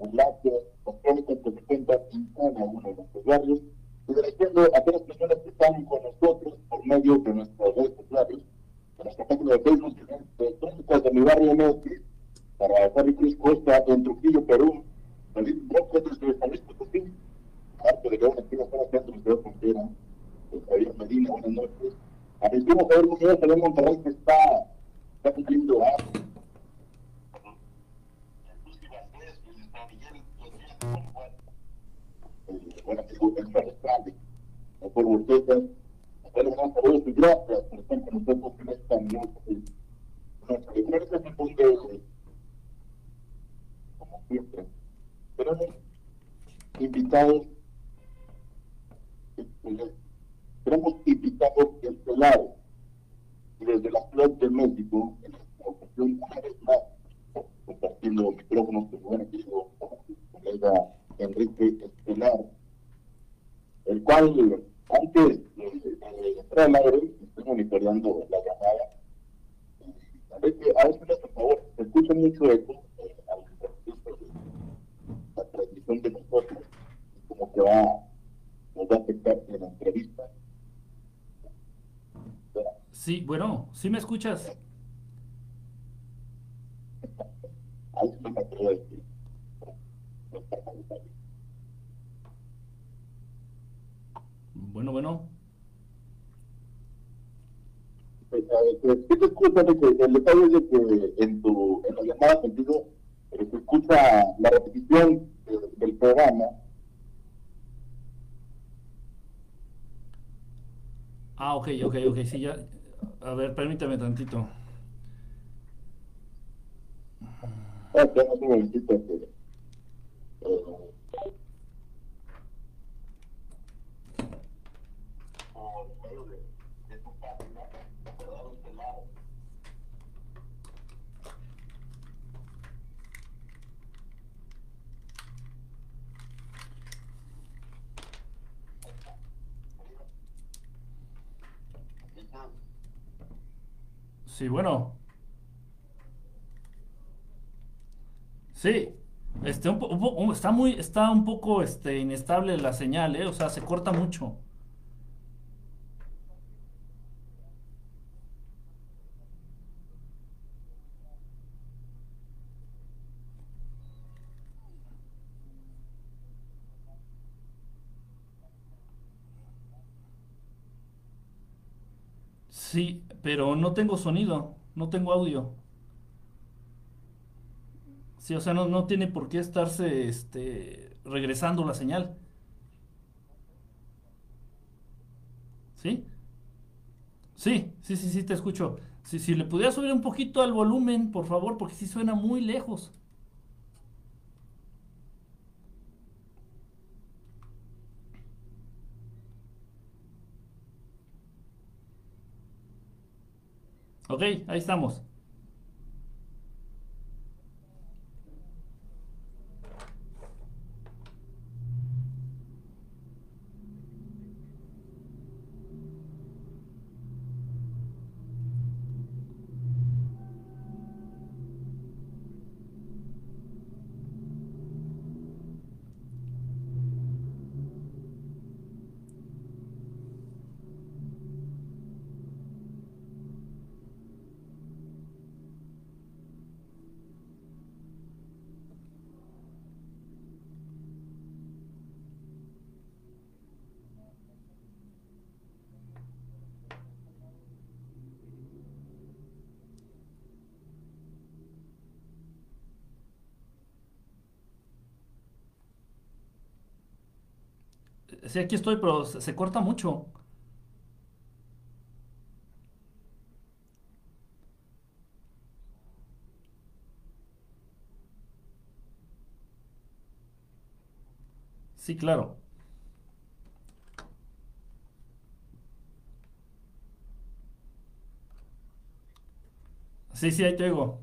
ambulancias, las crónicas que se cuentan en cada uno de nuestros barrios, y agradeciendo a todas las personas que están con nosotros por medio de nuestras redes sociales, de nuestra página de Facebook, de Crónicas de mi barrio Messi, para Harry Cruz Costa en Trujillo, Perú, David Broca desde San Luis Potosí, Marco de León, aquí en la zona centro de la frontera, Javier Medina, buenas noches. Argentina Javier Muñoz, en Monterrey, que está, está cumpliendo años. Bueno, amigo, es respalde. Por ustedes, bueno, gran saludos y gracias por estar con nosotros en esta noche. Nuestra diferencia se pone como siempre. Tenemos invitados tenemos invitados estelares desde la Ciudad de México, en esta ocasión, una vez más, compartiendo micrófonos con mi buen amigo, colega Enrique Estelar, el cual, antes de entrar al aire, estoy monitoreando la llamada. Enrique, a veces, por favor, se escucha mucho eco eh, al la transmisión de nosotros, como que va, nos va a afectar en la entrevista. Sí, bueno, ¿sí me escuchas? Ahí me atrevo a decir. Bueno, bueno. Pues, eh, sí te escucha, que el detalle es de que en, tu, en la llamada contigo eh, se escucha la repetición eh, del programa. Ah, ok, ok, ok, sí, ya. A ver, permítame tantito. Ah, este, eh, por medio de, de tu página, Fernando Estelar, Sí, bueno. Sí. Este, un un- está muy, está un poco, este, inestable la señal, ¿eh? O sea, se corta mucho. Sí, pero no tengo sonido, no tengo audio. Sí, o sea, no, no tiene por qué estarse, este, regresando la señal. ¿Sí? Sí, sí, sí, sí, te escucho. Si, si le pudiera subir un poquito al volumen, por favor, porque sí suena muy lejos. Ok, ahí estamos. Sí, aquí estoy, pero se, corta mucho. Sí, claro. Sí, sí, ahí te oigo.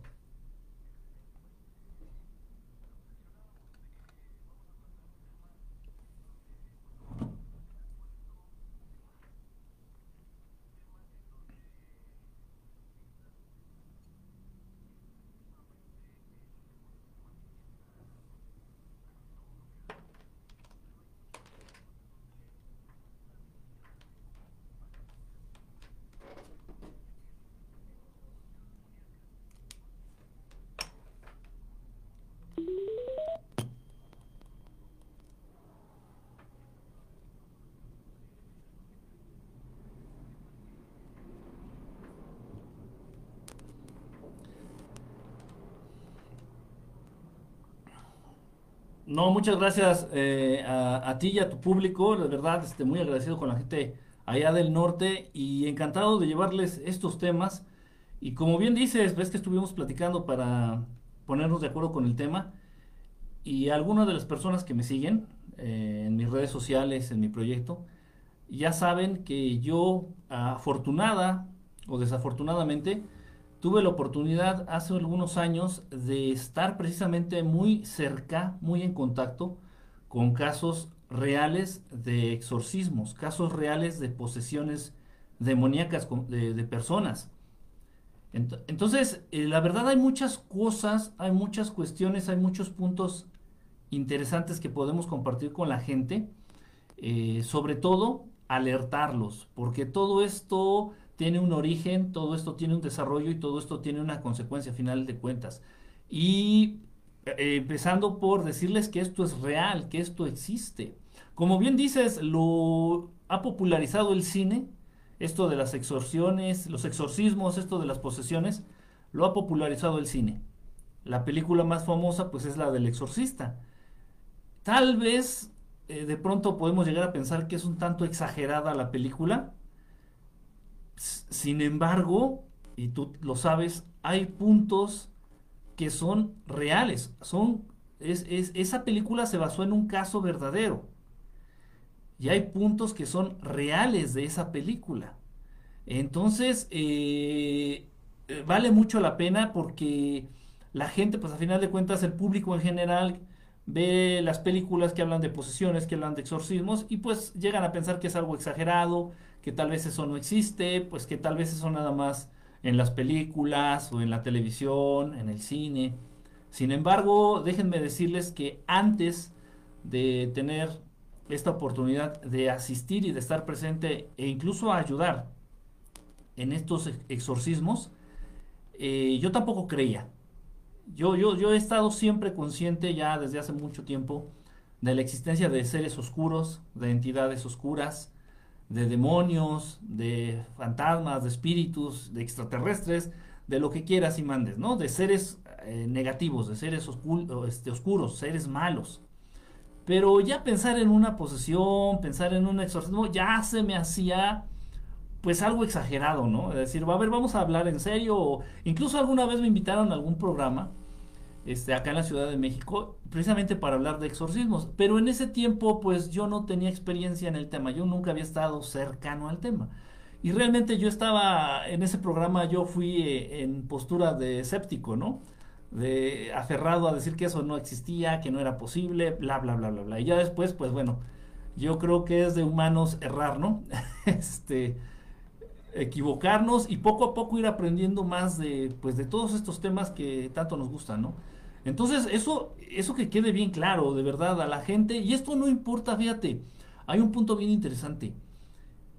No, muchas gracias eh, a, a, ti y a tu público, la verdad, este, muy agradecido con la gente allá del norte y encantado de llevarles estos temas. Y como bien dices, ves que estuvimos platicando para ponernos de acuerdo con el tema y algunas de las personas que me siguen eh, en mis redes sociales, en mi proyecto, ya saben que yo afortunada o desafortunadamente tuve la oportunidad hace algunos años de estar precisamente muy cerca, muy en contacto con casos reales de exorcismos, casos reales de posesiones demoníacas de, personas. Entonces, eh, la verdad hay muchas cosas, hay muchas cuestiones, hay muchos puntos interesantes que podemos compartir con la gente, eh, sobre todo alertarlos, porque todo esto tiene un origen, todo esto tiene un desarrollo y todo esto tiene una consecuencia final de cuentas. Y eh, empezando por decirles que esto es real, que esto existe. Como bien dices, lo ha popularizado el cine, esto de las exorciones, los exorcismos, esto de las posesiones, lo ha popularizado el cine. La película más famosa pues es la del exorcista. Tal vez eh, de pronto podemos llegar a pensar que es un tanto exagerada la película, sin embargo, y tú lo sabes, hay puntos que son reales. Son, es, esa película se basó en un caso verdadero. Y hay puntos que son reales de esa película. Entonces, eh, eh, vale mucho la pena porque la gente, pues a final de cuentas, el público en general ve las películas que hablan de posesiones, que hablan de exorcismos, y pues llegan a pensar que es algo exagerado, que tal vez eso no existe, pues que tal vez eso nada más en las películas o en la televisión, en el cine. Sin embargo, déjenme decirles que antes de tener esta oportunidad de asistir y de estar presente e incluso ayudar en estos exorcismos, eh, yo tampoco creía. Yo, yo, yo he estado siempre consciente ya desde hace mucho tiempo de la existencia de seres oscuros, de entidades oscuras, de demonios, de fantasmas, de espíritus, de extraterrestres, de lo que quieras y mandes, ¿no? De seres eh, negativos, de seres este, oscuros, seres malos. Pero ya pensar en una posesión, pensar en un exorcismo, ya se me hacía pues algo exagerado, ¿no? Es decir, a ver, vamos a hablar en serio. incluso alguna vez me invitaron a algún programa este, acá en la Ciudad de México, precisamente para hablar de exorcismos. Pero en ese tiempo, pues yo no tenía experiencia en el tema, yo nunca había estado cercano al tema. Y realmente yo estaba en ese programa, yo fui eh, en postura de escéptico, ¿no? De aferrado a decir que eso no existía, que no era posible, bla, bla, bla, bla, bla. Y ya después, pues bueno, yo creo que es de humanos errar, ¿no? este equivocarnos y poco a poco ir aprendiendo más de pues de todos estos temas que tanto nos gustan, ¿no? Entonces, eso, eso que quede bien claro, de verdad, a la gente, y esto no importa, fíjate, hay un punto bien interesante.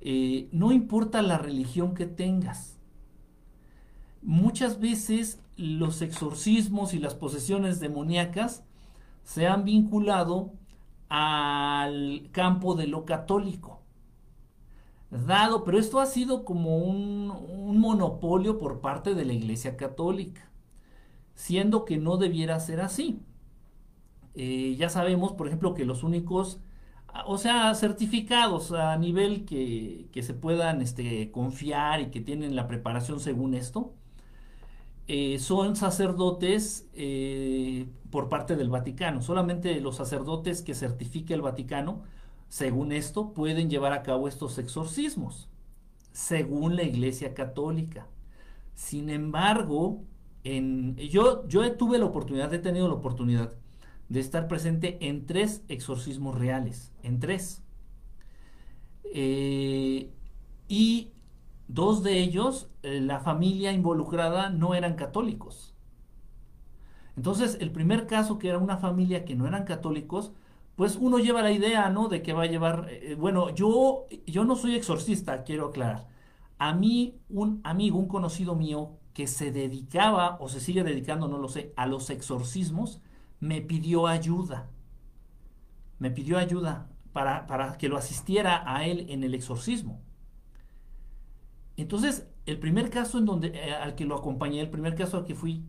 Eh, no importa la religión que tengas. Muchas veces los exorcismos y las posesiones demoníacas se han vinculado al campo de lo católico. Dado, pero esto ha sido como un, monopolio por parte de la Iglesia Católica siendo que no debiera ser así. Eh, ya sabemos, por ejemplo, que los únicos, o sea, certificados a nivel que, se puedan este, confiar y que tienen la preparación según esto, eh, son sacerdotes eh, por parte del Vaticano. Solamente los sacerdotes que certifique el Vaticano, según esto, pueden llevar a cabo estos exorcismos, según la Iglesia Católica. Sin embargo, yo, tuve la oportunidad, he tenido la oportunidad de estar presente en tres exorcismos reales, en tres. Eh, y dos de ellos, eh, la familia involucrada no eran católicos. Entonces, el primer caso, que era una familia que no eran católicos, pues uno lleva la idea, ¿no? De que va a llevar, eh, bueno, yo, yo no soy exorcista, quiero aclarar. A mí, un amigo, un conocido mío, que se dedicaba o se sigue dedicando, no lo sé, a los exorcismos, me pidió ayuda. Me pidió ayuda para, para que lo asistiera a él en el exorcismo. Entonces, el primer caso en donde, eh, al que lo acompañé, el primer caso al que fui,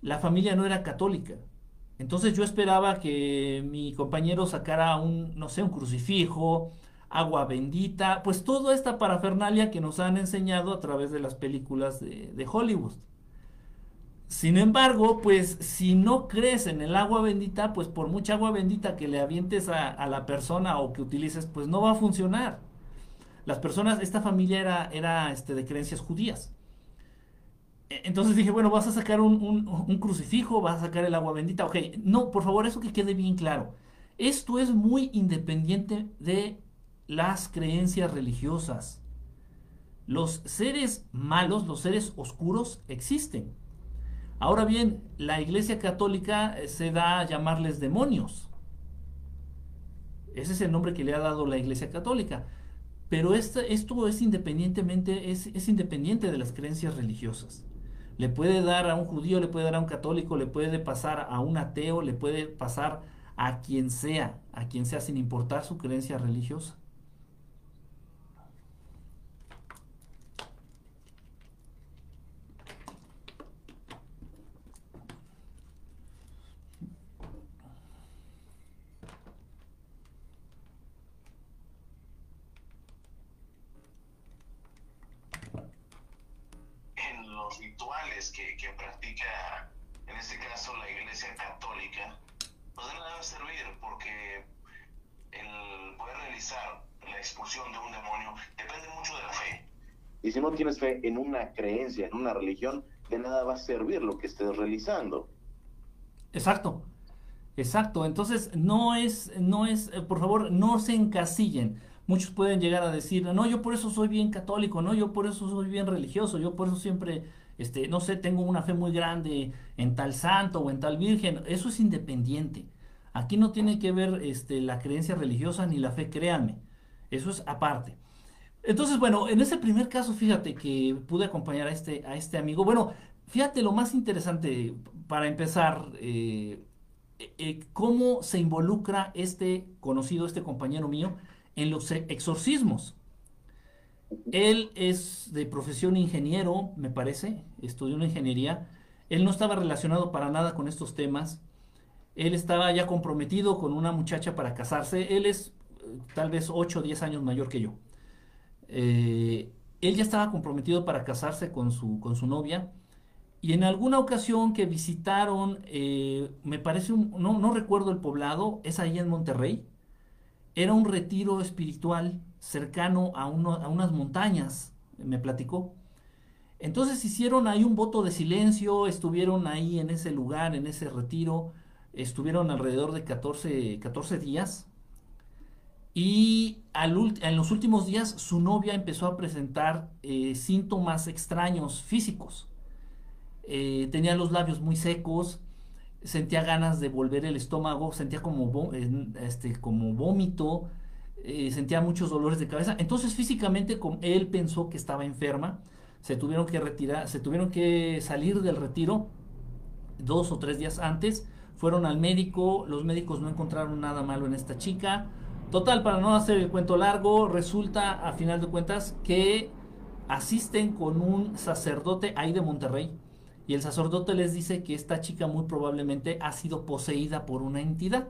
la familia no era católica. Entonces yo esperaba que mi compañero sacara un, no sé, un crucifijo, agua bendita, pues toda esta parafernalia que nos han enseñado a través de las películas de, Hollywood. Sin embargo, pues si no crees en el agua bendita, pues por mucha agua bendita que le avientes a, a la persona o que utilices, pues no va a funcionar. Las personas, esta familia era, era este, de creencias judías. E, entonces dije, bueno, vas a sacar un, un- crucifijo, vas a sacar el agua bendita. Ok, no, por favor, eso que quede bien claro. Esto es muy independiente de las creencias religiosas. Los seres malos, los seres oscuros existen. Ahora bien, la Iglesia Católica eh, se da a llamarles demonios. Ese es el nombre que le ha dado la Iglesia Católica. Pero esta- esto es independientemente, es, es independiente de las creencias religiosas. Le puede dar a un judío, le puede dar a un católico, le puede pasar a un ateo, le puede pasar a quien sea, a quien sea sin importar su creencia religiosa. en los rituales que, que practica, en este caso, la Iglesia Católica, pues de nada va a servir porque el poder realizar la expulsión de un demonio depende mucho de la fe. Y si no tienes en una creencia, en una religión, de nada va a servir lo que estés realizando. Exacto, exacto. Entonces, no es, no es, eh, por favor, no se encasillen. Muchos pueden llegar a decir, no, yo por eso soy bien católico, no, yo por eso soy bien religioso, yo por eso siempre, este, no sé, tengo una fe muy grande en tal santo o en tal virgen. Eso es independiente. Aquí no tiene que ver, este, la creencia religiosa ni la fe, créanme. Eso es aparte. Entonces, bueno, en ese primer caso, fíjate que pude acompañar a este, a este amigo. Bueno, fíjate lo más interesante para empezar, eh, eh, eh, cómo se involucra este conocido, este compañero mío, en los exorcismos. Él es de profesión ingeniero, me parece, estudió una ingeniería. Él no estaba relacionado para nada con estos temas. Él estaba ya comprometido con una muchacha para casarse. Él es tal vez 8 o 10 años mayor que yo. Eh, él ya estaba comprometido para casarse con su, con su novia. Y en alguna ocasión que visitaron, eh, me parece, un- no, no recuerdo el poblado, es ahí en Monterrey. Era un retiro espiritual cercano a, a unas montañas, me platicó. Entonces hicieron ahí un voto de silencio, estuvieron ahí en ese lugar, en ese retiro, estuvieron alrededor de 14, 14 días. Y al en los últimos días su novia empezó a presentar eh, síntomas extraños físicos. Eh, tenía los labios muy secos, sentía ganas de volver el estómago, sentía como, este, como vómito, eh, sentía muchos dolores de cabeza. Entonces físicamente él pensó que estaba enferma, se tuvieron que retirar, se tuvieron que salir del retiro dos o tres días antes, fueron al médico, los médicos no encontraron nada malo en esta chica. Total, para no hacer el cuento largo, resulta a final de cuentas que asisten con un sacerdote ahí de Monterrey y el sacerdote les dice que esta chica muy probablemente ha sido poseída por una entidad.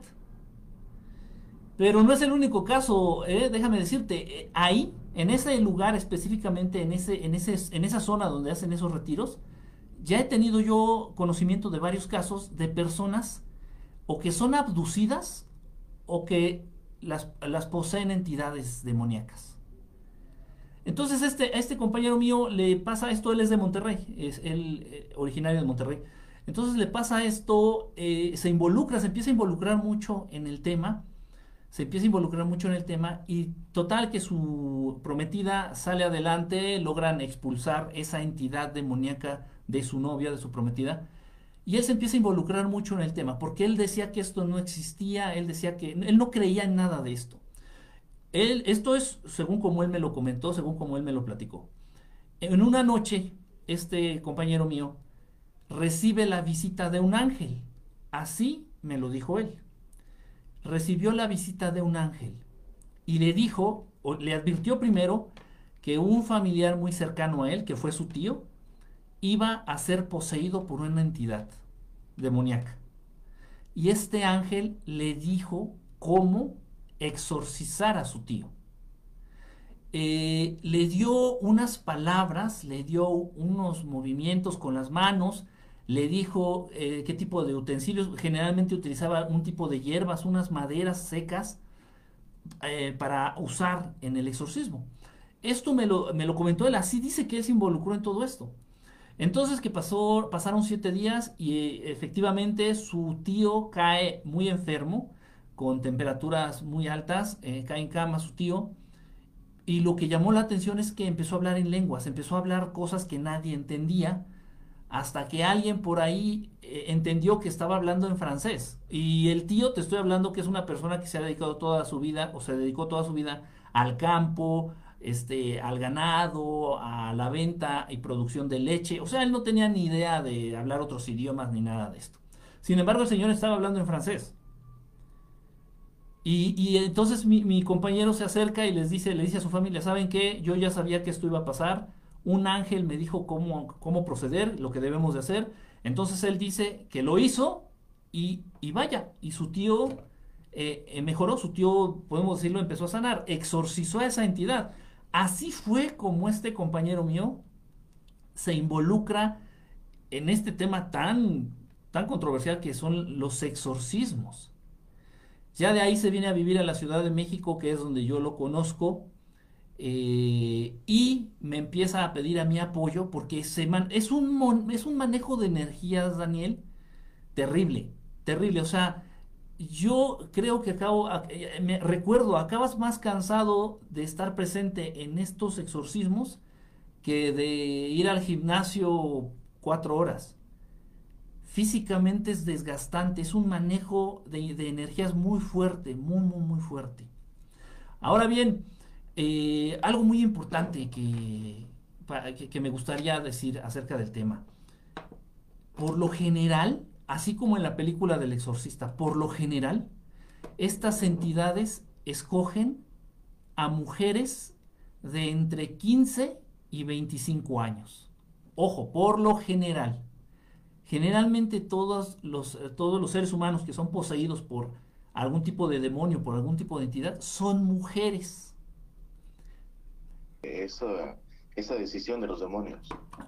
Pero no es el único caso, ¿eh? déjame decirte, eh, ahí, en ese lugar específicamente, en, ese, en, ese, en esa zona donde hacen esos retiros, ya he tenido yo conocimiento de varios casos de personas o que son abducidas o que las, las poseen entidades demoníacas. Entonces este, a este compañero mío le pasa esto, él es de Monterrey, es el eh, originario de Monterrey. Entonces le pasa esto, eh, se involucra, se empieza a involucrar mucho en el tema, se empieza a involucrar mucho en el tema y total que su prometida sale adelante, logran expulsar esa entidad demoníaca de su novia, de su prometida, y él se empieza a involucrar mucho en el tema, porque él decía que esto no existía, él decía que él no creía en nada de esto. Él, esto es según como él me lo comentó, según como él me lo platicó. En una noche, este compañero mío recibe la visita de un ángel. Así me lo dijo él. Recibió la visita de un ángel y le dijo, o le advirtió primero que un familiar muy cercano a él, que fue su tío, iba a ser poseído por una entidad demoníaca. y este ángel le dijo cómo exorcizar a su tío. Eh, le dio unas palabras, le dio unos movimientos con las manos, le dijo eh, qué tipo de utensilios, generalmente utilizaba un tipo de hierbas, unas maderas secas eh, para usar en el exorcismo. Esto me lo, me lo comentó él, así dice que él se involucró en todo esto. Entonces que pasó, pasaron siete días y eh, efectivamente su tío cae muy enfermo, con temperaturas muy altas, eh, cae en cama su tío. Y lo que llamó la atención es que empezó a hablar en lenguas, empezó a hablar cosas que nadie entendía, hasta que alguien por ahí eh, entendió que estaba hablando en francés. Y el tío, te estoy hablando que es una persona que se ha dedicado toda su vida, o se dedicó toda su vida al campo, este, al ganado, a la venta y producción de leche. O sea, él no tenía ni idea de hablar otros idiomas ni nada de esto. Sin embargo, el señor estaba hablando en francés. Y, entonces mi, compañero se acerca y les dice, le dice a su familia, ¿saben qué? Yo ya sabía que esto iba a pasar. Un ángel me dijo cómo, cómo proceder, lo que debemos de hacer. Entonces él dice que lo hizo y, vaya. Y su tío eh, eh, mejoró, su tío, podemos decirlo, empezó a sanar, exorcizó a esa entidad. Así fue como este compañero mío se involucra en este tema tan, tan controversial que son los exorcismos. Ya de ahí se viene a vivir a la Ciudad de México, que es donde yo lo conozco, eh, y me empieza a pedir a mi apoyo porque se es, un es un manejo de energías, Daniel, terrible, terrible. O sea, yo creo que acabo, eh, me recuerdo, acabas más cansado de estar presente en estos exorcismos que de ir al gimnasio cuatro horas. Físicamente es desgastante, es un manejo de, energías muy fuerte, muy, muy, muy fuerte. Ahora bien, eh, algo muy importante que, que me gustaría decir acerca del tema. Por lo general, así como en la película del exorcista, por lo general, estas entidades escogen a mujeres de entre 15 y 25 años. Ojo, por lo general. Generalmente todos los, eh, todos los seres humanos que son poseídos por algún tipo de demonio, por algún tipo de entidad, son mujeres. Eso esa decisión de los demonios.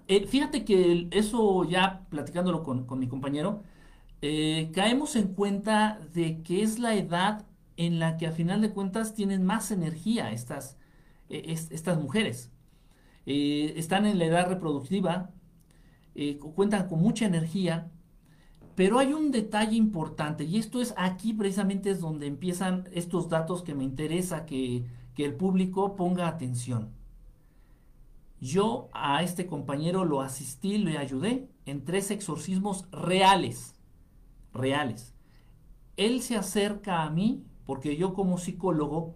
Eh, fíjate que eso ya platicándolo con, mi compañero, eh, caemos en cuenta de que es la edad en la que a final de cuentas tienen más energía estas, e, estas mujeres. Eh, están en la edad reproductiva, cuentan con mucha energía, pero hay un detalle importante y esto es aquí precisamente es donde empiezan estos datos que me interesa que, que el público ponga atención. Yo a este compañero lo asistí, le ayudé en tres exorcismos reales, reales. Él se acerca a mí porque yo como psicólogo,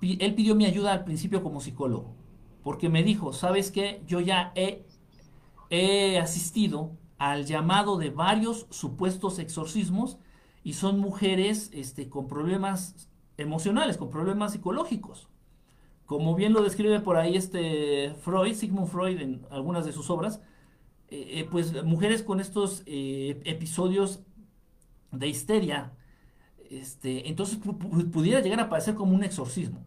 él pidió mi ayuda al principio como psicólogo, porque me dijo, ¿sabes qué? Yo ya he, he asistido al llamado de varios supuestos exorcismos y son mujeres este, con problemas emocionales, con problemas psicológicos como bien lo describe por ahí este Freud, Sigmund Freud en algunas de sus obras, eh, eh, pues mujeres con estos eh, episodios de histeria, este, entonces pudiera llegar a parecer como un exorcismo,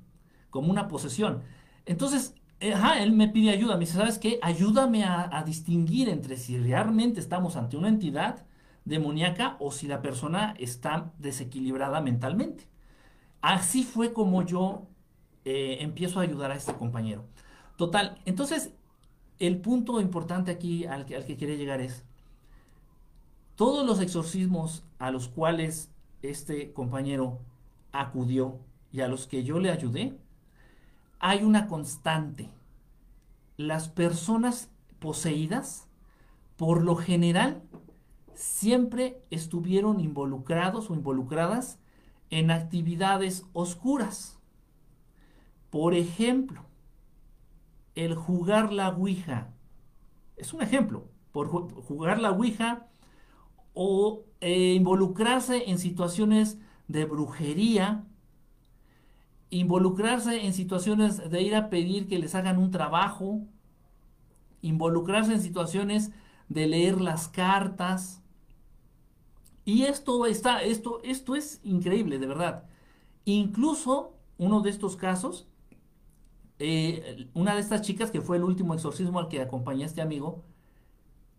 como una posesión. Entonces, él me pide ayuda, me dice, ¿sabes qué? Ayúdame a, distinguir entre si realmente estamos ante una entidad demoníaca o si la persona está desequilibrada mentalmente. Así fue como yo empiezo a ayudar a este compañero. Total, entonces el punto importante aquí al que, al quiere llegar es, todos los exorcismos a los cuales este compañero acudió y a los que yo le ayudé, hay una constante. Las personas poseídas, por lo general, siempre estuvieron involucrados o involucradas en actividades oscuras. Por ejemplo, el jugar la Ouija. Es un ejemplo. Por jugar la Ouija o eh, involucrarse en situaciones de brujería, involucrarse en situaciones de ir a pedir que les hagan un trabajo, involucrarse en situaciones de leer las cartas, Y esto está, esto, esto es increíble, de verdad. Incluso uno de estos casos, eh, una de estas chicas que fue el último exorcismo al que acompañé a este amigo,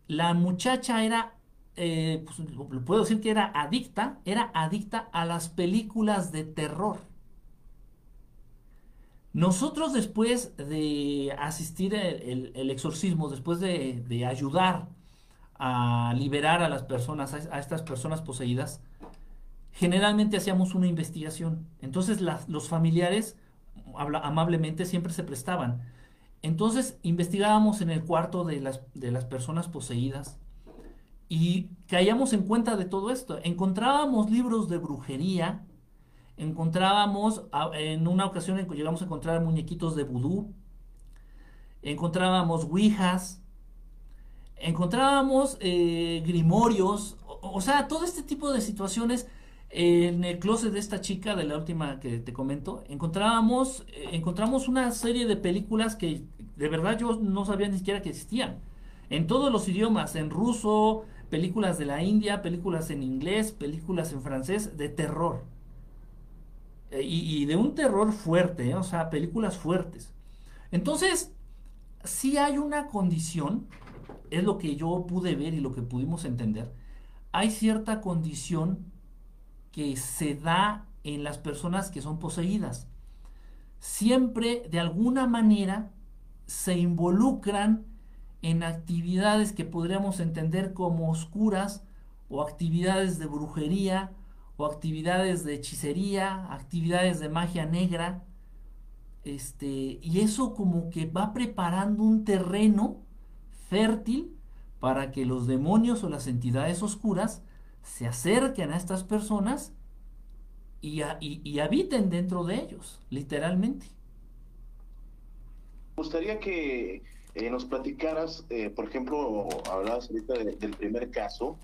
la muchacha era, eh, pues, puedo decir que era adicta, era adicta a las películas de terror. Nosotros después de asistir el, exorcismo, después de, ayudar a liberar a las personas, a, estas personas poseídas, generalmente hacíamos una investigación. Entonces los familiares amablemente siempre se prestaban. Entonces investigábamos en el cuarto de las, de las personas poseídas y caíamos en cuenta de todo esto. Encontrábamos libros de brujería, encontrábamos, en una ocasión llegamos a encontrar muñequitos de vudú, encontrábamos ouijas, encontrábamos eh, grimorios, o, sea, todo este tipo de situaciones en el closet de esta chica, de la última que te comento, encontrábamos, eh, encontramos una serie de películas que de verdad yo no sabía ni siquiera que existían. En todos los idiomas, en ruso, películas de la India, películas en inglés, películas en francés, de terror. Eh, y, de un terror fuerte, ¿eh? o sea, películas fuertes. Entonces, si hay una condición, es lo que yo pude ver y lo que pudimos entender, hay cierta condición que se da en las personas que son poseídas. Siempre, de alguna manera, se involucran en actividades que podríamos entender como oscuras o actividades de brujería o actividades de hechicería, actividades de magia negra. Este, y eso como que va preparando un terreno fértil para que los demonios o las entidades oscuras se acerquen a estas personas y, habiten dentro de ellos, literalmente. Me gustaría que eh, nos platicaras, eh, por ejemplo, hablabas ahorita del primer caso,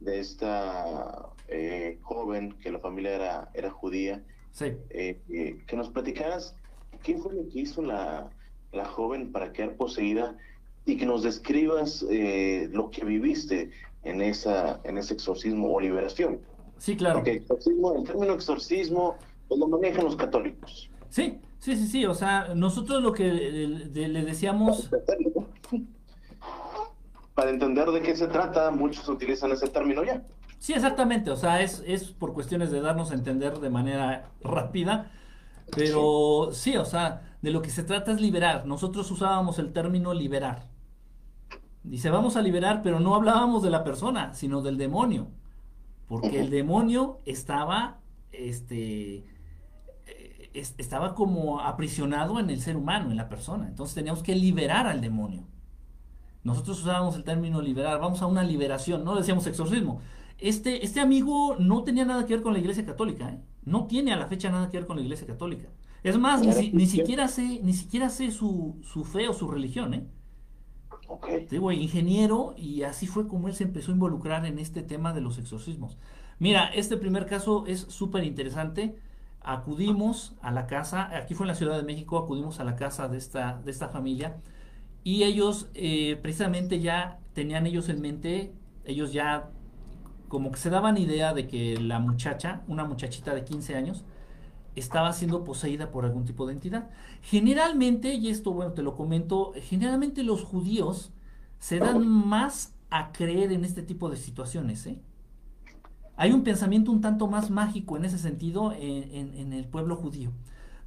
de esta eh, joven que la familia era, era judía. Sí. Eh, eh, que nos platicaras qué fue lo que hizo la, la joven para quedar poseída y que nos describas lo que viviste en, esa, en ese exorcismo o liberación. Sí, claro. Porque exorcismo, el término exorcismo pues, lo manejan los católicos. Sí, sí, sí, sí. O sea, nosotros lo que le decíamos para entender de qué se trata, muchos utilizan ese término ya. Sí, exactamente, o sea, es, es por cuestiones de darnos a entender de manera rápida, pero sí. o sea, de lo que se trata es liberar. Nosotros usábamos el término liberar. Dice, vamos a liberar, pero no hablábamos de la persona, sino del demonio. Porque el demonio estaba, este, eh, estaba como aprisionado en el ser humano, en la persona. Entonces teníamos que liberar al demonio. Nosotros usábamos el término liberar, vamos a una liberación, no decíamos exorcismo. Este, este amigo no tenía nada que ver con la Iglesia Católica, ¿eh? no tiene a la fecha nada que ver con la Iglesia Católica. Es más, ni, siquiera sé, ni siquiera sé su, fe o su religión. ¿eh? Digo, ingeniero, y así fue como él se empezó a involucrar en este tema de los exorcismos. Mira, este primer caso es súper interesante. Acudimos a la casa, aquí fue en la Ciudad de México, acudimos a la casa de esta, de esta familia y ellos eh, precisamente ya tenían ellos en mente, ellos ya como que se daban idea de que la muchacha, una muchachita de 15 años, estaba siendo poseída por algún tipo de entidad. Generalmente, y esto bueno, te lo comento, generalmente los judíos se dan más a creer en este tipo de situaciones. ¿eh? Hay un pensamiento un tanto más mágico en ese sentido en el pueblo judío.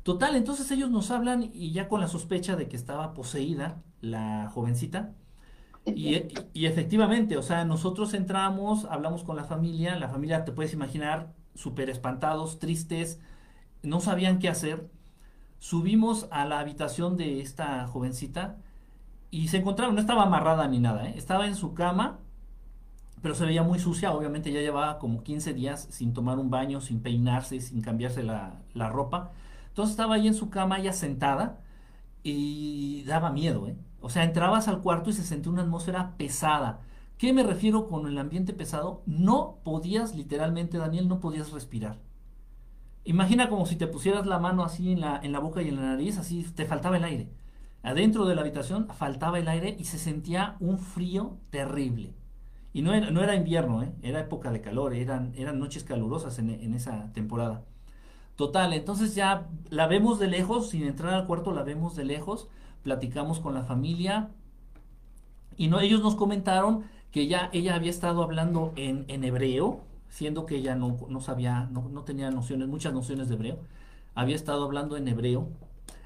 Total, entonces ellos nos hablan y ya con la sospecha de que estaba poseída la jovencita. Y, efectivamente, o sea, nosotros entramos, hablamos con la familia, la familia te puedes imaginar súper espantados, tristes, no sabían qué hacer. Subimos a la habitación de esta jovencita y se encontraba, no estaba amarrada ni nada, ¿eh? estaba en su cama, pero se veía muy sucia, obviamente ya llevaba como 15 días sin tomar un baño, sin peinarse, sin cambiarse la, la ropa. Entonces estaba ahí en su cama, ella sentada, y daba miedo, ¿eh? O sea, entrabas al cuarto y se sentía una atmósfera pesada. ¿Qué me refiero con el ambiente pesado? No podías, literalmente, Daniel, no podías respirar. Imagina como si te pusieras la mano así en la, en la boca y en la nariz, así te faltaba el aire. Adentro de la habitación faltaba el aire y se sentía un frío terrible. Y no era, no era invierno, ¿eh? era época de calor, eran, eran noches calurosas en, en esa temporada. Total, entonces ya la vemos de lejos, sin entrar al cuarto la vemos de lejos, platicamos con la familia y no, ellos nos comentaron que ya ella había estado hablando en, en hebreo, siendo que ella no, no sabía, no, no, tenía nociones, muchas nociones de hebreo, había estado hablando en hebreo,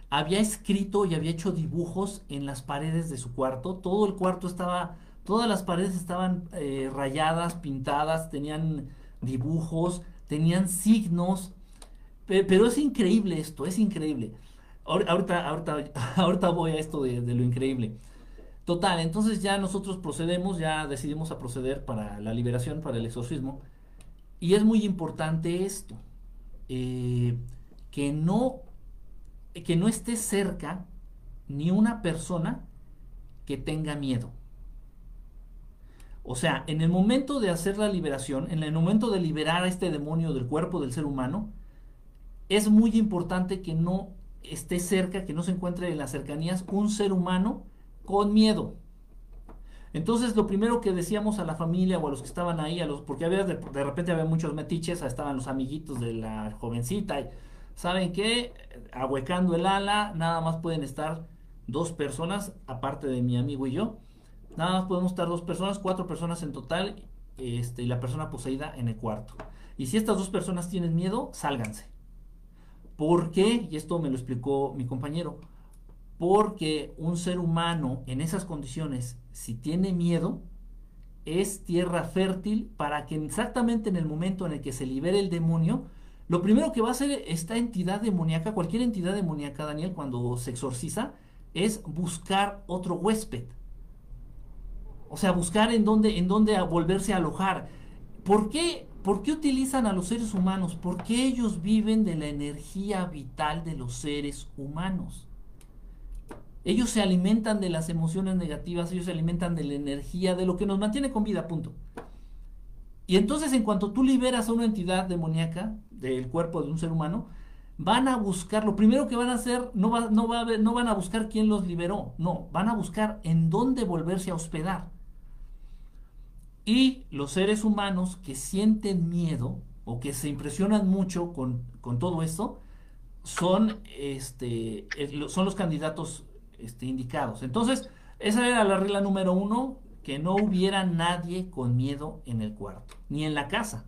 había escrito y había hecho dibujos en las paredes de su cuarto, todo el cuarto estaba, todas las paredes estaban eh, rayadas, pintadas, tenían dibujos, tenían signos, pero es increíble esto, es increíble. Ahorita, ahorita, ahorita voy a esto de, de, lo increíble. Total, entonces ya nosotros procedemos, ya decidimos a proceder para la liberación, para el exorcismo. Y es muy importante esto, eh, que, no, que no esté cerca ni una persona que tenga miedo. O sea, en el momento de hacer la liberación, en el momento de liberar a este demonio del cuerpo del ser humano, es muy importante que no esté cerca, que no se encuentre en las cercanías un ser humano con miedo. Entonces, lo primero que decíamos a la familia o a los que estaban ahí, porque había de, de repente había muchos metiches, estaban los amiguitos de la jovencita, y, ¿saben qué? Ahuecando el ala, nada más pueden estar dos personas, aparte de mi amigo y yo. Nada más podemos estar dos personas, cuatro personas en total, este, y la persona poseída en el cuarto. Y si estas dos personas tienen miedo, sálganse. ¿Por qué? Y esto me lo explicó mi compañero porque un ser humano en esas condiciones, si tiene miedo, es tierra fértil para que exactamente en el momento en el que se libere el demonio, lo primero que va a hacer esta entidad demoníaca, cualquier entidad demoníaca, Daniel, cuando se exorciza, es buscar otro huésped. O sea, buscar en dónde, en dónde volverse a alojar. ¿Por qué, ¿Por qué utilizan a los seres humanos? Porque ellos viven de la energía vital de los seres humanos. Ellos se alimentan de las emociones negativas, ellos se alimentan de la energía, de lo que nos mantiene con vida, punto. Y entonces en cuanto tú liberas a una entidad demoníaca del cuerpo de un ser humano, van a buscar, lo primero que van a hacer, no, va, no, va no van a buscar quién los liberó, no, van a buscar en dónde volverse a hospedar. Y los seres humanos que sienten miedo o que se impresionan mucho con, con todo esto, son, este, eh, son los candidatos este, indicados. Entonces, esa era la regla número uno, que no hubiera nadie con miedo en el cuarto, ni en la casa.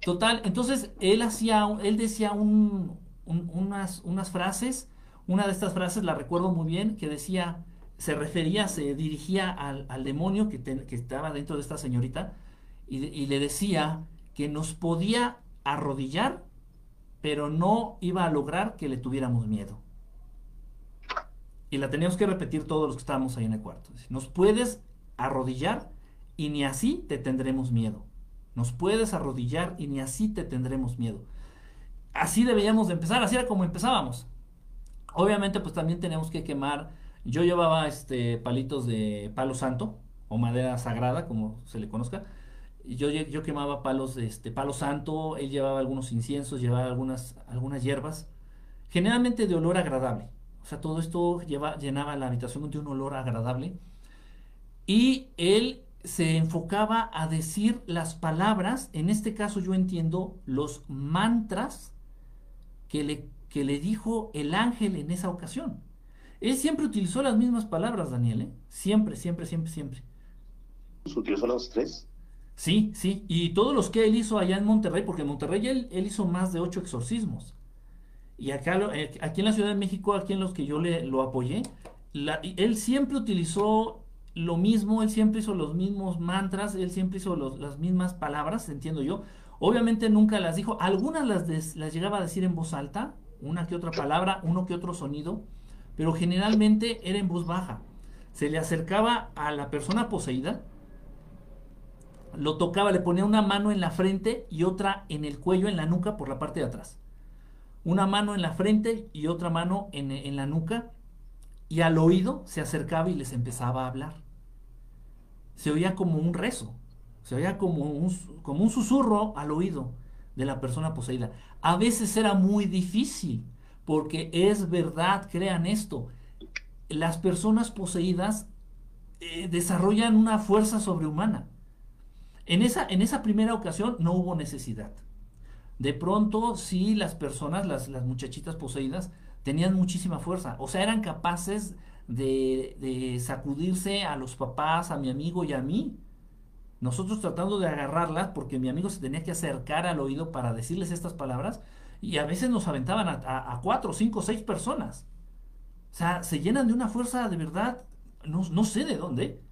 Total, entonces él hacía, él decía un, unas, unas frases, una de estas frases la recuerdo muy bien, que decía, se refería, se dirigía al, al demonio que, que, estaba dentro de esta señorita y, y le decía que nos podía arrodillar, pero no iba a lograr que le tuviéramos miedo. Y la teníamos que repetir todos los que estábamos ahí en el cuarto. Nos puedes arrodillar y ni así te tendremos miedo. Nos puedes arrodillar y ni así te tendremos miedo. Así deberíamos de empezar, así era como empezábamos. Obviamente pues también tenemos que quemar. Yo llevaba este palitos de palo santo o madera sagrada, como se le conozca. Yo, yo quemaba palos de este palo santo, él llevaba algunos inciensos, llevaba algunas, algunas hierbas, generalmente de olor agradable. O sea, todo esto lleva, llenaba la habitación de un olor agradable. Y él se enfocaba a decir las palabras, en este caso yo entiendo los mantras que le, que le dijo el ángel en esa ocasión. Él siempre utilizó las mismas palabras, Daniel, ¿eh? Siempre, siempre, siempre, siempre. ¿Utilizó los tres? Sí, sí, y todos los que él hizo allá en Monterrey, porque en Monterrey él, él hizo más de ocho exorcismos. Y acá, eh, aquí en la Ciudad de México, aquí en los que yo le, lo apoyé, él siempre utilizó lo mismo, él siempre hizo los mismos mantras, él siempre hizo las mismas palabras, entiendo yo. Obviamente nunca las dijo, algunas las, las llegaba a decir en voz alta, una que otra palabra, uno que otro sonido, pero generalmente era en voz baja. Se le acercaba a la persona poseída, lo tocaba, le ponía una mano en la frente y otra en el cuello, en la nuca, por la parte de atrás una mano en la frente y otra mano en, la nuca, y al oído se acercaba y les empezaba a hablar. Se oía como un rezo, se oía como un, como un susurro al oído de la persona poseída. A veces era muy difícil, porque es verdad, crean esto, las personas poseídas eh, desarrollan una fuerza sobrehumana. En esa, en esa primera ocasión no hubo necesidad. De pronto, sí, las personas, las, las muchachitas poseídas, tenían muchísima fuerza. O sea, eran capaces de, de sacudirse a los papás, a mi amigo y a mí. Nosotros tratando de agarrarlas porque mi amigo se tenía que acercar al oído para decirles estas palabras y a veces nos aventaban a, cuatro, cinco, seis personas. O sea, se llenan de una fuerza de verdad, no, no sé de dónde.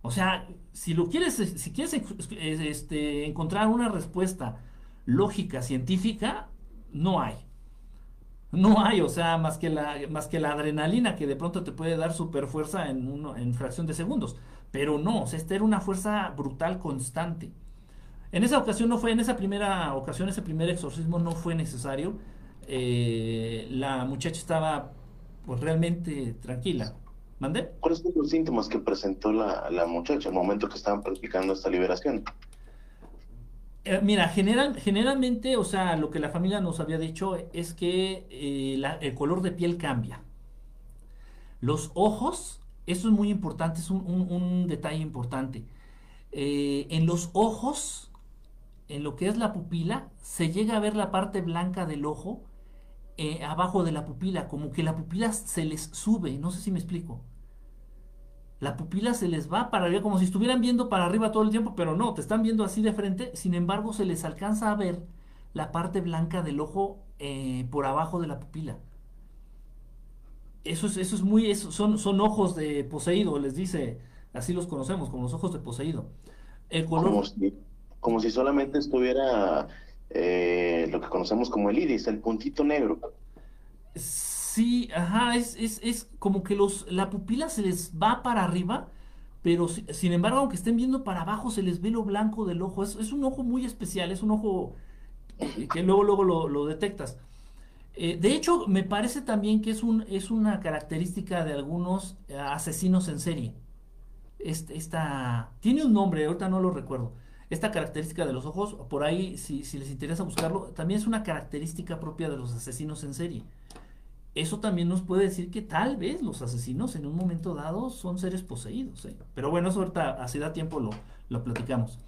O sea, si lo quieres, si quieres este, encontrar una respuesta lógica, científica, no hay. No hay, o sea, más que la, más que la adrenalina que de pronto te puede dar super fuerza en, uno, en fracción de segundos. Pero no, o sea, esta era una fuerza brutal constante. En esa ocasión no fue, en esa primera ocasión, ese primer exorcismo no fue necesario. Eh, la muchacha estaba pues realmente tranquila. ¿Mande? ¿Cuáles son los síntomas que presentó la, la muchacha al momento que estaban practicando esta liberación? Eh, mira, general, generalmente, o sea, lo que la familia nos había dicho es que eh, el color de piel cambia. Los ojos, eso es muy importante, es un, detalle importante. Eh, en los ojos, en lo que es la pupila, se llega a ver la parte blanca del ojo abajo de la pupila, como que la pupila se les sube, no sé si me explico la pupila se les va para arriba, como si estuvieran viendo para arriba todo el tiempo, pero no, te están viendo así de frente, sin embargo se les alcanza a ver la parte blanca del ojo eh, por abajo de la pupila. Eso es, eso es muy, eso son, son ojos de poseído, les dice, así los conocemos, como los ojos de poseído. El color... Como si, solamente estuviera eh, lo que conocemos como el iris, el puntito negro. Sí, ajá, es, es, es como que los, la pupila se les va para arriba, pero sin embargo, aunque estén viendo para abajo, se les ve lo blanco del ojo. Es, es un ojo muy especial, es un ojo que luego, luego lo, detectas. Eh, de hecho, me parece también que es, un, es una característica de algunos eh, asesinos en serie. Este, esta, tiene un nombre, ahorita no lo recuerdo. Esta característica de los ojos, por ahí, si, si les interesa buscarlo, también es una característica propia de los asesinos en serie eso también nos puede decir que tal vez los asesinos en un momento dado son seres poseídos. ¿eh? Pero bueno, eso ahorita, así da tiempo, lo, lo platicamos.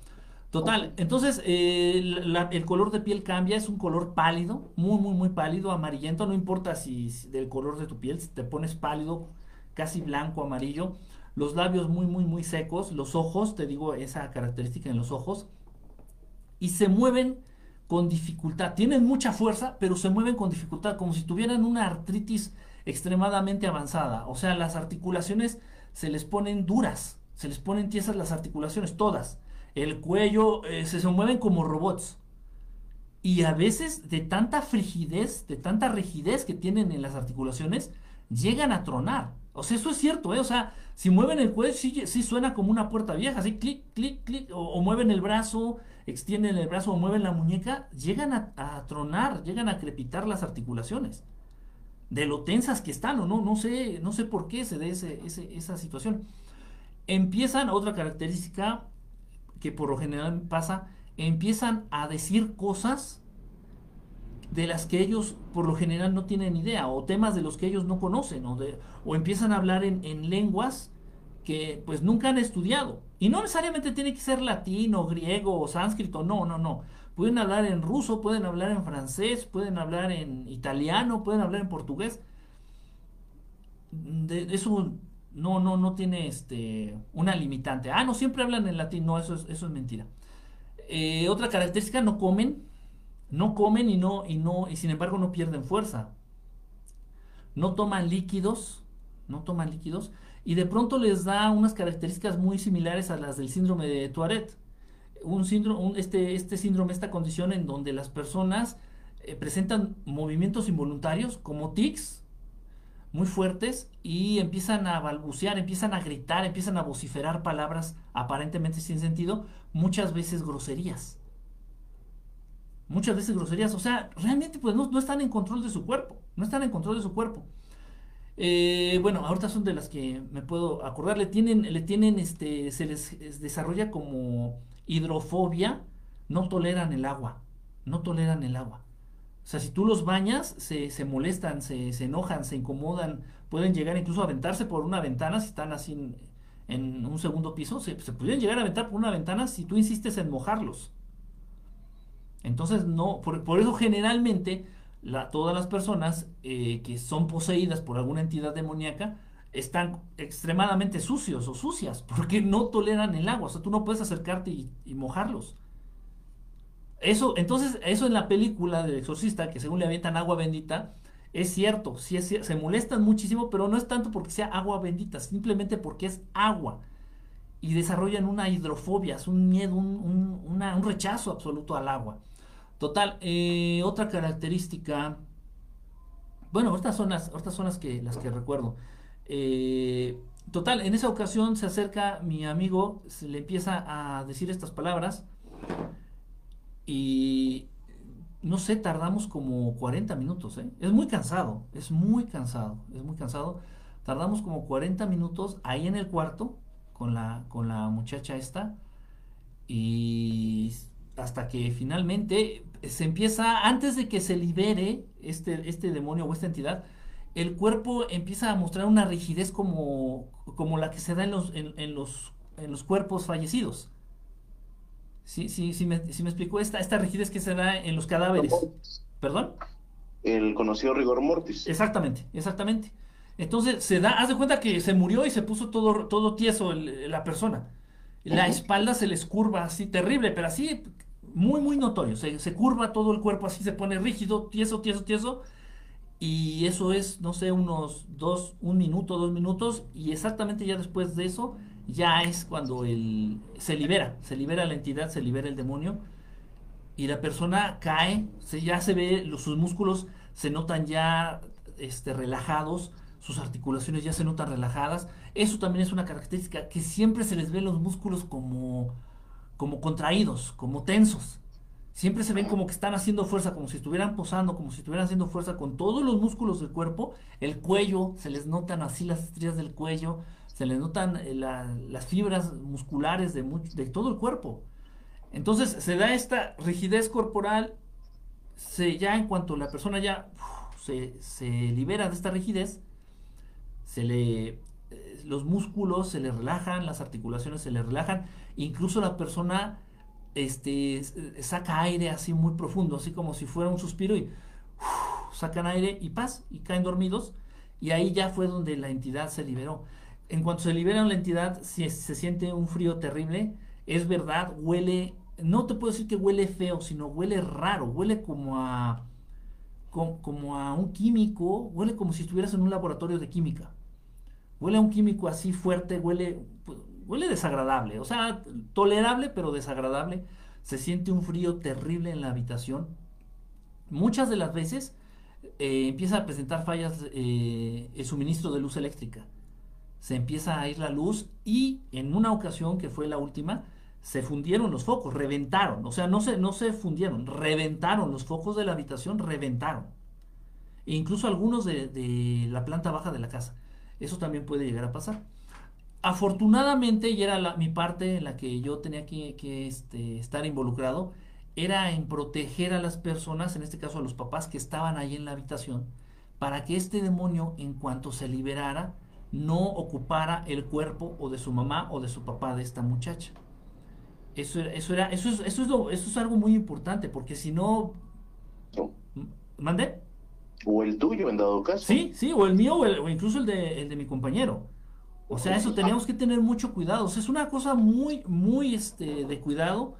Total, entonces eh, el color de piel cambia, es un color pálido, muy, muy, muy pálido, amarillento, no importa si, del color de tu piel, si te pones pálido, casi blanco, amarillo, los labios muy, muy, muy secos, los ojos, te digo esa característica en los ojos, y se mueven con dificultad. Tienen mucha fuerza, pero se mueven con dificultad, como si tuvieran una artritis extremadamente avanzada. O sea, las articulaciones se les ponen duras, se les ponen tiesas las articulaciones, todas. El cuello, eh, se, mueven como robots. Y a veces de tanta frigidez, de tanta rigidez que tienen en las articulaciones, llegan a tronar. O sea, eso es cierto, ¿eh? O sea, si mueven el cuello, sí, sí suena como una puerta vieja, así clic, clic, clic, o mueven el brazo, extienden el brazo o mueven la muñeca, llegan a, tronar, llegan a crepitar las articulaciones. De lo tensas que están o no, no sé, no sé por qué se dé esa situación. Empiezan, otra característica que por lo general pasa, empiezan a decir cosas de las que ellos por lo general no tienen idea, o temas de los que ellos no conocen, o, de, o empiezan a hablar en, en lenguas que pues nunca han estudiado. Y no necesariamente tiene que ser latino, griego o sánscrito, no, no, no. Pueden hablar en ruso, pueden hablar en francés, pueden hablar en italiano, pueden hablar en portugués. Eso no, no, no tiene este, una limitante. Ah, no, siempre hablan en latín, no, eso es, eso es mentira. Eh, otra característica, no comen, no comen y no, y no, y sin embargo no pierden fuerza. No toman líquidos, no toman líquidos y de pronto les da unas características muy similares a las del síndrome de Tourette. Un síndrome, este, este síndrome, esta condición en donde las personas eh, presentan movimientos involuntarios como tics muy fuertes y empiezan a balbucear, empiezan a gritar, empiezan a vociferar palabras aparentemente sin sentido, muchas veces groserías. Muchas veces groserías, o sea, realmente pues no, no están en control de su cuerpo, no están en control de su cuerpo. Eh, bueno, ahorita son de las que me puedo acordar. Le tienen, le tienen, este, se les desarrolla como hidrofobia. No toleran el agua. No toleran el agua. O sea, si tú los bañas, se, se molestan, se, se, enojan, se incomodan. Pueden llegar incluso a aventarse por una ventana si están así en un segundo piso, se, se pudieran llegar a aventar por una ventana si tú insistes en mojarlos. Entonces, no, por, por eso generalmente la, todas las personas eh, que son poseídas por alguna entidad demoníaca están extremadamente sucios o sucias porque no toleran el agua. O sea, tú no puedes acercarte y, mojarlos. Eso, entonces, eso en la película del exorcista, que según le avientan agua bendita, es cierto, sí se molestan muchísimo, pero no es tanto porque sea agua bendita, simplemente porque es agua. Y desarrollan una hidrofobia, es un miedo, un, un- un rechazo absoluto al agua. Total, eh, otra característica, bueno, estas son las, estas son las que, las que recuerdo. Eh, total, en esa ocasión se acerca mi amigo, se le empieza a decir estas palabras y no sé, tardamos como 40 minutos, ¿eh? Es muy cansado, es muy cansado, es muy cansado. Tardamos como 40 minutos ahí en el cuarto con la, con la muchacha esta y hasta que finalmente se empieza, antes de que se libere este, este demonio o esta entidad, el cuerpo empieza a mostrar una rigidez como, como la que se da en los, en, en los, en los cuerpos fallecidos. Sí, sí, sí me, sí me explicó esta, esta rigidez que se da en los cadáveres. ¿Perdón? El conocido rigor mortis. Exactamente, exactamente. Entonces se da, haz de cuenta que se murió y se puso todo, todo tieso el- la persona. La espalda se les curva así, terrible, pero así muy, muy notorio. Se, se curva todo el cuerpo así, se pone rígido, tieso, tieso, tieso. Y eso es, no sé, unos dos, un minuto, dos minutos. Y exactamente ya después de eso, ya es cuando el, se libera, se libera la entidad, se libera el demonio. Y la persona cae, se, ya se ve, los- sus músculos se notan ya este, relajados, sus articulaciones ya se notan relajadas. Eso también es una característica, que siempre se les ven los músculos como, como contraídos, como tensos. Siempre se ven como que están haciendo fuerza, como si estuvieran posando, como si estuvieran haciendo fuerza con todos los músculos del cuerpo. El cuello, se les notan así las estrías del cuello, se les notan eh, la- las fibras musculares de, todo el cuerpo. Entonces se da esta rigidez corporal, se, ya en cuanto la persona ya se, se libera de esta rigidez, se le, eh, los músculos se le relajan, las articulaciones se le relajan, incluso la persona este, s- saca aire así muy profundo, así como si fuera un suspiro y sacan aire y paz, y caen dormidos, y ahí ya fue donde la entidad se liberó. En cuanto se libera la entidad, si se siente un frío terrible, es verdad, huele, no te puedo decir que huele feo, sino huele raro, huele como a, co- como a un químico, huele como si estuvieras en un laboratorio de química. Huele a un químico así fuerte, huele, huele desagradable, o sea, tolerable pero desagradable. Se siente un frío terrible en la habitación. Muchas de las veces eh, empieza a presentar fallas eh, el suministro de luz eléctrica. Se empieza a ir la luz y en una ocasión, que fue la última, se fundieron los focos, reventaron. O sea, no se, no se fundieron, reventaron los focos de la habitación, reventaron. E incluso algunos de, de la planta baja de la casa. Eso también puede llegar a pasar. Afortunadamente, y era la- mi parte en la que yo tenía que, que, este, estar involucrado, era en proteger a las personas, en este caso a los papás que estaban ahí en la habitación, para que este demonio, en cuanto se liberara, no ocupara el cuerpo o de su mamá o de su papá de esta muchacha. Eso era, eso era, eso es, eso es, lo- eso es algo muy importante, porque si no, ¿no? ¿mandé? O el tuyo, en dado caso. Sí, sí, o el mío o, el- o incluso el de, el de mi compañero. O sea, eso teníamos que tener mucho cuidado. O sea, es una cosa muy, muy este, de cuidado.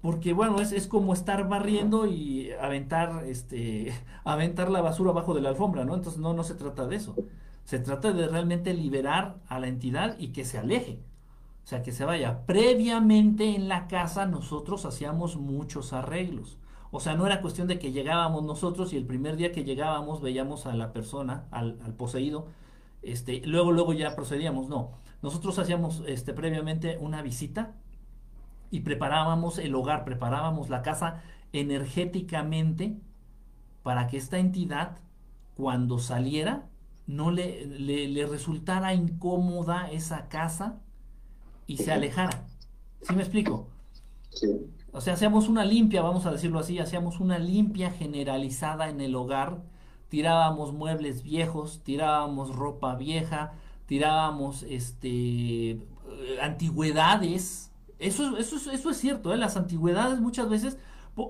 Porque bueno, es, es como estar barriendo y aventar, este, aventar la basura abajo de la alfombra, ¿no? Entonces no, no se trata de eso. Se trata de realmente liberar a la entidad y que se aleje. O sea, que se vaya. Previamente en la casa nosotros hacíamos muchos arreglos. O sea, no era cuestión de que llegábamos nosotros y el primer día que llegábamos veíamos a la persona, al, al poseído, este, luego, luego ya procedíamos. No, nosotros hacíamos este, previamente una visita y preparábamos el hogar, preparábamos la casa energéticamente para que esta entidad, cuando saliera, no le, le, le resultara incómoda esa casa y se alejara. ¿Sí me explico? Sí. O sea, hacíamos una limpia, vamos a decirlo así, hacíamos una limpia generalizada en el hogar, tirábamos muebles viejos, tirábamos ropa vieja, tirábamos este eh, antigüedades. Eso, eso, eso es cierto, ¿eh? las antigüedades muchas veces...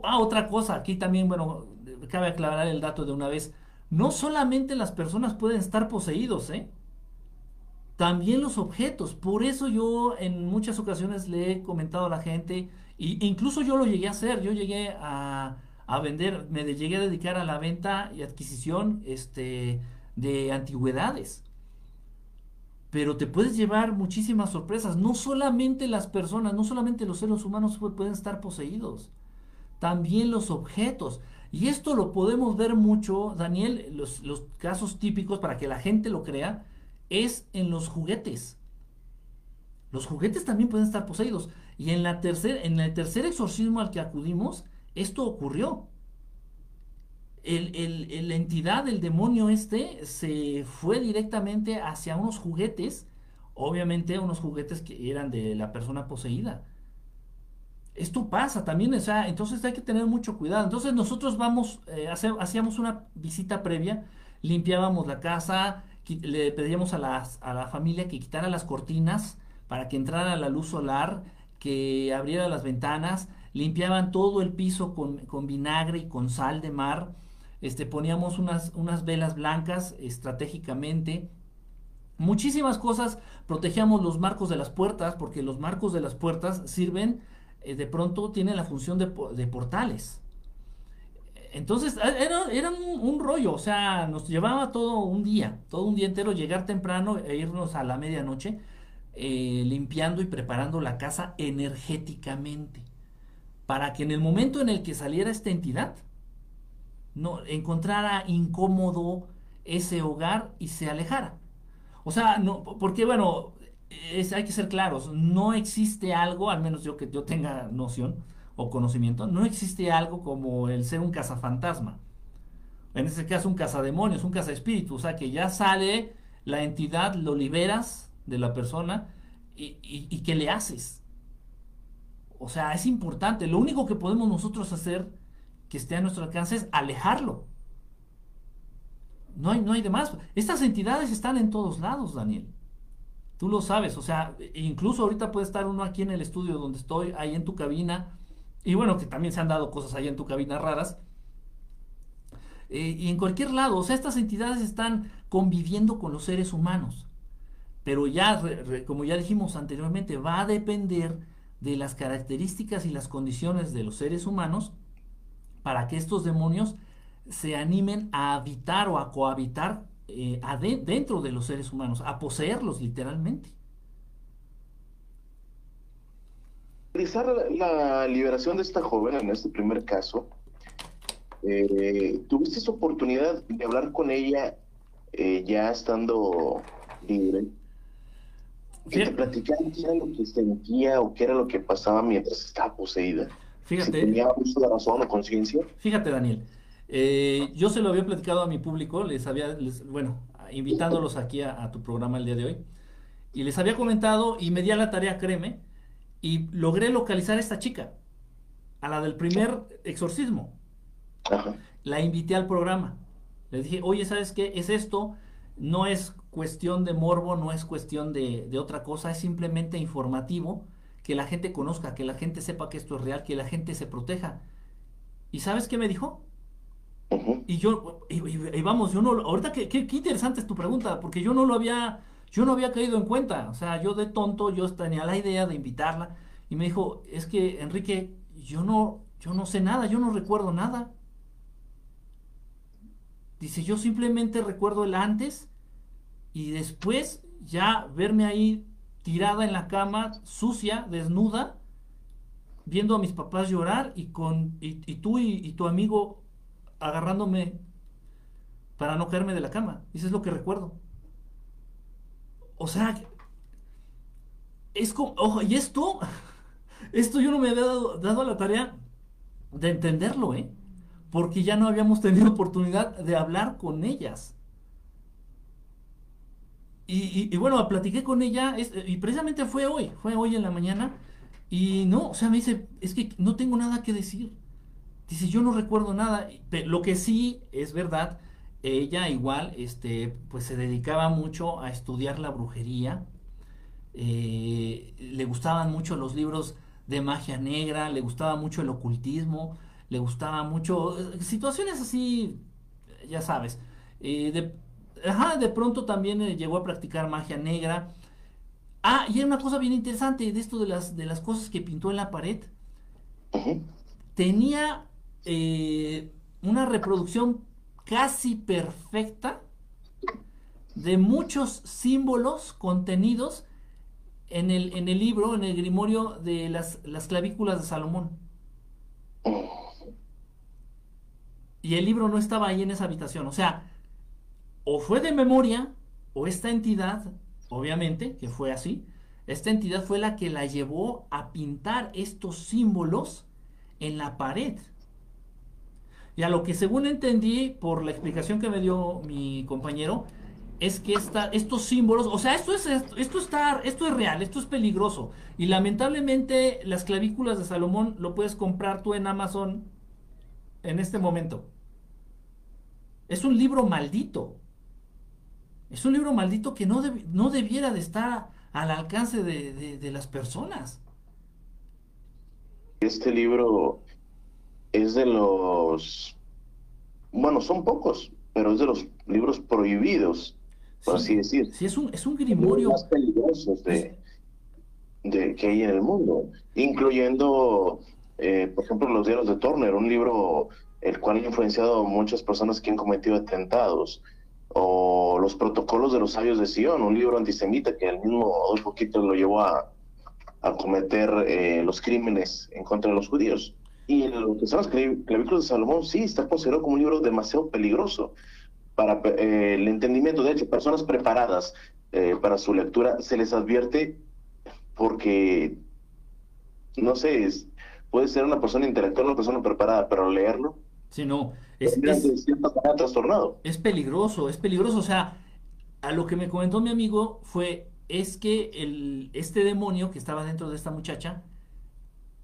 Ah, otra cosa, aquí también, bueno, cabe aclarar el dato de una vez. No solamente las personas pueden estar poseídos, ¿eh? También los objetos. Por eso yo en muchas ocasiones le he comentado a la gente, e incluso yo lo llegué a hacer, yo llegué a, a vender, me llegué a dedicar a la venta y adquisición este, de antigüedades. Pero te puedes llevar muchísimas sorpresas. No solamente las personas, no solamente los seres humanos pueden estar poseídos, también los objetos. Y esto lo podemos ver mucho, Daniel, los, los casos típicos para que la gente lo crea, es en los juguetes. Los juguetes también pueden estar poseídos. Y en, la en el tercer exorcismo al que acudimos, esto ocurrió. El, la entidad, el demonio este, se fue directamente hacia unos juguetes, obviamente unos juguetes que eran de la persona poseída. Esto pasa también, entonces hay que tener mucho cuidado. Entonces nosotros vamos, eh, hacíamos una visita previa, limpiábamos la casa, le pedíamos a, a la familia que quitara las cortinas para que entrara la luz solar, que abriera las ventanas, limpiaban todo el piso con, vinagre y con sal de mar, este, poníamos unas, unas velas blancas estratégicamente, muchísimas cosas, protegíamos los marcos de las puertas, porque los marcos de las puertas sirven, eh, de pronto tienen la función de, portales. Entonces era, un, rollo, o sea, nos llevaba todo un día, todo un día entero, llegar temprano e irnos a la medianoche, eh, limpiando y preparando la casa energéticamente para que en el momento en el que saliera esta entidad, no encontrara incómodo ese hogar y se alejara. O sea, no, porque bueno, es, hay que ser claros, no existe algo, al menos yo que yo tenga noción o conocimiento, no existe algo como el ser un cazafantasma. En este caso un cazademonios, un cazaespíritu, o sea que ya sale la entidad, lo liberas de la persona y, y, y ¿qué le haces? O sea, es importante. Lo único que podemos nosotros hacer que esté a nuestro alcance es alejarlo. No hay, no hay de más. Estas entidades están en todos lados, Daniel. Tú lo sabes. O sea, incluso ahorita puede estar uno aquí en el estudio donde estoy, ahí en tu cabina. Y bueno, que también se han dado cosas ahí en tu cabina raras. Eh, y en cualquier lado, o sea, estas entidades están conviviendo con los seres humanos. Pero ya, como ya dijimos anteriormente, va a depender de las características y las condiciones de los seres humanos para que estos demonios se animen a habitar o a cohabitar eh, dentro de los seres humanos, a poseerlos literalmente. Realizar la liberación de esta joven en este primer caso, eh, ¿tuviste esa oportunidad de hablar con ella eh, ya estando libre? Que te platicaran qué era lo que sentía o qué era lo que pasaba mientras estaba poseída. Fíjate. ¿Tenía uso de razón o conciencia? Fíjate, Daniel. Eh, yo se lo había platicado a mi público, les había, bueno, invitándolos aquí a, tu programa el día de hoy, y les había comentado y me di a la tarea, créeme, y logré localizar a esta chica, a la del primer exorcismo. La invité al programa. Le dije, oye, ¿sabes qué? Es esto, no es cuestión de morbo, no es cuestión de, otra cosa, es simplemente informativo, que la gente conozca, que la gente sepa que esto es real, que la gente se proteja. ¿Y sabes qué me dijo? Y yo, y, vamos, yo no, ahorita qué, qué, interesante es tu pregunta, porque yo no lo había, yo no había caído en cuenta, o sea, yo de tonto, yo tenía la idea de invitarla, y me dijo, es que Enrique, yo no, yo no sé nada, yo no recuerdo nada. Dice, yo simplemente recuerdo el antes y después ya verme ahí tirada en la cama, sucia, desnuda, viendo a mis papás llorar y con y, tú y, tu amigo agarrándome para no caerme de la cama. Eso es lo que recuerdo. O sea, es como, ojo, y esto, esto yo no me había dado, dado la tarea de entenderlo, ¿eh? Porque ya no habíamos tenido oportunidad de hablar con ellas. Y, bueno, platiqué con ella, y precisamente fue hoy, fue hoy en la mañana, y no, o sea, me dice, es que no tengo nada que decir. Dice, yo no recuerdo nada. Lo que sí es verdad ella igual, este, pues se dedicaba mucho a estudiar la brujería. Eh, le gustaban mucho los libros de magia negra, le gustaba mucho el ocultismo, le gustaba mucho eh, situaciones así, ya sabes. Eh, ajá, de pronto también llegó a practicar magia negra. Ah, y hay una cosa bien interesante de esto de las, de las cosas que pintó en la pared. Tenía una reproducción casi perfecta de muchos símbolos contenidos en el, en el libro, en el grimorio de las, las clavículas de Salomón. Y el libro no estaba ahí en esa habitación. O sea, o fue de memoria, o esta entidad, obviamente, que fue así, esta entidad fue la que la llevó a pintar estos símbolos en la pared. Y a lo que según entendí por la explicación que me dio mi compañero, es que esta, estos símbolos, o sea, esto es, esto, está, esto es real, esto es peligroso. Y lamentablemente las clavículas de Salomón lo puedes comprar tú en Amazon en este momento. Es un libro maldito. Es un libro maldito que no, no debiera de estar al alcance de, de las personas. Este libro es de los, bueno, son pocos, pero es de los libros prohibidos, por así decir. Sí, es un, es un grimorio. más peligrosos de, de, que hay en el mundo, incluyendo, eh, por ejemplo, los diarios de Turner, un libro el cual ha influenciado a muchas personas que han cometido atentados, o Los protocolos de los sabios de Sion, un libro antisemita que el mismo Adolfo Hitler lo llevó a, a cometer eh, los crímenes en contra de los judíos. Y lo que son las clavículas de Salomón sí está considerado como un libro demasiado peligroso para eh, el entendimiento. De hecho, personas preparadas eh, para su lectura se les advierte porque, no sé, es, puede ser una persona intelectual, una persona preparada, pero leerlo. Sí, no. Es, es, trastornado. es peligroso, es peligroso. O sea, a lo que me comentó mi amigo fue, es que el, este demonio que estaba dentro de esta muchacha,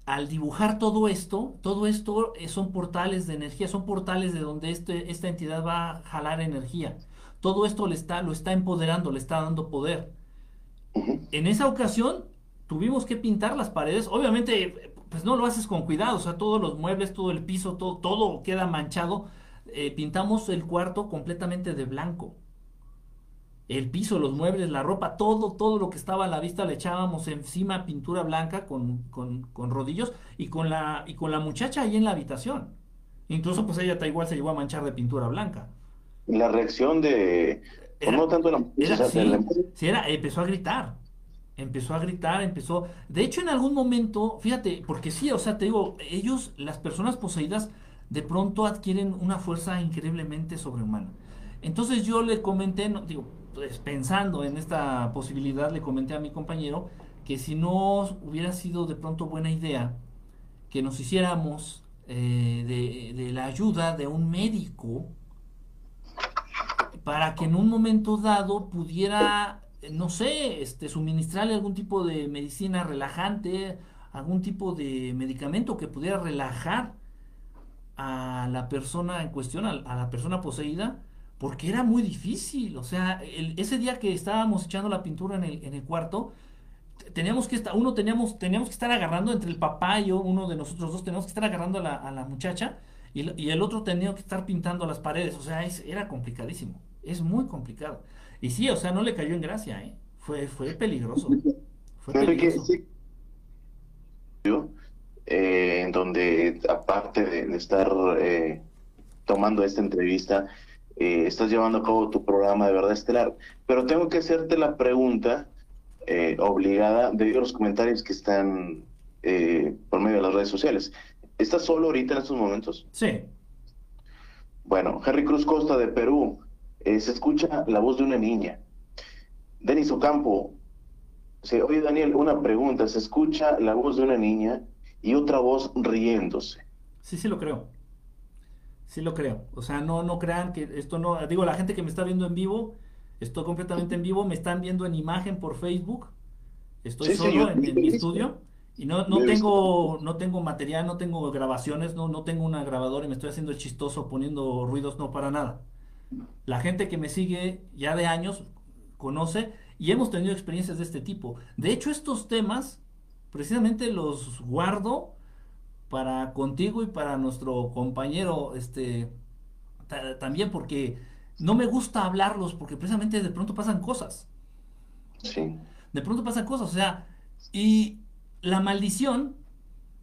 al dibujar todo esto, todo esto eh, son portales de energía, son portales de donde este, esta entidad va a jalar energía. Todo esto le está, lo está empoderando, le está dando poder. En esa ocasión tuvimos que pintar las paredes. Obviamente, pues no lo haces con cuidado, o sea, todos los muebles, todo el piso, todo, todo queda manchado. Eh, pintamos el cuarto completamente de blanco el piso, los muebles, la ropa, todo, todo lo que estaba a la vista le echábamos encima pintura blanca con, con, rodillos y con, la, y con la muchacha ahí en la habitación. Incluso pues ella igual se llevó a manchar de pintura blanca. La reacción de... Pues, no tanto la muchacha, sí, era, empezó a gritar. Empezó a gritar, empezó... De hecho, en algún momento, fíjate, porque sí, o sea, te digo, ellos, las personas poseídas, de pronto adquieren una fuerza increíblemente sobrehumana. Entonces yo le comenté, digo, pues, pensando en esta posibilidad, le comenté a mi compañero que si no hubiera sido de pronto buena idea que nos hiciéramos eh, de, la ayuda de un médico para que en un momento dado pudiera, no sé, este, suministrarle algún tipo de medicina relajante, algún tipo de medicamento que pudiera relajar a la persona en cuestión, a la persona poseída, porque era muy difícil. O sea, ese día que estábamos echando la pintura en el, en el cuarto, teníamos que estar, uno teníamos, teníamos que estar agarrando entre el papá y yo, uno de nosotros dos, teníamos que estar agarrando a la, a la muchacha y, el otro tenía que estar pintando las paredes. O sea, era complicadísimo. Es muy complicado. Y sí, o sea, no le cayó en gracia, ¿eh? Fue, fue peligroso. Fue peligroso. Eh, en donde aparte de, estar eh, tomando esta entrevista, eh, estás llevando a cabo tu programa de verdad estelar. Pero tengo que hacerte la pregunta eh, obligada debido a los comentarios que están por medio de las redes sociales. ¿Estás solo ahorita en estos momentos? Sí. Bueno, Henry Cruz Costa de Perú, se escucha la voz de una niña. Denis Ocampo, sí, oye Daniel, una pregunta, se escucha la voz de una niña y otra voz riéndose. Sí, sí lo creo. Sí lo creo. O sea, no, no crean que esto no... Digo, la gente que me está viendo en vivo, estoy completamente en vivo, me están viendo en imagen por Facebook. Estoy solo en, mi estudio. Y no, no tengo, no tengo material, no tengo grabaciones, no, no tengo una grabadora y me estoy haciendo chistoso poniendo ruidos, no para nada. La gente que me sigue ya de años conoce y hemos tenido experiencias de este tipo. De hecho, estos temas precisamente los guardo para contigo y para nuestro compañero este también porque no me gusta hablarlos porque precisamente de pronto pasan cosas. Sí. De pronto pasan cosas, o sea, y la maldición,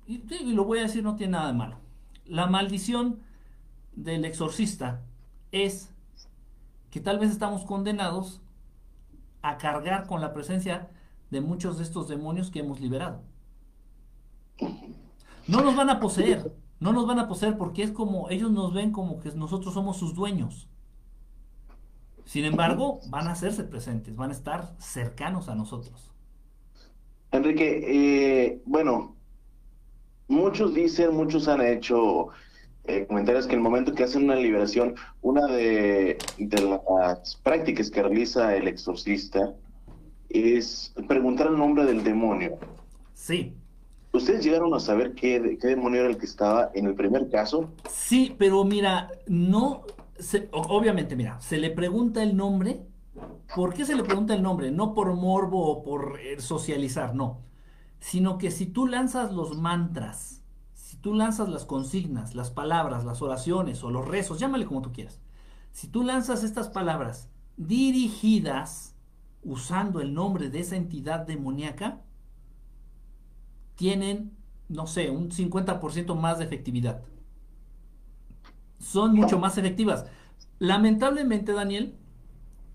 y, y lo voy a decir, no tiene nada de malo. La maldición del exorcista es que tal vez estamos condenados a cargar con la presencia de muchos de estos demonios que hemos liberado. No nos van a poseer, no nos van a poseer porque es como ellos nos ven como que nosotros somos sus dueños. Sin embargo, van a hacerse presentes, van a estar cercanos a nosotros. Enrique, eh, bueno, muchos dicen, muchos han hecho eh, comentarios que en el momento que hacen una liberación, una de, de, las prácticas que realiza el exorcista es preguntar el nombre del demonio. Sí. ¿Ustedes llegaron a saber qué, qué demonio era el que estaba en el primer caso? Sí, pero mira, no, se, obviamente, mira, se le pregunta el nombre. ¿Por qué se le pregunta el nombre? No por morbo o por eh, socializar, no. Sino que si tú lanzas los mantras, tú lanzas las consignas, las palabras, las oraciones o los rezos, llámale como tú quieras. Si tú lanzas estas palabras dirigidas usando el nombre de esa entidad demoníaca, tienen, no sé, un 50% más de efectividad son mucho más efectivas. Lamentablemente, Daniel,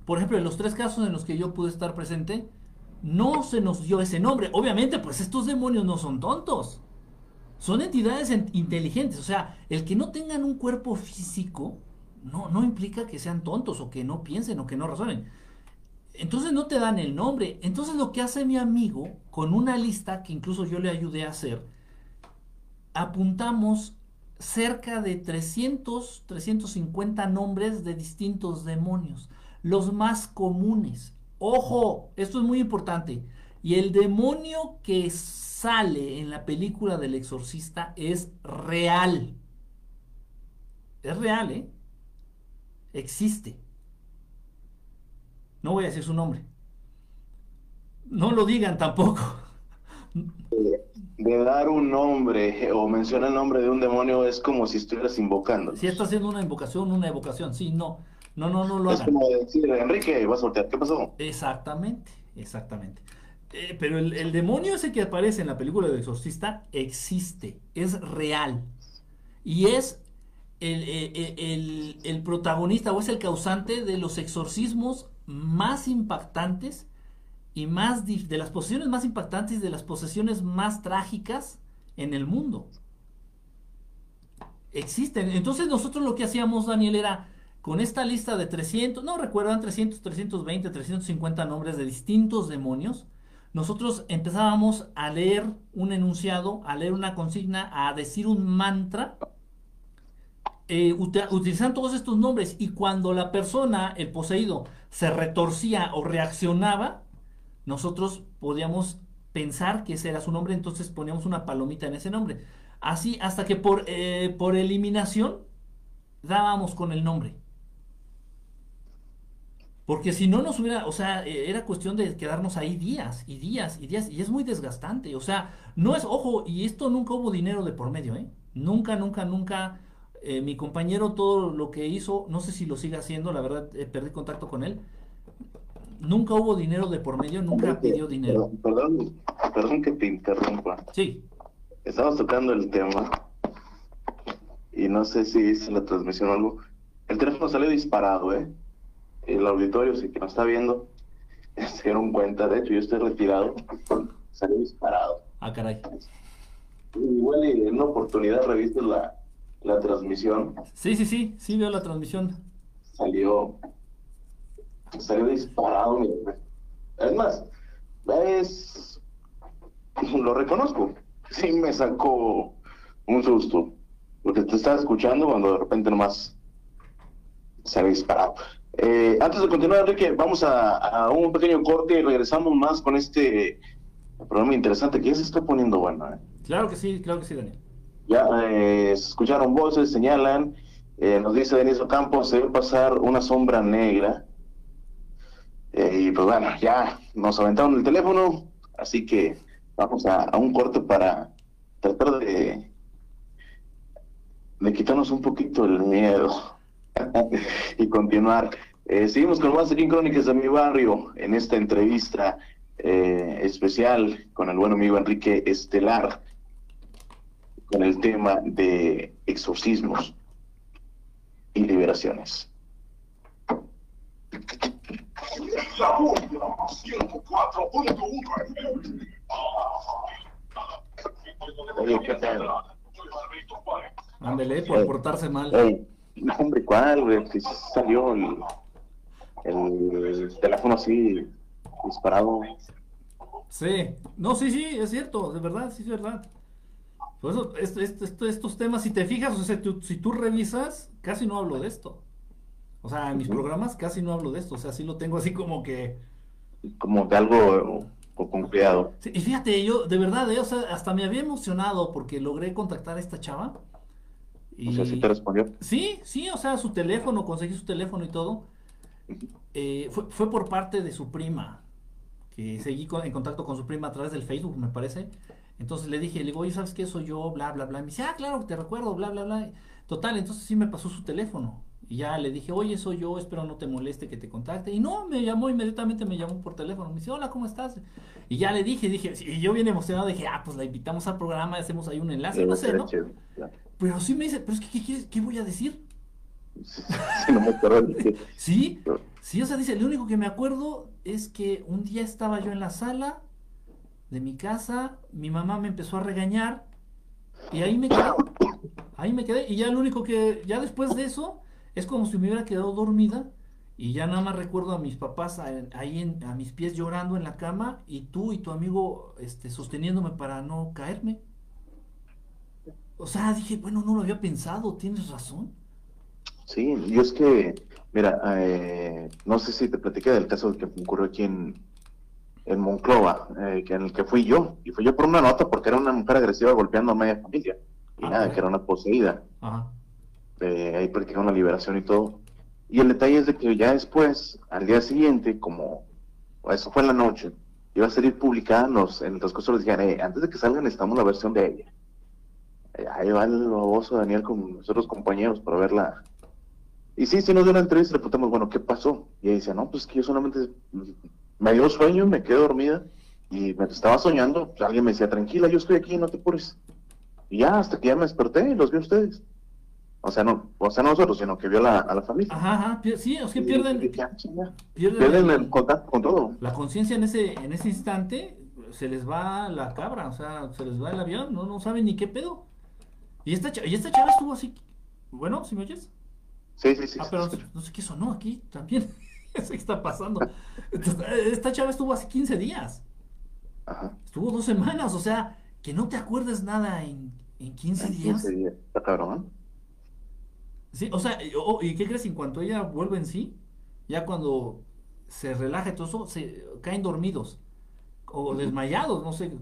por ejemplo, en los tres casos en los que yo pude estar presente, no se nos dio ese nombre. Obviamente, pues estos demonios no son tontos. Son entidades inteligentes. O sea, el que no tengan un cuerpo físico no, no implica que sean tontos o que no piensen o que no razonen. Entonces no te dan el nombre. Entonces lo que hace mi amigo con una lista que incluso yo le ayudé a hacer, apuntamos cerca de 300, 350 nombres de distintos demonios, los más comunes. Ojo, esto es muy importante. Y el demonio que sale en la película del exorcista es real. Es real, ¿eh? Existe. No voy a decir su nombre. No lo digan tampoco. de dar un nombre o mencionar el nombre de un demonio es como si estuvieras invocando. Si estás haciendo una invocación, una evocación, sí, no. No, no, no lo Es como decir, Enrique, vas a voltear, ¿qué pasó? Exactamente, exactamente. Eh, pero el, demonio ese que aparece en la película del exorcista existe, es real. Y es el, el, el protagonista o es el causante de los exorcismos más impactantes y más de las posesiones más impactantes y de las posesiones más trágicas en el mundo. Existen. Entonces nosotros lo que hacíamos, Daniel, era con esta lista de 300, no recuerdan 300, 320, 350 nombres de distintos demonios, nosotros empezábamos a leer un enunciado, a leer una consigna, a decir un mantra, eh, utilizando todos estos nombres y cuando la persona, el poseído, se retorcía o reaccionaba, nosotros podíamos pensar que ese era su nombre, entonces poníamos una palomita en ese nombre. Así hasta que por, eh, por eliminación dábamos con el nombre. Porque si no nos hubiera, o sea, eh, era cuestión de quedarnos ahí días y días y días y es muy desgastante. O sea, no es, ojo, y esto nunca hubo dinero de por medio, ¿eh? Nunca, nunca, nunca. Eh, mi compañero todo lo que hizo, no sé si lo sigue haciendo, la verdad perdí contacto con él, nunca hubo dinero de por medio, nunca pidió dinero. Perdón, perdón, que te interrumpa. Sí. Estamos tocando el tema y no sé si es la transmisión o algo. El teléfono salió disparado, ¿eh? El auditorio, si que nos está viendo, se dieron cuenta. De hecho, yo estoy retirado. Salió disparado. Ah, caray. Igual en una oportunidad reviste la, la transmisión. Sí, sí, sí, sí veo la transmisión. Salió salió disparado. Es más, es, lo reconozco, sí me sacó un susto, porque te estaba escuchando cuando de repente nomás salió disparado. Eh, antes de continuar, Enrique, vamos a, un pequeño corte y regresamos más con este programa interesante que ya se está poniendo bueno. ¿eh? Claro que sí, claro que sí, Daniel. Ya eh, escucharon voces, señalan Eh, nos dice Denis Campos, se ve pasar una sombra negra. Eh, y pues bueno, ya nos aventaron el teléfono, así que vamos a, a un corte para tratar de, de quitarnos un poquito el miedo y continuar. Eh, seguimos con más aquí en Crónicas de mi barrio en esta entrevista eh, especial con el buen amigo Enrique Estelar con el tema de exorcismos y liberaciones. Oye, ¿qué tal? Ándele, por Eh, portarse mal. Ey, no, hombre, ¿cuál? güey? Salió el, el teléfono así disparado. Sí, no, sí, sí, es cierto, de verdad, sí es verdad. Por eso, esto- esto- esto- estos temas, si te fijas, o sea, tú- si tú revisas, casi no hablo de esto. O sea, en mis programas casi no hablo de esto, o sea, sí lo tengo así como que... Como de algo con, con cuidado. Sí, y fíjate, yo, de verdad, eh, o sea, hasta me había emocionado porque logré contactar a esta chava. O sea, sí te respondió. Sí, sí, o sea, su teléfono, conseguí su teléfono y todo. Eh, fue, fue por parte de su prima, que seguí con- en contacto con su prima a través del Facebook, me parece. Entonces le dije, le digo, oye, ¿sabes qué? Soy yo, bla, bla, bla. Y me dice, ah, claro, te recuerdo, bla, bla, bla. Total, entonces sí me pasó su teléfono. Y ya le dije, oye, soy yo, espero no te moleste que te contacte. Y no, me llamó inmediatamente, me llamó por teléfono. Me dice, hola, ¿cómo estás? Y ya le dije, dije, y yo bien emocionado, dije, ah, pues la invitamos al programa, hacemos ahí un enlace, no sé, ¿no? Pero sí me dice, pero es que, ¿qué quieres? ¿Qué voy a decir? Sí, sí, Sí, o sea, dice, lo único que me acuerdo es que un día estaba yo en la sala de mi casa, mi mamá me empezó a regañar y ahí me quedé, ahí me quedé y ya lo único que, ya después de eso, es como si me hubiera quedado dormida y ya nada más recuerdo a mis papás ahí a mis pies llorando en la cama y tú y tu amigo este, sosteniéndome para no caerme. O sea, dije, bueno, no lo había pensado, tienes razón. Sí, y es que, mira, eh, no sé si te platiqué del caso que ocurrió aquí en, en Monclova, eh, que en el que fui yo, y fui yo por una nota porque era una mujer agresiva golpeando a media familia, y Ah, nada, que era una poseída, Ajá. eh, ahí practicaron la liberación y todo. Y el detalle es de que ya después, al día siguiente, como eso fue en la noche, iba a salir publicada en los, en transcurso les dijeron, "Eh, antes de que salgan necesitamos la versión de ella. Eh, ahí va el baboso Daniel con nosotros compañeros para verla. Y sí, sí nos dio una entrevista y le preguntamos, bueno, ¿qué pasó? Y ella dice, no, pues que yo solamente me dio sueño, me quedé dormida y me estaba soñando. Pues, alguien me decía, tranquila, yo estoy aquí, no te apures. Y ya, hasta que ya me desperté y los vi a ustedes. O sea, no, o sea, no nosotros, sino que vio la, a la familia. Ajá, ajá, sí, es que Y pierden, pierden Pierden el- el contacto con todo. la conciencia en ese, en ese instante, se les va la cabra, o sea, se les va el avión, no, no saben ni qué pedo. Y esta, y esta chava estuvo así, bueno, ¿sí me oyes? Sí, sí, sí. Ah, pero sí. no sé qué sonó aquí también, no sé qué está pasando. Esta chava estuvo hace 15 días, Ajá. estuvo dos semanas, o sea, que no te acuerdes nada en, en 15 días. 15 días. Está cabrón. Sí, o sea, y- o- ¿y qué crees? En cuanto ella vuelve en sí, ya cuando se relaja y todo eso, se caen dormidos o desmayados, no sé,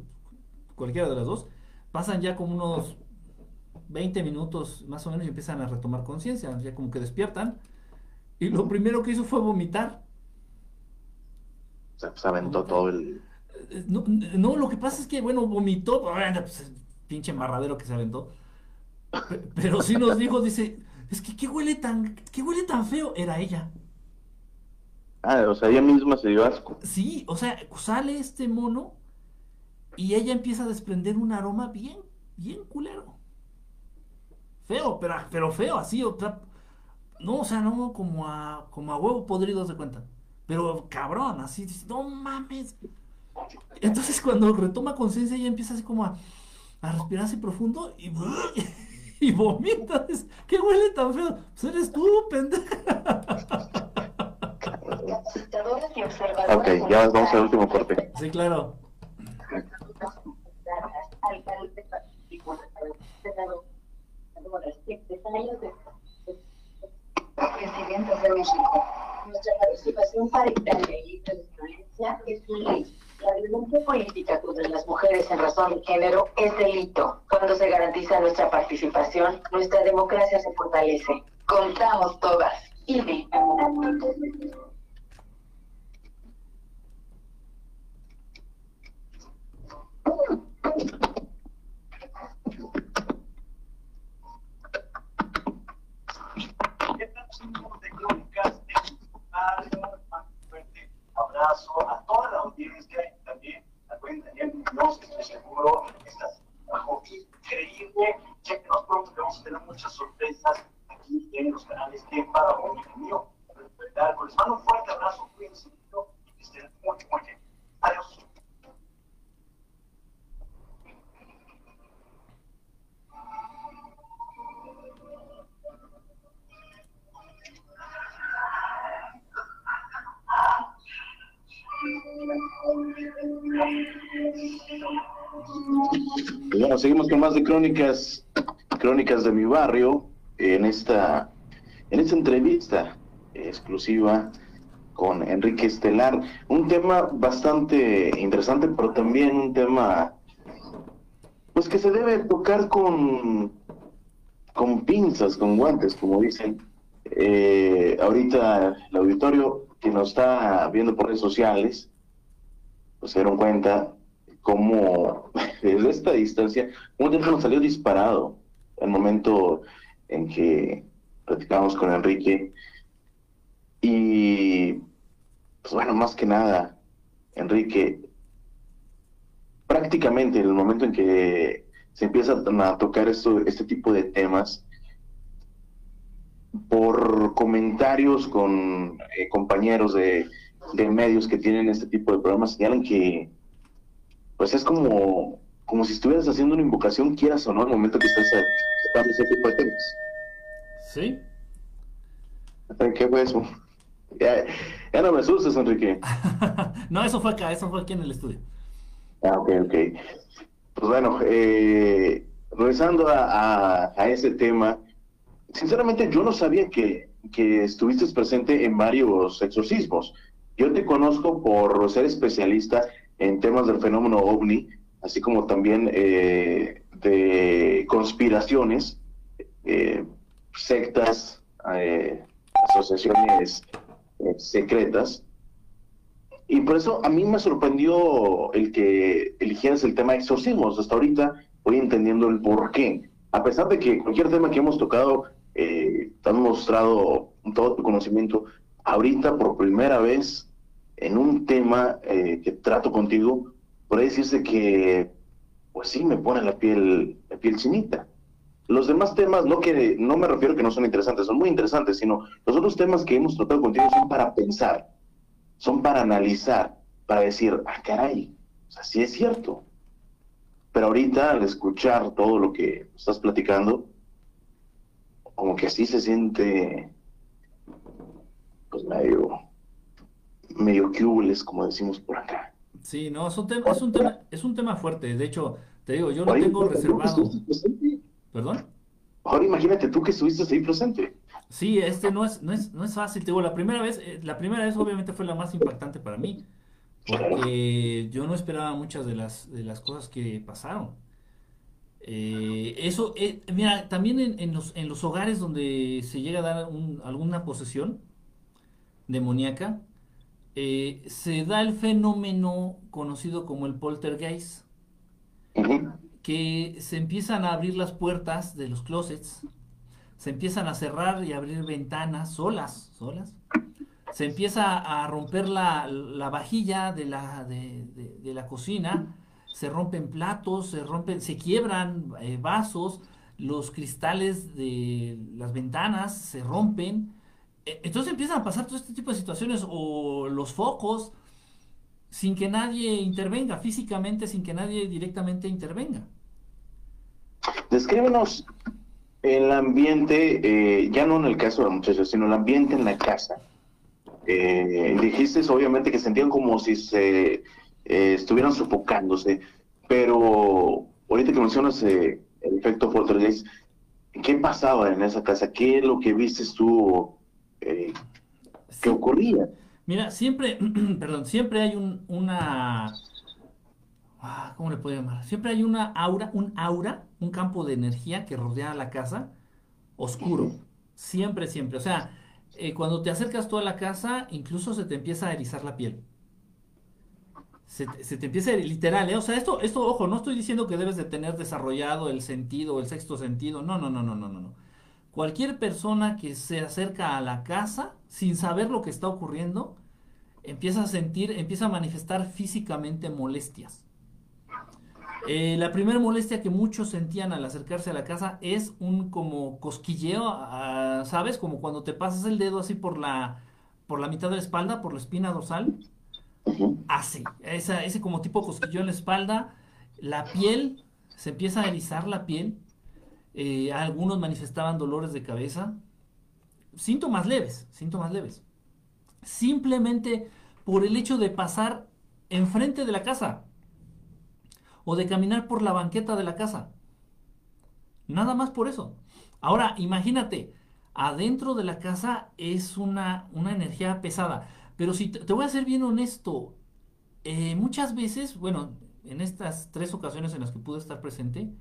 cualquiera de las dos, pasan ya como unos 20 minutos más o menos y empiezan a retomar conciencia, ya como que despiertan. Y lo primero que hizo fue vomitar. O sea, pues aventó todo el. Eh, No, no, lo que pasa es que, bueno, vomitó, pues, pinche marradero que se aventó. Pe- Pero sí nos dijo, dice, es que qué huele tan, qué huele tan feo, era ella. Ah, o sea, ella misma se dio asco. Sí, o sea, sale este mono y ella empieza a desprender un aroma bien, bien culero. Feo, pero, pero feo, así, o sea, no, o sea, no como a, como a huevo podrido, de cuenta. Pero cabrón, así, no mames. Entonces cuando retoma conciencia ella empieza así como a, a respirar así profundo y, y vomita. ¿Qué huele tan feo? Pues eres tú, pendeja. Ok, ya vamos al último corte. Sí, claro. Alcaldes, senadores, secretarios de presidentes de México. Nuestra participación paritaria y violencia es una ley. La violencia política contra las mujeres en razón de género es delito. Cuando se garantiza nuestra participación, nuestra democracia se fortalece. Contamos todas. Irene. ¿Qué tal, amigos de Crónicas Un fuerte abrazo a toda la audiencia y también a Daniel estoy seguro que está trabajo increíble. Chequenos pronto, que vamos a tener muchas sorpresas aquí en los canales de Paramount y mío. Les mando un fuerte abrazo, cuídense y que estén muy, muy bien. Adiós. Bueno, seguimos con más de crónicas, crónicas de mi barrio, en esta, en esta entrevista exclusiva con Enrique Estelar. Un tema bastante interesante, pero también un tema, pues que se debe tocar con, con pinzas, con guantes, como dicen. Eh, ahorita el auditorio que nos está viendo por redes sociales, pues se dieron cuenta cómo desde esta distancia un teléfono salió disparado el momento en que platicamos con Enrique. Y pues bueno más que nada Enrique prácticamente en el momento en que se empieza a tocar esto, este tipo de temas por comentarios con eh, compañeros de, de medios que tienen este tipo de programas señalan que pues es como, como si estuvieras haciendo una invocación, quieras o no, al momento que estás tratando ese tipo de temas. ¿Sí? ¿Qué fue eso? Ya, ya no me asustes, Enrique. no, eso fue acá, eso fue aquí en el estudio. Ah, ok, ok. Pues bueno, eh, regresando a, a, a, ese tema, sinceramente yo no sabía que, que estuviste presente en varios exorcismos. Yo te conozco por ser especialista en temas del fenómeno ovni, así como también eh, de conspiraciones, eh, sectas, eh, asociaciones secretas. Y por eso a mí me sorprendió el que eligieras el tema de exorcismos. Hasta ahorita voy entendiendo el por qué. A pesar de que cualquier tema que hemos tocado, te han mostrado todo tu conocimiento, ahorita por primera vez en un tema eh, que trato contigo, puede decirse que, pues sí, me pone la piel, la piel chinita. Los demás temas, no que no me refiero que no son interesantes, son muy interesantes, sino los otros temas que hemos tratado contigo son para pensar, son para analizar, para decir, ah, caray, o sea, sí es cierto. Pero ahorita, al escuchar todo lo que estás platicando, como que así se siente, pues medio, medio cubles, como decimos por acá. Sí, no, es un, tema, es, un tema, es un tema fuerte. De hecho, te digo, yo lo tengo reservado. ¿Perdón? Ahora imagínate tú que estuviste ahí presente. Sí, este no es, no es, no es fácil. Te digo, la primera vez, eh, la primera vez obviamente fue la más impactante para mí. Porque yo no esperaba muchas de las, de las cosas que pasaron. Eh, eso, eh, mira, también en, en, los, en los hogares donde se llega a dar un, alguna posesión demoníaca, eh, se da el fenómeno conocido como el poltergeist, uh -huh. que se empiezan a abrir las puertas de los closets, se empiezan a cerrar y abrir ventanas solas, solas. Se empieza a romper la, la vajilla de la, de, de, de, la cocina, se rompen platos, se rompen, se quiebran eh, vasos, los cristales de las ventanas se rompen, entonces empiezan a pasar todo este tipo de situaciones o los focos sin que nadie intervenga, físicamente sin que nadie directamente intervenga. Descríbenos el ambiente, eh, ya no en el caso de la muchacha, sino el ambiente en la casa. Eh, dijiste obviamente que sentían como si se eh, estuvieran sofocándose, pero ahorita que mencionas el efecto poltergeist, ¿qué pasaba en esa casa? ¿Qué es lo que viste tú? Eh, ¿Qué ocurría? Mira, siempre, perdón, siempre hay un, una, ah, ¿cómo le puedo llamar? Siempre hay una aura, un aura, un campo de energía que rodea la casa, oscuro. Siempre, siempre. O sea, eh, cuando te acercas tú a la casa, incluso se te empieza a erizar la piel. Se, te- se te empieza a literal, ¿eh? O sea, esto, esto, ojo, no estoy diciendo que debes de tener desarrollado el sentido, el sexto sentido. No, no, no, no, no, no, no. Cualquier persona que se acerca a la casa sin saber lo que está ocurriendo, empieza a sentir, empieza a manifestar físicamente molestias. Eh, la primera molestia que muchos sentían al acercarse a la casa es un como cosquilleo, ah, ¿sabes? Como cuando te pasas el dedo así por la, por la mitad de la espalda, por la espina dorsal. Así, esa, ese como tipo cosquilleo en la espalda, la piel, se empieza a erizar la piel, eh, algunos manifestaban dolores de cabeza, síntomas leves, síntomas leves. Simplemente por el hecho de pasar enfrente de la casa o de caminar por la banqueta de la casa. Nada más por eso. Ahora, imagínate, adentro de la casa es una, una energía pesada. Pero si te, voy a ser bien honesto, eh, muchas veces, bueno, en estas tres ocasiones en las que pude estar presente,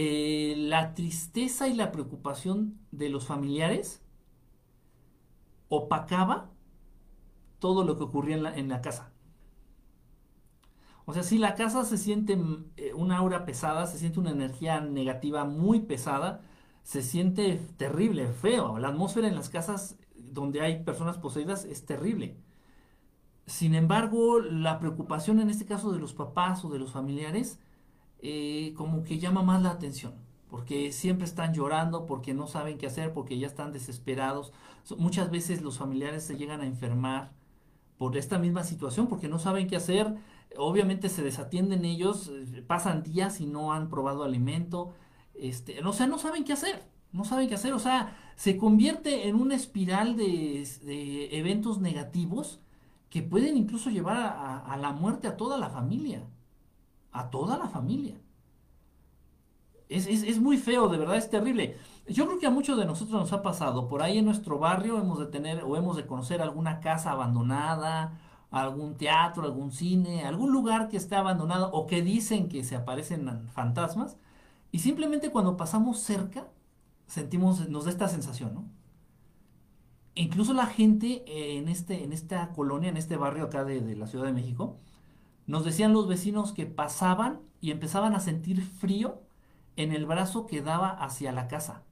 eh, la tristeza y la preocupación de los familiares opacaba todo lo que ocurría en la, casa. O sea, si la casa se siente eh, una aura pesada, se siente una energía negativa muy pesada, se siente terrible, feo. La atmósfera en las casas donde hay personas poseídas es terrible. Sin embargo, la preocupación en este caso de los papás o de los familiares, eh, como que llama más la atención, porque siempre están llorando, porque no saben qué hacer, porque ya están desesperados. Muchas veces los familiares se llegan a enfermar por esta misma situación, porque no saben qué hacer. Obviamente se desatienden ellos, eh, pasan días y no han probado alimento. Este, o sea, no saben qué hacer, no saben qué hacer. O sea, se convierte en una espiral de, eventos negativos que pueden incluso llevar a la muerte a toda la familia. A toda la familia. Es, es- es muy feo, de verdad, es terrible. Yo creo que a muchos de nosotros nos ha pasado. Por ahí en nuestro barrio hemos de tener o hemos de conocer alguna casa abandonada, algún teatro, algún cine, algún lugar que esté abandonado o que dicen que se aparecen fantasmas. Y simplemente cuando pasamos cerca, sentimos, nos da esta sensación, ¿no? Incluso la gente en, este, en esta colonia, en este barrio acá de, de la Ciudad de México, nos decían los vecinos que pasaban y empezaban a sentir frío en el brazo que daba hacia la casa.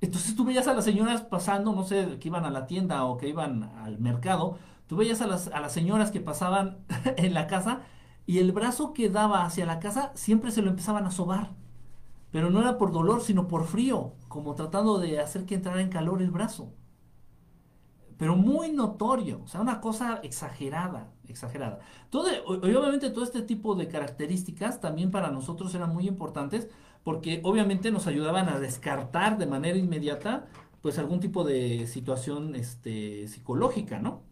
Entonces tú veías a las señoras pasando, no sé, que iban a la tienda o que iban al mercado, tú veías a las, a las señoras que pasaban en la casa y el brazo que daba hacia la casa siempre se lo empezaban a sobar. Pero no era por dolor, sino por frío, como tratando de hacer que entrara en calor el brazo. Pero muy notorio, o sea, una cosa exagerada, exagerada. Todo, obviamente todo este tipo de características también para nosotros eran muy importantes porque obviamente nos ayudaban a descartar de manera inmediata pues algún tipo de situación este, psicológica, ¿no?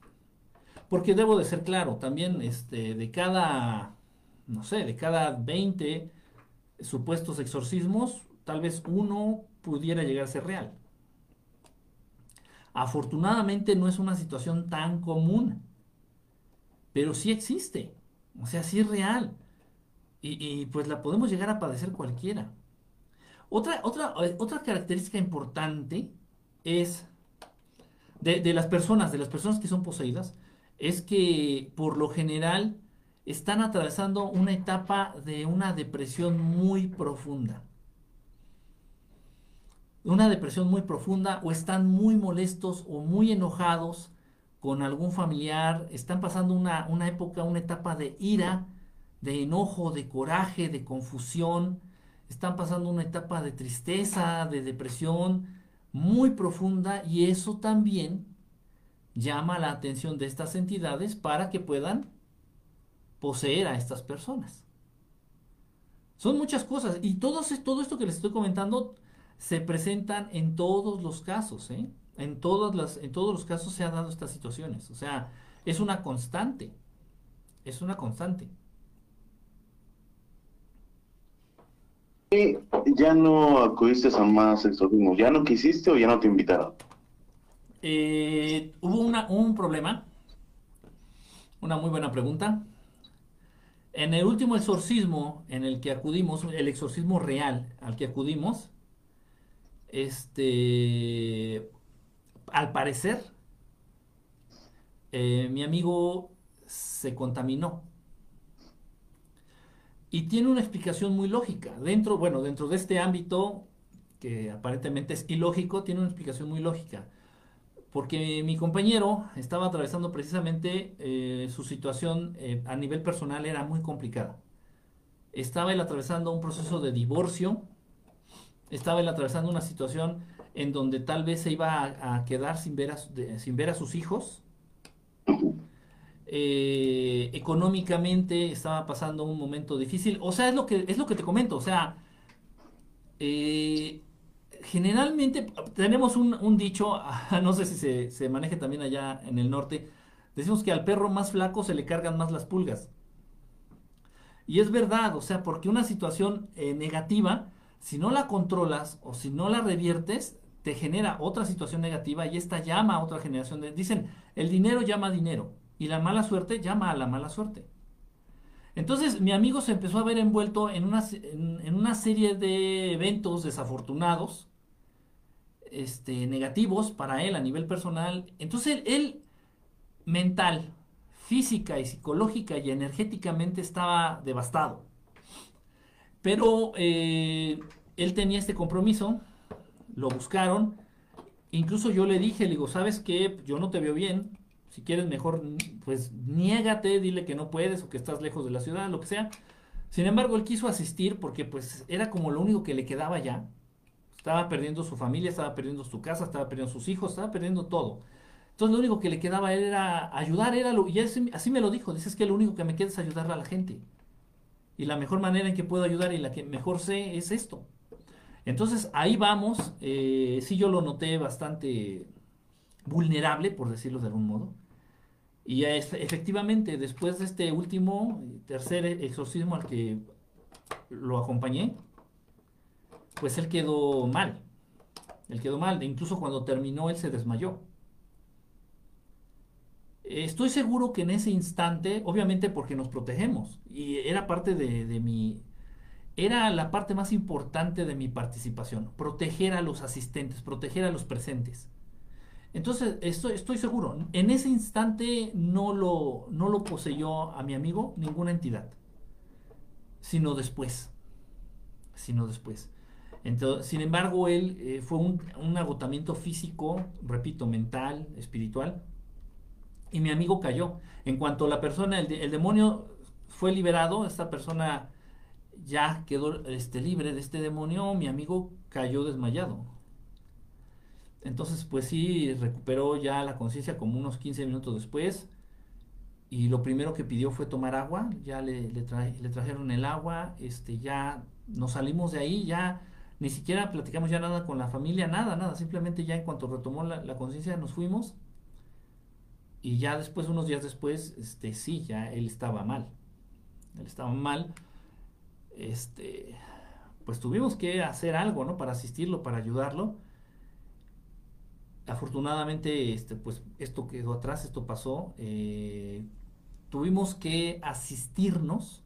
Porque debo de ser claro, también este, de cada, no sé, de cada 20 supuestos exorcismos, tal vez uno pudiera llegar a ser real. Afortunadamente no es una situación tan común, pero sí existe, o sea, sí es real. Y, pues la podemos llegar a padecer cualquiera. Otra, otra, eh, otra característica importante es de las personas, de las personas que son poseídas, es que por lo general están atravesando una etapa de una depresión muy profunda. Una depresión muy profunda o están muy molestos o muy enojados con algún familiar, están pasando una, una época, una etapa de ira, de enojo, de coraje, de confusión, están pasando una etapa de tristeza, de depresión muy profunda y eso también llama la atención de estas entidades para que puedan poseer a estas personas. Son muchas cosas y todo, todo esto que les estoy comentando se presentan en todos los casos, ¿eh? En, todas las, en todos los casos se han dado estas situaciones. O sea, es una constante. Es una constante. Y ya no acudiste a más exorcismos, ¿ya no quisiste o ya no te invitaron? Eh, hubo una, un problema. Una muy buena pregunta. En el último exorcismo en el que acudimos, el exorcismo real al que acudimos, este, al parecer, eh, mi amigo se contaminó. Y tiene una explicación muy lógica. Dentro, bueno, dentro de este ámbito, que aparentemente es ilógico, tiene una explicación muy lógica. Porque mi compañero estaba atravesando precisamente eh, su situación eh, a nivel personal era muy complicada. Estaba él atravesando un proceso de divorcio, estaba él atravesando una situación en donde tal vez se iba a, quedar sin ver a, sus hijos. Eh, económicamente estaba pasando un momento difícil. O sea, es lo que, es lo que te comento. O sea, eh, generalmente tenemos un, dicho, no sé si se, se, maneja también allá en el norte, decimos que al perro más flaco se le cargan más las pulgas. Y es verdad, o sea, porque una situación eh, negativa, si no la controlas o si no la reviertes, te genera otra situación negativa y esta llama a otra generación. De, dicen, el dinero llama dinero y la mala suerte llama a la mala suerte. Entonces mi amigo se empezó a ver envuelto en una, en, una serie de eventos desafortunados, este, negativos para él a nivel personal. Entonces él mental, física y psicológica y energéticamente estaba devastado. Pero eh, él tenía este compromiso, lo buscaron, incluso yo le dije, le digo, ¿sabes qué? Yo no te veo bien, si quieres mejor, pues niégate, dile que no puedes o que estás lejos de la ciudad, lo que sea. Sin embargo, él quiso asistir porque pues era como lo único que le quedaba ya. Estaba perdiendo su familia, estaba perdiendo su casa, estaba perdiendo sus hijos, estaba perdiendo todo. Entonces lo único que le quedaba era ayudar, era y así, me lo dijo, dice, es que lo único que me queda es ayudar a la gente. Y la mejor manera en que puedo ayudar y la que mejor sé es esto. Entonces ahí vamos, eh, sí yo lo noté bastante vulnerable, por decirlo de algún modo. Y efectivamente, después de este último, tercer exorcismo al que lo acompañé, pues él quedó mal. Él quedó mal. Incluso cuando terminó, él se desmayó. Estoy seguro que en ese instante, obviamente porque nos protegemos, y era parte de, mi, era la parte más importante de mi participación, proteger a los asistentes, proteger a los presentes. Entonces, estoy, seguro, en ese instante no lo, no lo poseyó a mi amigo ninguna entidad, sino después, sino después. Entonces, sin embargo, él eh, fue un, agotamiento físico, repito, mental, espiritual, y mi amigo cayó. En cuanto la persona, el, demonio fue liberado, esta persona ya quedó este, libre de este demonio, mi amigo cayó desmayado. Entonces, pues sí, recuperó ya la conciencia como unos 15 minutos después. Y lo primero que pidió fue tomar agua. Ya le, le, traje, le trajeron el agua. Este, ya nos salimos de ahí. Ya ni siquiera platicamos ya nada con la familia. Nada, nada. Simplemente ya en cuanto retomó la conciencia nos fuimos. Y ya después, unos días después, este, sí, ya él estaba mal. Él estaba mal. Este, pues tuvimos que hacer algo, ¿no? Para asistirlo, para ayudarlo afortunadamente, este, pues esto quedó atrás, esto pasó. Eh, tuvimos que asistirnos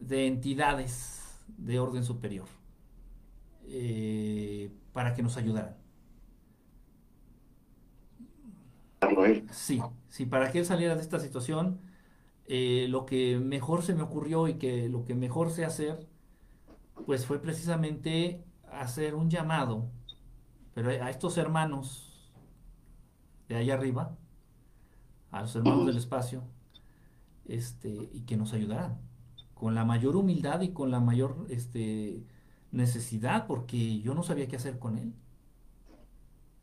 de entidades de orden superior eh, para que nos ayudaran. Sí, sí, para que él saliera de esta situación, eh, lo que mejor se me ocurrió y que lo que mejor sé hacer, pues fue precisamente hacer un llamado pero a estos hermanos de allá arriba, a los hermanos del espacio, este, y que nos ayudaran con la mayor humildad y con la mayor este, necesidad, porque yo no sabía qué hacer con él.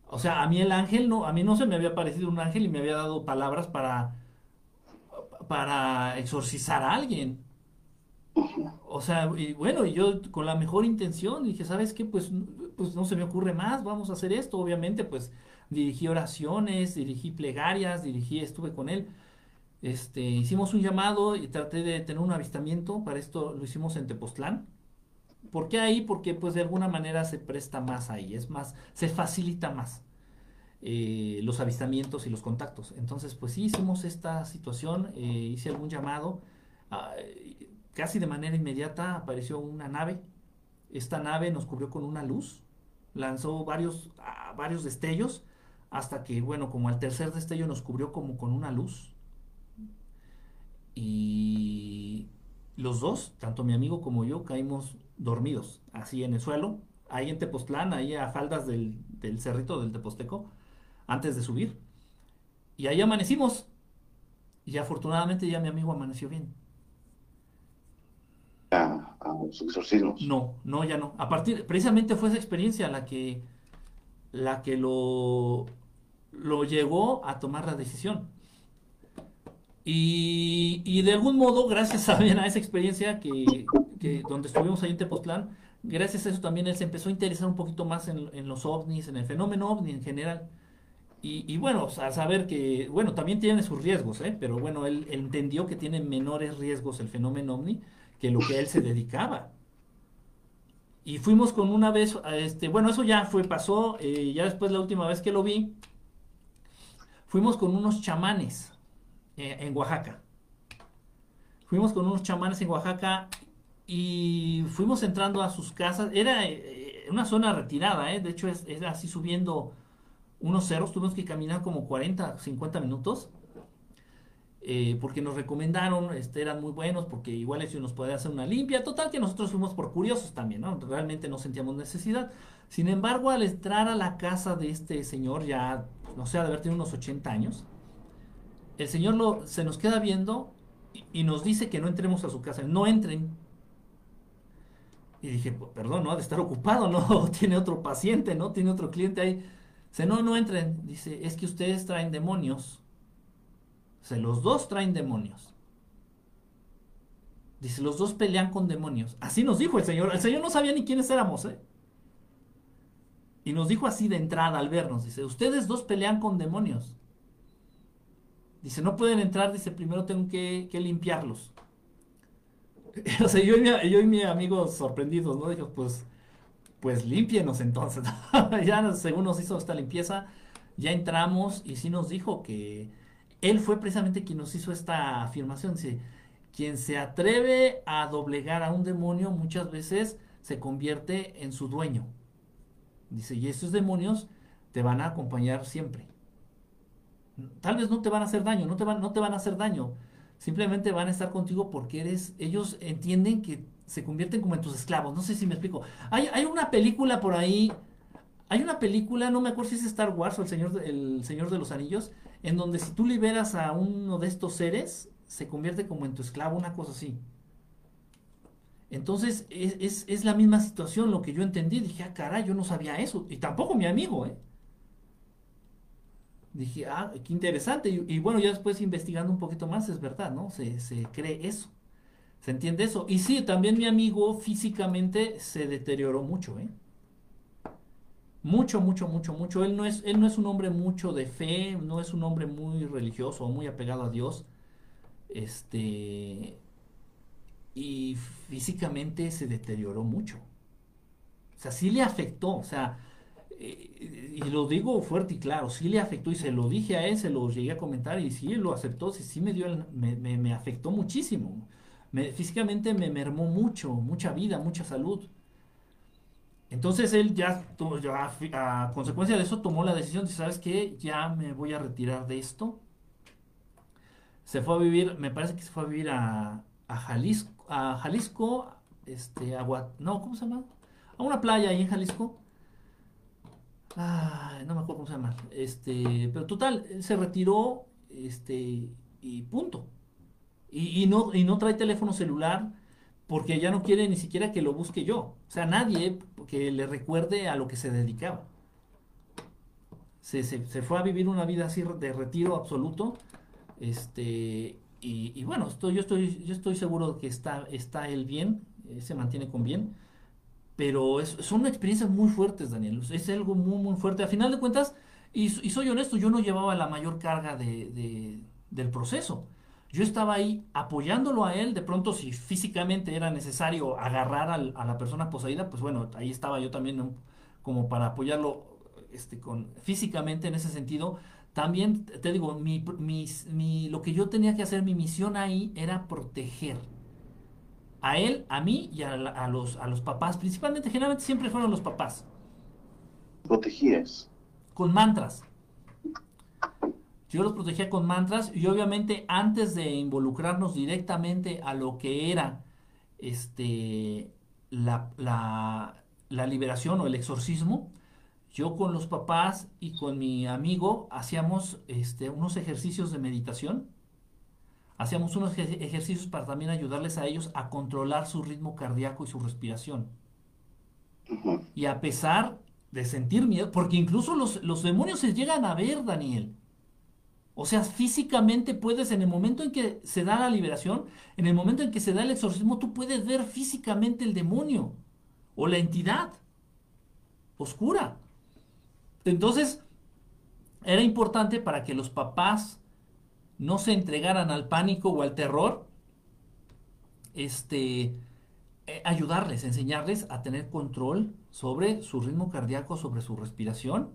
O sea, a mí el ángel no, a mí no se me había parecido un ángel y me había dado palabras para, para exorcizar a alguien. O sea, y bueno, y yo con la mejor intención dije, ¿sabes qué? Pues, pues no se me ocurre más, vamos a hacer esto. Obviamente, pues dirigí oraciones, dirigí plegarias, dirigí, estuve con él. Este, hicimos un llamado y traté de tener un avistamiento, para esto lo hicimos en Tepoztlán. ¿Por qué ahí? Porque pues de alguna manera se presta más ahí, es más, se facilita más eh, los avistamientos y los contactos. Entonces, pues sí hicimos esta situación, eh, hice algún llamado. Uh, casi de manera inmediata apareció una nave esta nave nos cubrió con una luz, lanzó varios, ah, varios destellos, hasta que, bueno, como al tercer destello nos cubrió como con una luz. Y los dos, tanto mi amigo como yo, caímos dormidos, así en el suelo, ahí en Tepoztlán, ahí a faldas del, del cerrito del Teposteco, antes de subir. Y ahí amanecimos. Y afortunadamente ya mi amigo amaneció bien. A, a los exorcismos. No, no, ya no. A partir, precisamente fue esa experiencia la que, la que lo, lo llegó a tomar la decisión. Y, y de algún modo, gracias también a esa experiencia que, donde estuvimos ahí en Tepoztlán, gracias a eso también él se empezó a interesar un poquito más en, los ovnis, en el fenómeno ovni en general. Y, bueno, a saber que, bueno, también tiene sus riesgos, ¿eh? Pero bueno, él, entendió que tiene menores riesgos el fenómeno ovni que lo que él se dedicaba. Y fuimos con una vez, este, bueno, eso ya fue, pasó, eh, ya después la última vez que lo vi, fuimos con unos chamanes eh, en Oaxaca. Fuimos con unos chamanes en Oaxaca y fuimos entrando a sus casas. Era eh, una zona retirada, ¿eh? de hecho es, era así subiendo unos cerros, tuvimos que caminar como 40, 50 minutos. eh, porque nos recomendaron, este, eran muy buenos, porque igual eso nos podía hacer una limpia. Total que nosotros fuimos por curiosos también, ¿no? Realmente no sentíamos necesidad. Sin embargo, al entrar a la casa de este señor, ya, no sé, de haber tenido unos 80 años, el señor lo, se nos queda viendo y, y nos dice que no entremos a su casa, no entren. Y dije, "Pues, perdón, no ha de estar ocupado, no tiene otro paciente, no tiene otro cliente ahí. Dice, no, no entren. Dice, es que ustedes traen demonios. Dice, los dos traen demonios. Dice, los dos pelean con demonios. Así nos dijo el Señor. El Señor no sabía ni quiénes éramos, ¿eh? Y nos dijo así de entrada al vernos. Dice, ustedes dos pelean con demonios. Dice, no pueden entrar. Dice, primero tengo que limpiarlos. O sea, yo y, mi, yo y mi amigo sorprendidos, ¿no? Dijo, pues, pues límpienos entonces. ya según nos hizo esta limpieza, ya entramos y sí nos dijo que él fue precisamente quien nos hizo esta afirmación. Dice, quien se atreve a doblegar a un demonio muchas veces se convierte en su dueño. Dice, y esos demonios te van a acompañar siempre. Tal vez no te van a hacer daño, no te van, no te van a hacer daño. Simplemente van a estar contigo porque eres, ellos entienden que se convierten como en tus esclavos. No sé si me explico. Hay, hay una película por ahí, hay una película, no me acuerdo si es Star Wars o el Señor, el Señor de los Anillos, en donde si tú liberas a uno de estos seres, se convierte como en tu esclavo, una cosa así. Entonces, es, es, es la misma situación, lo que yo entendí. Dije, ah, caray, yo no sabía eso. Y tampoco mi amigo, ¿eh? Dije, ah, qué interesante. Y, bueno, ya después investigando un poquito más, es verdad, ¿no? Se, se cree eso. ¿Se entiende eso? Y sí, también mi amigo físicamente se deterioró mucho, ¿eh? Mucho, mucho, mucho, mucho. Él no es, él no es un hombre mucho de fe, no es un hombre muy religioso muy apegado a Dios. Este. Y físicamente se deterioró mucho. O sea, sí le afectó. O sea, eh, y lo digo fuerte y claro, sí le afectó y se lo dije a él, se lo llegué a comentar y sí lo aceptó, sí, sí me dio, me, me- afectó muchísimo. Me- físicamente me mermó mucho, mucha vida, mucha salud. Entonces él ya, a, consecuencia de eso tomó la decisión de, ¿sabes qué? Ya me voy a retirar de esto. Se fue a vivir, me parece que se fue a vivir a, a Jalisco, a Jalisco, este, a no, ¿cómo se llama? A una playa ahí en Jalisco. No me acuerdo cómo se llama. Este, pero total, él se retiró, este, y punto. Y, no, y no trae teléfono celular porque ya no quiere ni siquiera que lo busque yo. O sea, nadie que le recuerde a lo que se dedicaba. Se, se- se fue a vivir una vida así de retiro absoluto. Este, y, y bueno, estoy, yo, estoy, yo estoy seguro que está, está él bien, eh, se mantiene con bien. Pero es- son experiencias muy fuertes, Daniel. Es algo muy, muy fuerte. A final de cuentas, y, soy honesto, yo no llevaba la mayor carga de, de- del proceso. Yo estaba ahí apoyándolo a él. De pronto, si físicamente era necesario agarrar a la persona poseída, pues bueno, ahí estaba yo también como para apoyarlo este, con, físicamente en ese sentido. También te digo, mi, mis- mi- lo que yo tenía que hacer, mi misión ahí era proteger a él, a mí y a, a los, a los papás, principalmente, generalmente siempre fueron los papás, Protegías. con mantras. Yo los protegía con mantras y obviamente antes de involucrarnos directamente a lo que era este, la, la- la liberación o el exorcismo, yo con los papás y con mi amigo hacíamos este, unos ejercicios de meditación. Hacíamos unos ejer- ejercicios para también ayudarles a ellos a controlar su ritmo cardíaco y su respiración. Y a pesar de sentir miedo, porque incluso los, los demonios se llegan a ver, Daniel. O sea, físicamente puedes, en el momento en que se da la liberación, en el momento en que se da el exorcismo, tú puedes ver físicamente el demonio o la entidad oscura. Entonces, era importante para que los papás no se entregaran al pánico o al terror, este, eh, ayudarles, enseñarles a tener control sobre su ritmo cardíaco, sobre su respiración.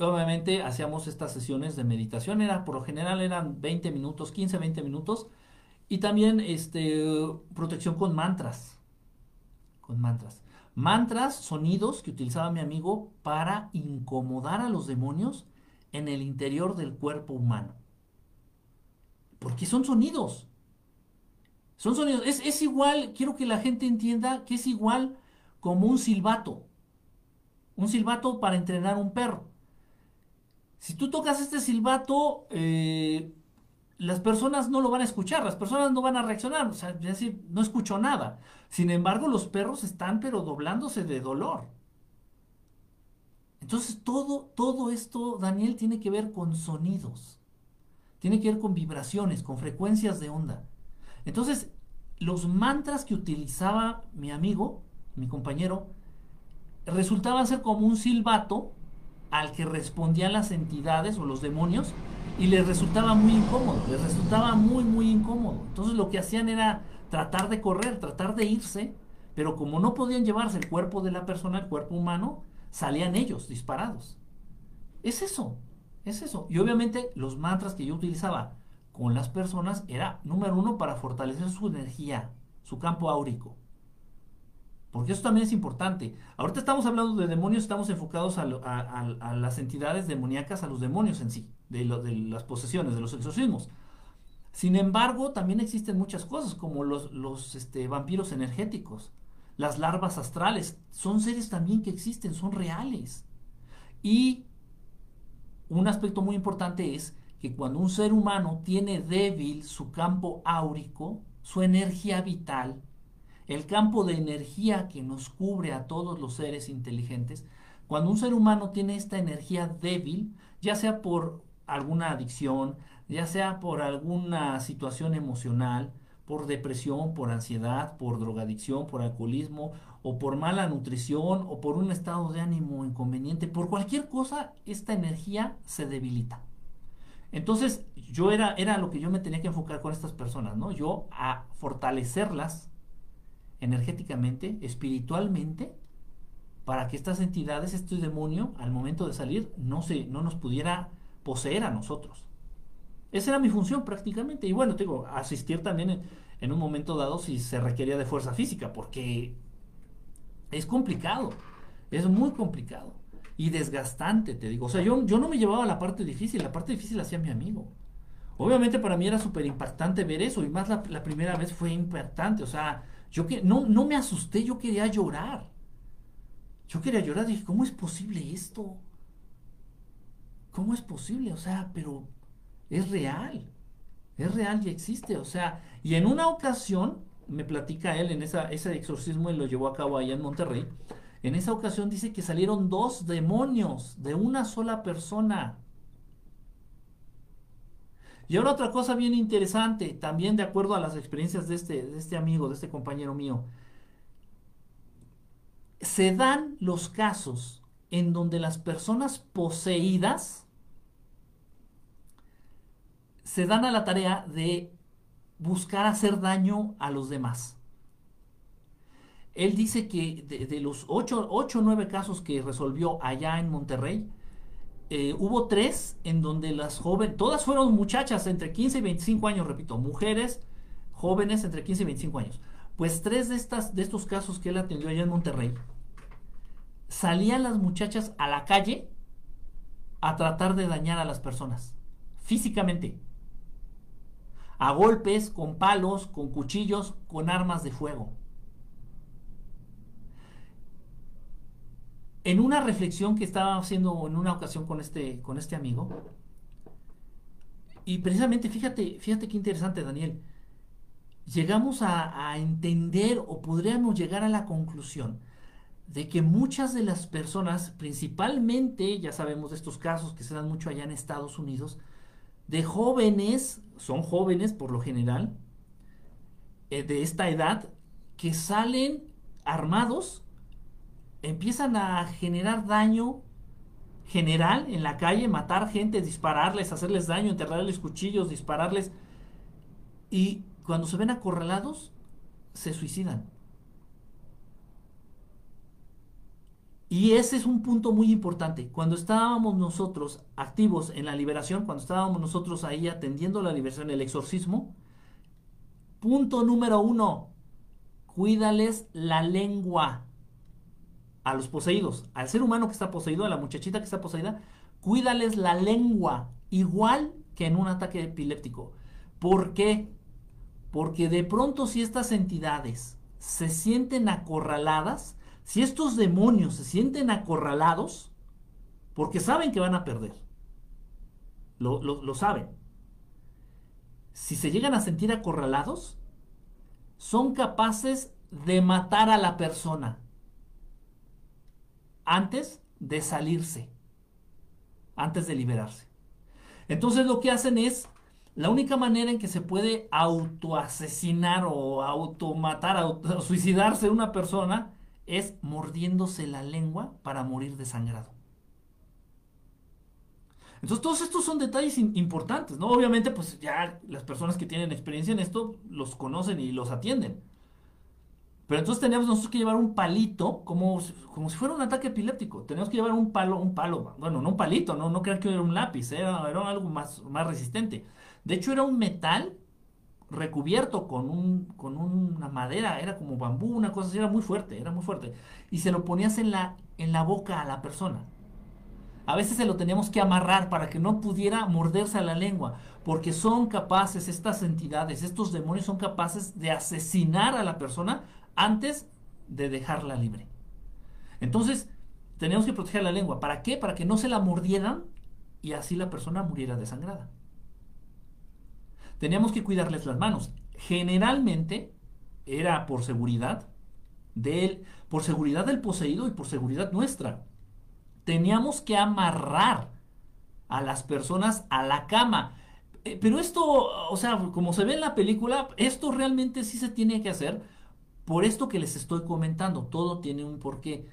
Obviamente hacíamos estas sesiones de meditación, era, por lo general eran 20 minutos, 15, 20 minutos, y también este, protección con mantras, con mantras. Mantras, sonidos que utilizaba mi amigo para incomodar a los demonios en el interior del cuerpo humano. Porque son sonidos. Son sonidos. Es, es igual, quiero que la gente entienda que es igual como un silbato. Un silbato para entrenar un perro. Si tú tocas este silbato, eh, las personas no lo van a escuchar, las personas no van a reaccionar, o sea, no escucho nada. Sin embargo, los perros están pero doblándose de dolor. Entonces, todo, todo esto, Daniel, tiene que ver con sonidos. Tiene que ver con vibraciones, con frecuencias de onda. Entonces, los mantras que utilizaba mi amigo, mi compañero, resultaban ser como un silbato al que respondían las entidades o los demonios y les resultaba muy incómodo, les resultaba muy, muy incómodo. Entonces lo que hacían era tratar de correr, tratar de irse, pero como no podían llevarse el cuerpo de la persona, el cuerpo humano, salían ellos disparados. Es eso, es eso. Y obviamente los mantras que yo utilizaba con las personas era, número uno, para fortalecer su energía, su campo áurico. Porque eso también es importante. Ahorita estamos hablando de demonios, estamos enfocados a, las entidades demoníacas, a los demonios en sí, de, las posesiones, de los exorcismos. Sin embargo, también existen muchas cosas, como los, los este, vampiros energéticos, las larvas astrales. Son seres también que existen, son reales. Y un aspecto muy importante es que cuando un ser humano tiene débil su campo áurico, su energía vital, el campo de energía que nos cubre a todos los seres inteligentes, cuando un ser humano tiene esta energía débil, ya sea por alguna adicción, ya sea por alguna situación emocional, por depresión, por ansiedad, por drogadicción, por alcoholismo, o por mala nutrición, o por un estado de ánimo inconveniente, por cualquier cosa, esta energía se debilita. Entonces, yo era, era lo que yo me tenía que enfocar con estas personas, ¿no? Yo a fortalecerlas energéticamente, espiritualmente, para que estas entidades, este demonio, al momento de salir, no, se, no nos pudiera poseer a nosotros. Esa era mi función prácticamente. Y bueno, te digo, asistir también en un momento dado si se requería de fuerza física, porque es complicado, es muy complicado y desgastante, te digo. O sea, yo, yo no me llevaba la parte difícil, la parte difícil la hacía mi amigo. Obviamente para mí era súper impactante ver eso, y más la, la primera vez fue impactante. O sea, yo que no, no me asusté, yo quería llorar. Yo quería llorar, dije, ¿cómo es posible esto? ¿Cómo es posible? O sea, pero es real. Es real y existe. O sea, y en una ocasión, me platica él, en esa, ese exorcismo, él lo llevó a cabo allá en Monterrey. En esa ocasión dice que salieron dos demonios de una sola persona. Y ahora otra cosa bien interesante, también de acuerdo a las experiencias de este, de este amigo, de este compañero mío. Se dan los casos en donde las personas poseídas se dan a la tarea de buscar hacer daño a los demás. Él dice que de, los 8 o 9 casos que resolvió allá en Monterrey, eh, hubo tres en donde las jóvenes, todas fueron muchachas entre 15 y 25 años, repito, mujeres jóvenes entre 15 y 25 años. Pues tres de, estas, de estos casos que él atendió allá en Monterrey, salían las muchachas a la calle a tratar de dañar a las personas, físicamente. A golpes, con palos, con cuchillos, con armas de fuego. En una reflexión que estaba haciendo en una ocasión con este, con este amigo, y precisamente, fíjate, fíjate qué interesante, Daniel, llegamos a, a entender o podríamos llegar a la conclusión de que muchas de las personas, principalmente, ya sabemos de estos casos que se dan mucho allá en Estados Unidos, de jóvenes, son jóvenes por lo general, eh, de esta edad, que salen armados, empiezan a generar daño general en la calle, matar gente, dispararles, hacerles daño, enterrarles cuchillos, dispararles, y cuando se ven acorralados, se suicidan. Y ese es un punto muy importante. Cuando estábamos nosotros activos en la liberación, cuando estábamos nosotros ahí atendiendo la liberación, el exorcismo, punto número uno, cuídales la lengua a los poseídos, al ser humano que está poseído, a la muchachita que está poseída, cuídales la lengua, igual que en un ataque epiléptico. ¿Por qué? Porque de pronto si estas entidades se sienten acorraladas, si estos demonios se sienten acorralados, porque saben que van a perder, lo, lo, saben, si se llegan a sentir acorralados, son capaces de matar a la persona antes de salirse, antes de liberarse. Entonces lo que hacen es, la única manera en que se puede autoasesinar o automatar, auto, suicidarse una persona es mordiéndose la lengua para morir desangrado. Entonces todos estos son detalles importantes, ¿no? Obviamente pues ya las personas que tienen experiencia en esto los conocen y los atienden. Pero entonces teníamos nosotros que llevar un palito como, como si fuera un ataque epiléptico. Teníamos que llevar un palo, un palo, bueno, no un palito, no, no crean que era un lápiz, era, algo más, más resistente. De hecho era un metal recubierto con, un, con una madera, era como bambú, una cosa así, era muy fuerte, era muy fuerte. Y se lo ponías en la, en la boca a la persona. A veces se lo teníamos que amarrar para que no pudiera morderse a la lengua, porque son capaces, estas entidades, estos demonios son capaces de asesinar a la persona antes de dejarla libre. Entonces, tenemos que proteger la lengua. ¿Para qué? Para que no se la mordieran y así la persona muriera desangrada teníamos que cuidarles las manos. Generalmente era por seguridad del, por seguridad del poseído y por seguridad nuestra. Teníamos que amarrar a las personas a la cama. Eh, pero esto, o sea, como se ve en la película, esto realmente sí se tiene que hacer por esto que les estoy comentando. Todo tiene un porqué.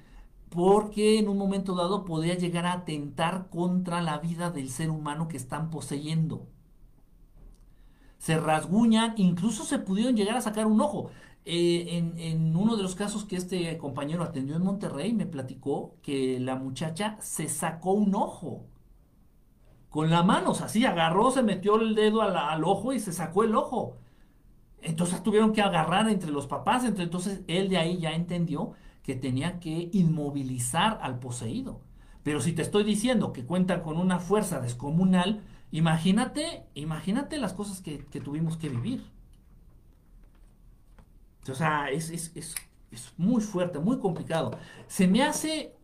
Porque en un momento dado podría llegar a atentar contra la vida del ser humano que están poseyendo se rasguñan, incluso se pudieron llegar a sacar un ojo. Eh, en, en, uno de los casos que este compañero atendió en Monterrey, me platicó que la muchacha se sacó un ojo con la mano, o sea, así agarró, se metió el dedo al, al ojo y se sacó el ojo. Entonces tuvieron que agarrar entre los papás, entonces él de ahí ya entendió que tenía que inmovilizar al poseído. Pero si te estoy diciendo que cuenta con una fuerza descomunal, Imagínate, imagínate las cosas que, tuvimos que vivir. O sea, es, es, muy fuerte, muy complicado. Se me hace,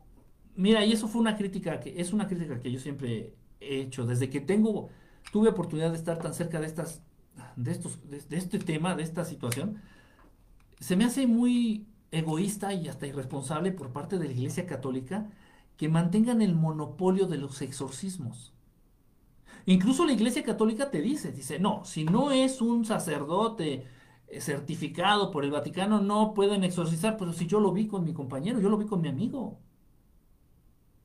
mira, y eso fue una crítica que, es una crítica que yo siempre he hecho, desde que tengo, tuve oportunidad de estar tan cerca de estas, de estos, de este tema, de esta situación, se me hace muy egoísta y hasta irresponsable por parte de la Iglesia Católica que mantengan el monopolio de los exorcismos. Incluso la Iglesia Católica te dice, dice, no, si no es un sacerdote eh, certificado por el Vaticano, no pueden exorcizar, pero si yo lo vi con mi compañero, yo lo vi con mi amigo.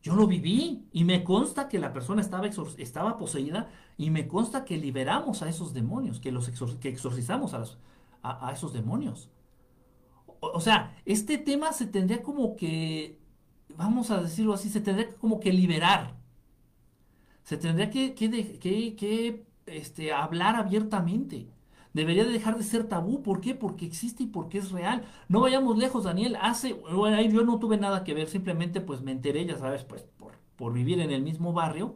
Yo lo viví y me consta que la persona estaba, poseída y me consta que liberamos a esos demonios, que, los que exorcizamos a, a, esos demonios. O, sea, este tema se tendría como que, vamos a decirlo así, se tendría como que liberar se tendría que, que, que este, hablar abiertamente. debería de dejar de ser tabú. ¿Por qué? Porque existe y porque es real. No vayamos lejos, Daniel. Hace, bueno, yo no tuve nada que ver, simplemente pues me enteré, ya sabes, pues por, por vivir en el mismo barrio.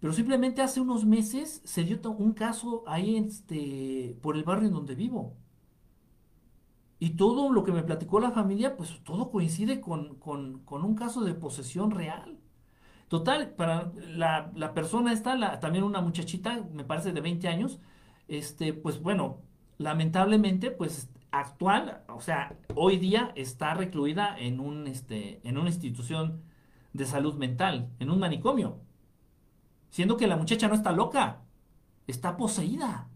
Pero simplemente hace unos meses se dio un caso ahí este, por el barrio en donde vivo. Y todo lo que me platicó la familia, pues todo coincide con, con- con un caso de posesión real. Total, para la, la persona esta, la- también una muchachita, me parece de 20 años, este, pues bueno, lamentablemente, pues actual, o sea, hoy día está recluida en un, este, en una institución de salud mental, en un manicomio, siendo que la muchacha no está loca, está poseída.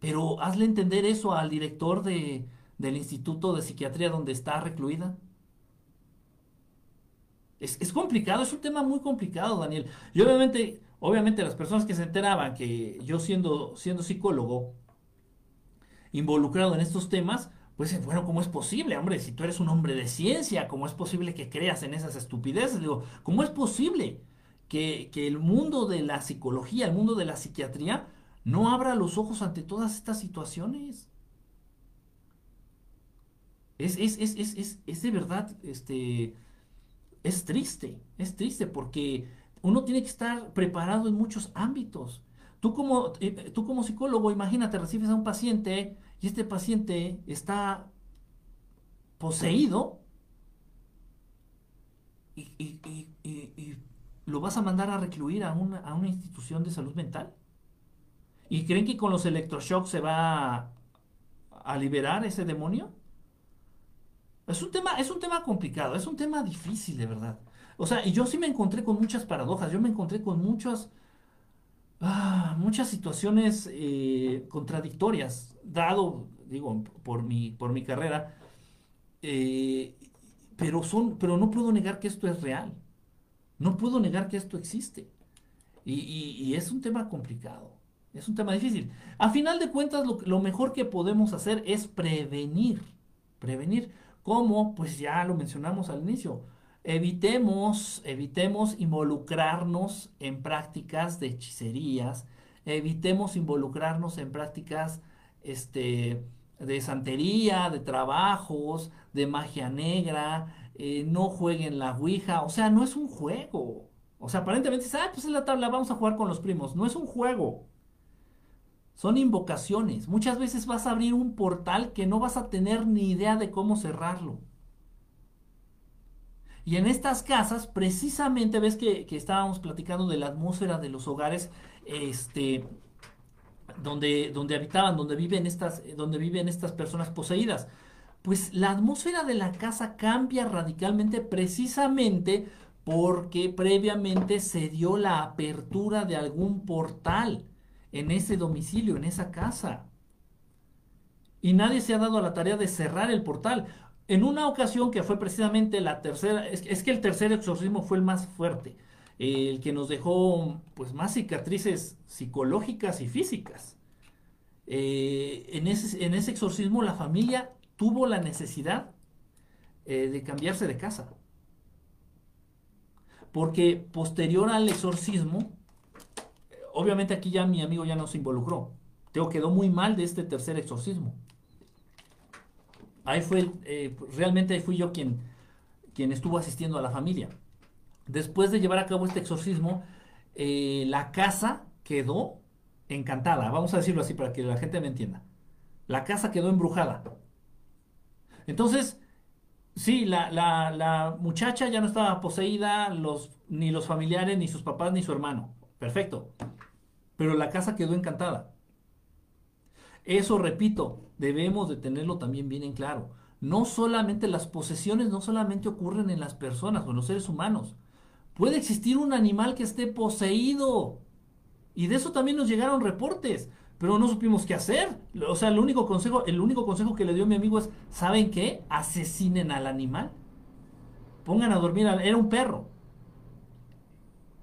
Pero hazle entender eso al director de, del Instituto de Psiquiatría donde está recluida. Es, es complicado, es un tema muy complicado, Daniel. Y obviamente, obviamente las personas que se enteraban que yo siendo, siendo psicólogo, involucrado en estos temas, pues bueno, ¿cómo es posible, hombre? Si tú eres un hombre de ciencia, ¿cómo es posible que creas en esas estupideces? Digo, ¿cómo es posible que, que el mundo de la psicología, el mundo de la psiquiatría, no abra los ojos ante todas estas situaciones? Es, es, es, es, de verdad, este, es triste, es triste porque uno tiene que estar preparado en muchos ámbitos. Tú como, eh, tú como psicólogo, imagínate, recibes a un paciente y este paciente está poseído y, y- y- y- lo vas a mandar a recluir a una, a una institución de salud mental. ¿Y creen que con los electroshocks se va a liberar ese demonio? Es un tema, es un tema complicado, es un tema difícil, de verdad. O sea, y yo sí me encontré con muchas paradojas, yo me encontré con muchas, ah, muchas situaciones eh, contradictorias, dado, digo, por mi, por mi carrera, eh, pero son, pero no puedo negar que esto es real, no puedo negar que esto existe. Y, es un tema complicado, es un tema difícil. A final de cuentas, lo, lo mejor que podemos hacer es prevenir, prevenir. ¿Cómo? Pues ya lo mencionamos al inicio. Evitemos, evitemos involucrarnos en prácticas de hechicerías, evitemos involucrarnos en prácticas este, de santería, de trabajos, de magia negra, eh, no jueguen la Ouija, o sea, no es un juego. O sea, aparentemente ah, pues es la tabla, vamos a jugar con los primos. No es un juego. Son invocaciones. Muchas veces vas a abrir un portal que no vas a tener ni idea de cómo cerrarlo. Y en estas casas, precisamente ves que, que estábamos platicando de la atmósfera de los hogares, este, donde, donde habitaban, donde viven estas, donde viven estas personas poseídas. Pues la atmósfera de la casa cambia radicalmente precisamente porque previamente se dio la apertura de algún portal en ese domicilio, en esa casa. Y nadie se ha dado a la tarea de cerrar el portal. En una ocasión que fue precisamente la tercera, es, es que el tercer exorcismo fue el más fuerte, el que nos dejó pues más cicatrices psicológicas y físicas. Eh, en, ese, en ese exorcismo la familia tuvo la necesidad eh, de cambiarse de casa. Porque posterior al exorcismo, obviamente aquí ya mi amigo ya no se involucró. Teo quedó muy mal de este tercer exorcismo. Ahí fue, eh, realmente fui yo quien, quien estuvo asistiendo a la familia. Después de llevar a cabo este exorcismo, eh, la casa quedó encantada, vamos a decirlo así para que la gente me entienda. La casa quedó embrujada. Entonces, sí, la, la, la muchacha ya no estaba poseída, los, ni los familiares, ni sus papás, ni su hermano. Perfecto. Pero la casa quedó encantada. Eso, repito, debemos de tenerlo también bien en claro. No solamente las posesiones, no solamente ocurren en las personas o en los seres humanos. Puede existir un animal que esté poseído. Y de eso también nos llegaron reportes, pero no supimos qué hacer. O sea, el único consejo, el único consejo que le dio mi amigo es, ¿saben qué? Asesinen al animal. Pongan a dormir al, era un perro.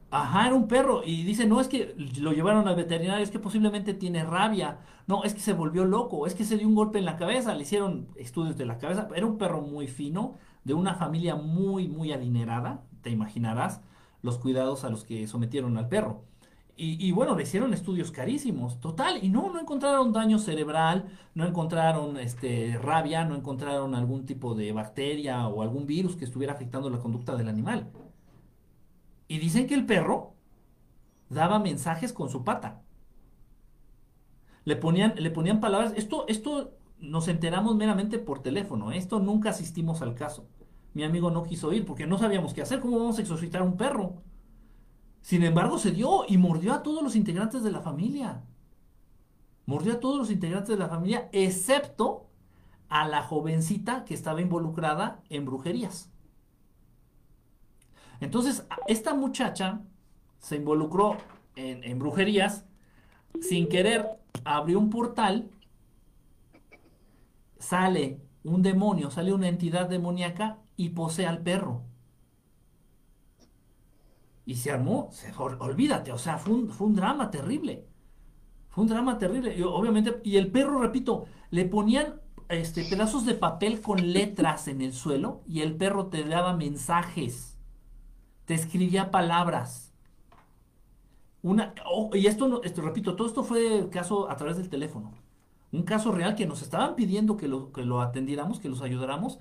Ajá, era un perro. Y dice, no, es que lo llevaron al veterinario, es que posiblemente tiene rabia. No, es que se volvió loco, es que se dio un golpe en la cabeza, le hicieron estudios de la cabeza. Era un perro muy fino, de una familia muy, muy adinerada, te imaginarás los cuidados a los que sometieron al perro. Y, bueno, le hicieron estudios carísimos, total, y no, no encontraron daño cerebral, no encontraron este, rabia, no encontraron algún tipo de bacteria o algún virus que estuviera afectando la conducta del animal. Y dicen que el perro daba mensajes con su pata. Le ponían, le ponían palabras. Esto, esto nos enteramos meramente por teléfono. ¿eh? Esto nunca asistimos al caso. Mi amigo no quiso ir porque no sabíamos qué hacer. ¿Cómo vamos a exorcitar a un perro? Sin embargo, se dio y mordió a todos los integrantes de la familia. Mordió a todos los integrantes de la familia, excepto a la jovencita que estaba involucrada en brujerías. Entonces, esta muchacha se involucró en, brujerías, sin querer abrió un portal, sale un demonio, sale una entidad demoníaca y posee al perro. Y se armó, se, olvídate, o sea, fue un, fue un, drama terrible. Fue un drama terrible. Y, obviamente, y el perro, repito, le ponían este, pedazos de papel con letras en el suelo y el perro te daba mensajes, te escribía palabras. Una, oh, y esto, no, esto, repito, todo esto fue caso a través del teléfono. Un caso real que nos estaban pidiendo que lo, que lo atendiéramos, que los ayudáramos.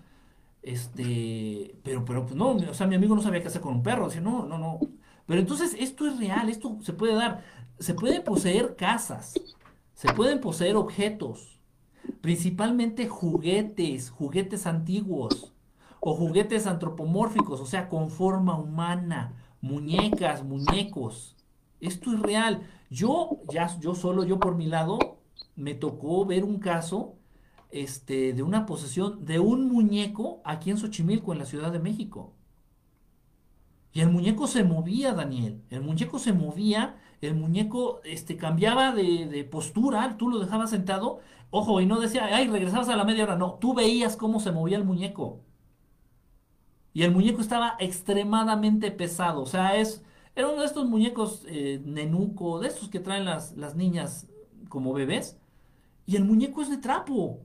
Este, pero, pero pues no, o sea, mi amigo no sabía qué hacer con un perro. Decía, no, no, no. Pero entonces esto es real, esto se puede dar. Se pueden poseer casas, se pueden poseer objetos, principalmente juguetes, juguetes antiguos o juguetes antropomórficos, o sea, con forma humana, muñecas, muñecos. Esto es real. Yo, ya, yo solo, yo por mi lado, me tocó ver un caso este, de una posesión de un muñeco aquí en Xochimilco, en la Ciudad de México. Y el muñeco se movía, Daniel. El muñeco se movía, el muñeco este, cambiaba de, de, postura, tú lo dejabas sentado. Ojo, y no decía, ay, regresabas a la media hora. No, tú veías cómo se movía el muñeco. Y el muñeco estaba extremadamente pesado. O sea, es, era uno de estos muñecos eh, nenuco, de estos que traen las, las niñas como bebés. Y el muñeco es de trapo.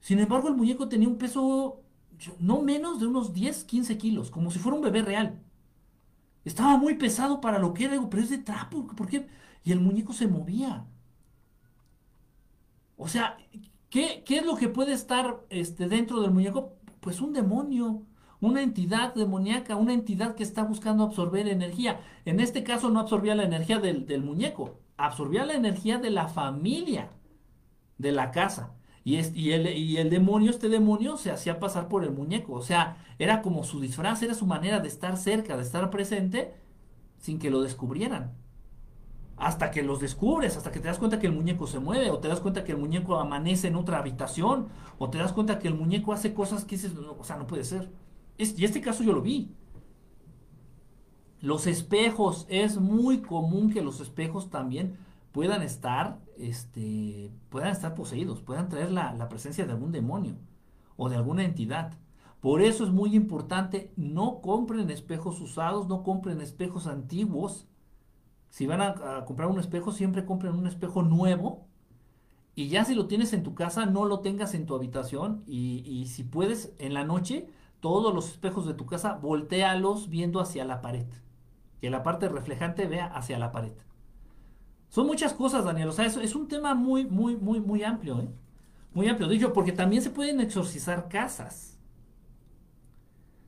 Sin embargo, el muñeco tenía un peso no menos de unos 10, 15 kilos, como si fuera un bebé real. Estaba muy pesado para lo que era, pero es de trapo. ¿Por qué? Y el muñeco se movía. O sea, ¿qué, qué es lo que puede estar este, dentro del muñeco? Pues un demonio, una entidad demoníaca, una entidad que está buscando absorber energía. En este caso no absorbía la energía del, del muñeco, absorbía la energía de la familia, de la casa. Y, es, y, el, y, el, demonio, este demonio, se hacía pasar por el muñeco. O sea, era como su disfraz, era su manera de estar cerca, de estar presente, sin que lo descubrieran. Hasta que los descubres, hasta que te das cuenta que el muñeco se mueve, o te das cuenta que el muñeco amanece en otra habitación, o te das cuenta que el muñeco hace cosas que dices, o sea, no puede ser. Y este caso yo lo vi. Los espejos, es muy común que los espejos también puedan estar, este, puedan estar poseídos, puedan traer la, la, presencia de algún demonio o de alguna entidad. Por eso es muy importante, no compren espejos usados, no compren espejos antiguos. Si van a, a comprar un espejo, siempre compren un espejo nuevo. Y ya si lo tienes en tu casa, no lo tengas en tu habitación. Y, y si puedes, en la noche, todos los espejos de tu casa, voltealos viendo hacia la pared. Que la parte reflejante vea hacia la pared. Son muchas cosas, Daniel. O sea, es, un tema muy, muy, muy, muy amplio, ¿eh? Muy amplio. Dicho, porque también se pueden exorcizar casas.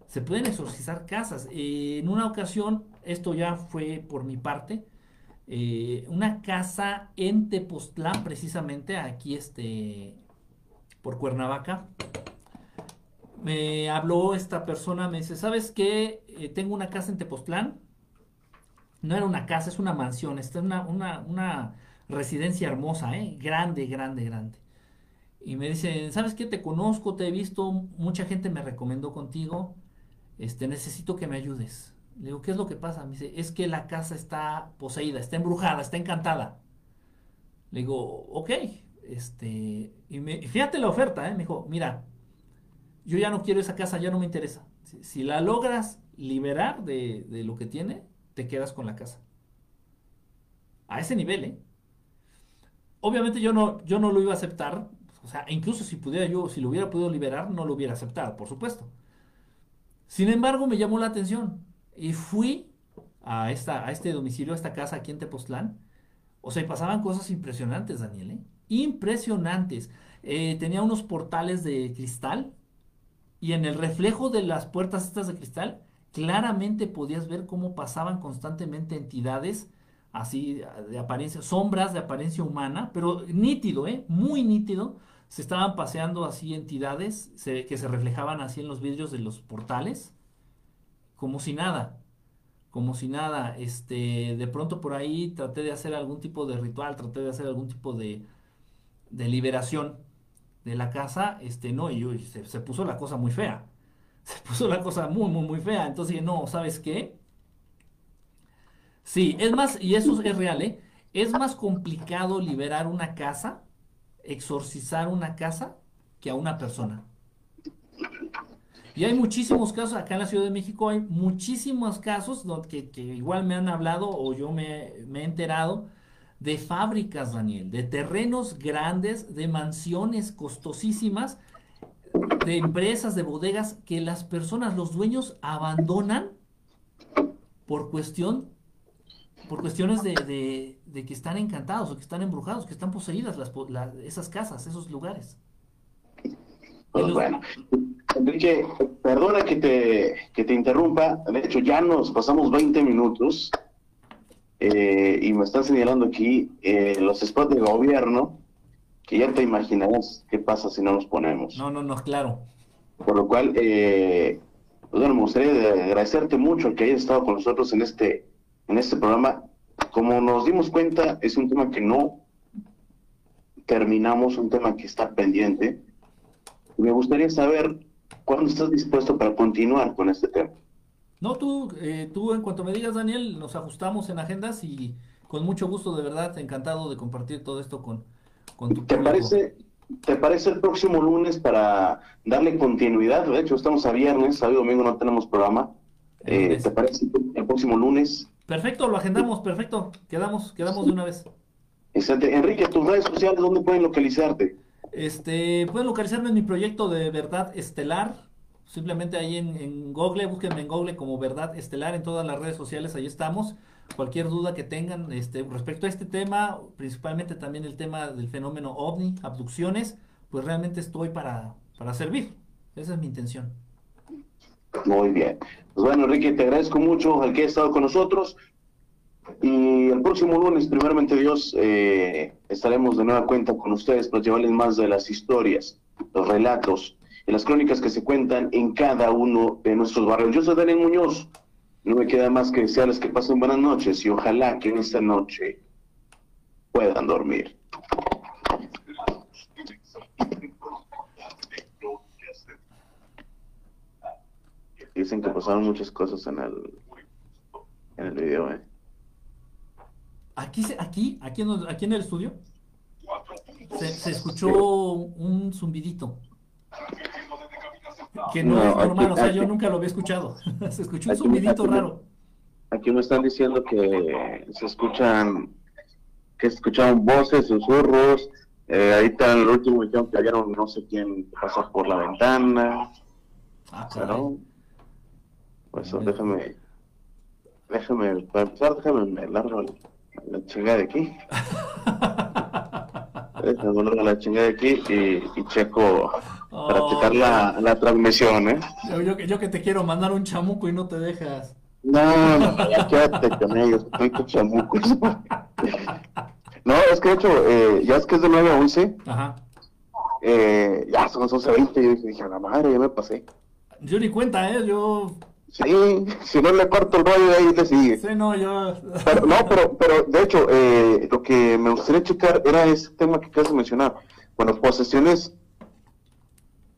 Se pueden exorcizar casas. Eh, en una ocasión, esto ya fue por mi parte, eh, una casa en Tepoztlán, precisamente, aquí este, por Cuernavaca. Me habló esta persona, me dice, ¿sabes qué? Eh, tengo una casa en Tepoztlán no era una casa, es una mansión, es una, una, una residencia hermosa, ¿eh? grande, grande, grande. Y me dice, ¿sabes qué? Te conozco, te he visto, mucha gente me recomendó contigo, este, necesito que me ayudes. Le digo, ¿qué es lo que pasa? Me dice, es que la casa está poseída, está embrujada, está encantada. Le digo, ok, este, y me, fíjate la oferta, ¿eh? Me dijo, mira, yo ya no quiero esa casa, ya no me interesa. Si, la logras liberar de, de lo que tiene, te quedas con la casa. A ese nivel, ¿eh? Obviamente yo no, yo no lo iba a aceptar. O sea, incluso si pudiera yo, si lo hubiera podido liberar, no lo hubiera aceptado, por supuesto. Sin embargo, me llamó la atención. Y fui a, esta, a este domicilio, a esta casa aquí en Tepoztlán. O sea, pasaban cosas impresionantes, Daniel, ¿eh? Impresionantes. Eh, tenía unos portales de cristal y en el reflejo de las puertas estas de cristal, claramente podías ver cómo pasaban constantemente entidades así de apariencia, sombras de apariencia humana, pero nítido, ¿eh? Muy nítido. Se estaban paseando así entidades que se reflejaban así en los vidrios de los portales, como si nada, como si nada. Este, de pronto por ahí traté de hacer algún tipo de ritual, traté de hacer algún tipo de, de liberación de la casa, este, no, y, uy, se, se puso la cosa muy fea. Se puso la cosa muy, muy, muy fea. Entonces no, ¿sabes qué? Sí, es más, y eso es real, ¿eh? Es más complicado liberar una casa, exorcizar una casa, que a una persona. Y hay muchísimos casos, acá en la Ciudad de México hay muchísimos casos que, que igual me han hablado o yo me, me he enterado de fábricas, Daniel, de terrenos grandes, de mansiones costosísimas, de empresas, de bodegas, que las personas, los dueños abandonan por cuestión, por cuestiones de, de- de que están encantados o que están embrujados, que están poseídas las, la- esas casas, esos lugares. Pues los- bueno, Enrique, perdona que te, que te interrumpa. De hecho, ya nos pasamos 20 minutos eh, y me están señalando aquí eh, los spots de gobierno, que ya te imaginarás qué pasa si no nos ponemos. No, no, no, claro. Por lo cual, eh, pues bueno, me gustaría de- agradecerte mucho que hayas estado con nosotros en este, en este programa. Como nos dimos cuenta, es un tema que no terminamos, un tema que está pendiente. Me gustaría saber cuándo estás dispuesto para continuar con este tema. No, tú, eh, tú en cuanto me digas, Daniel, nos ajustamos en agendas y con mucho gusto, de verdad, encantado de compartir todo esto con, con tu ¿Te público. parece, ¿Te parece el próximo lunes para darle continuidad? De hecho, estamos a viernes, sábado y domingo no tenemos programa. Eh. ¿Te parece el próximo lunes? Perfecto, lo agendamos, perfecto. Quedamos, quedamos de una vez. Excelente. Enrique, tus redes sociales, ¿dónde pueden localizarte? Este, pueden localizarme en mi proyecto de Verdad Estelar. Simplemente ahí en, en Google, búsquenme en Google como Verdad Estelar en todas las redes sociales, ahí estamos. Cualquier duda que tengan este, respecto a este tema, principalmente también el tema del fenómeno ovni, abducciones, pues realmente estoy para, para servir. Esa es mi intención. Muy bien. Pues bueno, Enrique, te agradezco mucho al que hayas estado con nosotros. Y el próximo lunes, primeramente Dios, eh, estaremos de nueva cuenta con ustedes para llevarles más de las historias, los relatos y las crónicas que se cuentan en cada uno de nuestros barrios. Yo soy Daniel Muñoz. No me queda más que desearles que pasen buenas noches y ojalá que en esta noche puedan dormir. Dicen que pasaron muchas cosas en el, en el video, ¿eh? Aquí, aquí, aquí en, aquí en el estudio, se escuchó un zumbidito. Que no, No, es normal, aquí- o sea, yo nunca lo había escuchado. Se escuchó un aquí- raro. Aquí me están diciendo que se escuchan, que escucharon voces, susurros. Eh, ahí está el último dijeron que hallaron no sé quién pasar por la ventana. Ah. ¿no? Pues déjame, déjame, para empezar, déjame, me largo la, chingada de aquí. Déjame me largo la chingada de aquí y, y checo para Oh, checar la, la transmisión, ¿eh? Yo, yo que- yo que te quiero mandar un chamuco y no te dejas. No, no, ya quédate con ellos, estoy con chamucos. No, es que de hecho, eh, ya es que es de 9 a 11, Ajá. eh, ya son las 11.20, y yo dije, a la madre, ya me pasé. Yo ni cuenta, ¿eh? Yo. Sí, si no le corto el rollo, ahí le sigue. Sí, no, yo. Pero, no, pero, pero de hecho, eh, lo que me gustaría checar era ese tema que acabas de mencionar. Bueno, posesiones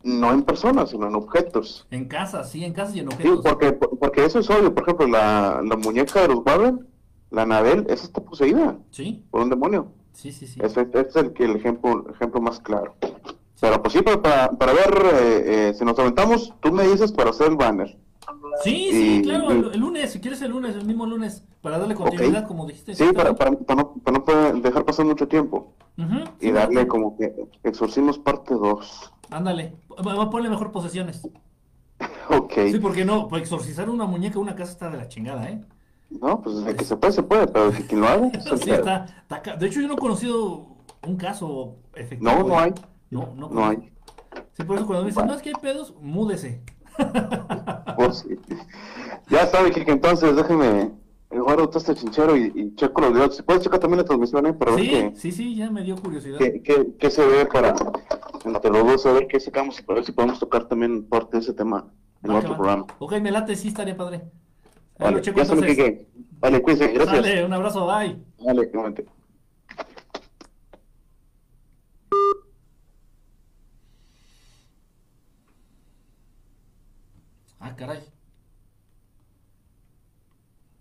no en personas, sino en objetos. En casa, sí, en casa y en Sí, objetos. porque, porque eso es obvio. Por ejemplo, la, la muñeca de los Warren, la Anabel, esa está poseída Sí, por un demonio. sí, sí, sí. Ese, ese es el, que, el ejemplo, ejemplo más claro. Pero pues sí, para, para, ver eh, eh, si nos aventamos, tú me dices para hacer el banner. Sí, sí, claro, y- el, el lunes, si quieres el lunes, el mismo lunes, para darle continuidad, como dijiste. Sí, para, para, para no, para no poder dejar pasar mucho tiempo. Y sí, darle sí. como que exorcismos parte 2. Ándale, Va- ponle mejor posesiones. Ok. Sí, porque no, pues exorcizar una muñeca una casa está de la chingada, ¿eh? No, pues de que se puede, se puede, pero de que lo haga. Sí, el- está, está ca- De hecho, yo no he conocido un caso efectivo. No, no ¿eh? hay. No, no, No hay. Sí, por eso cuando me dicen, no, es que hay pedos, múdese. Pues, sí. Ya sabe que entonces déjeme guardo todo este chinchero y, y checo los videos. Si puedes checar también la transmisión, ¿eh? Para ver Sí, qué, sí, sí, ya me dio curiosidad. qué, qué- qué se ve para entre los dos, a ver qué sacamos y para ver si podemos tocar también parte de ese tema en otro programa. Ok, me late, sí estaría padre. Ahí Vale, lo checo ya entonces. Vale, cuídense, gracias. Sale, un abrazo, bye. Vale, igualmente. Ah, caray.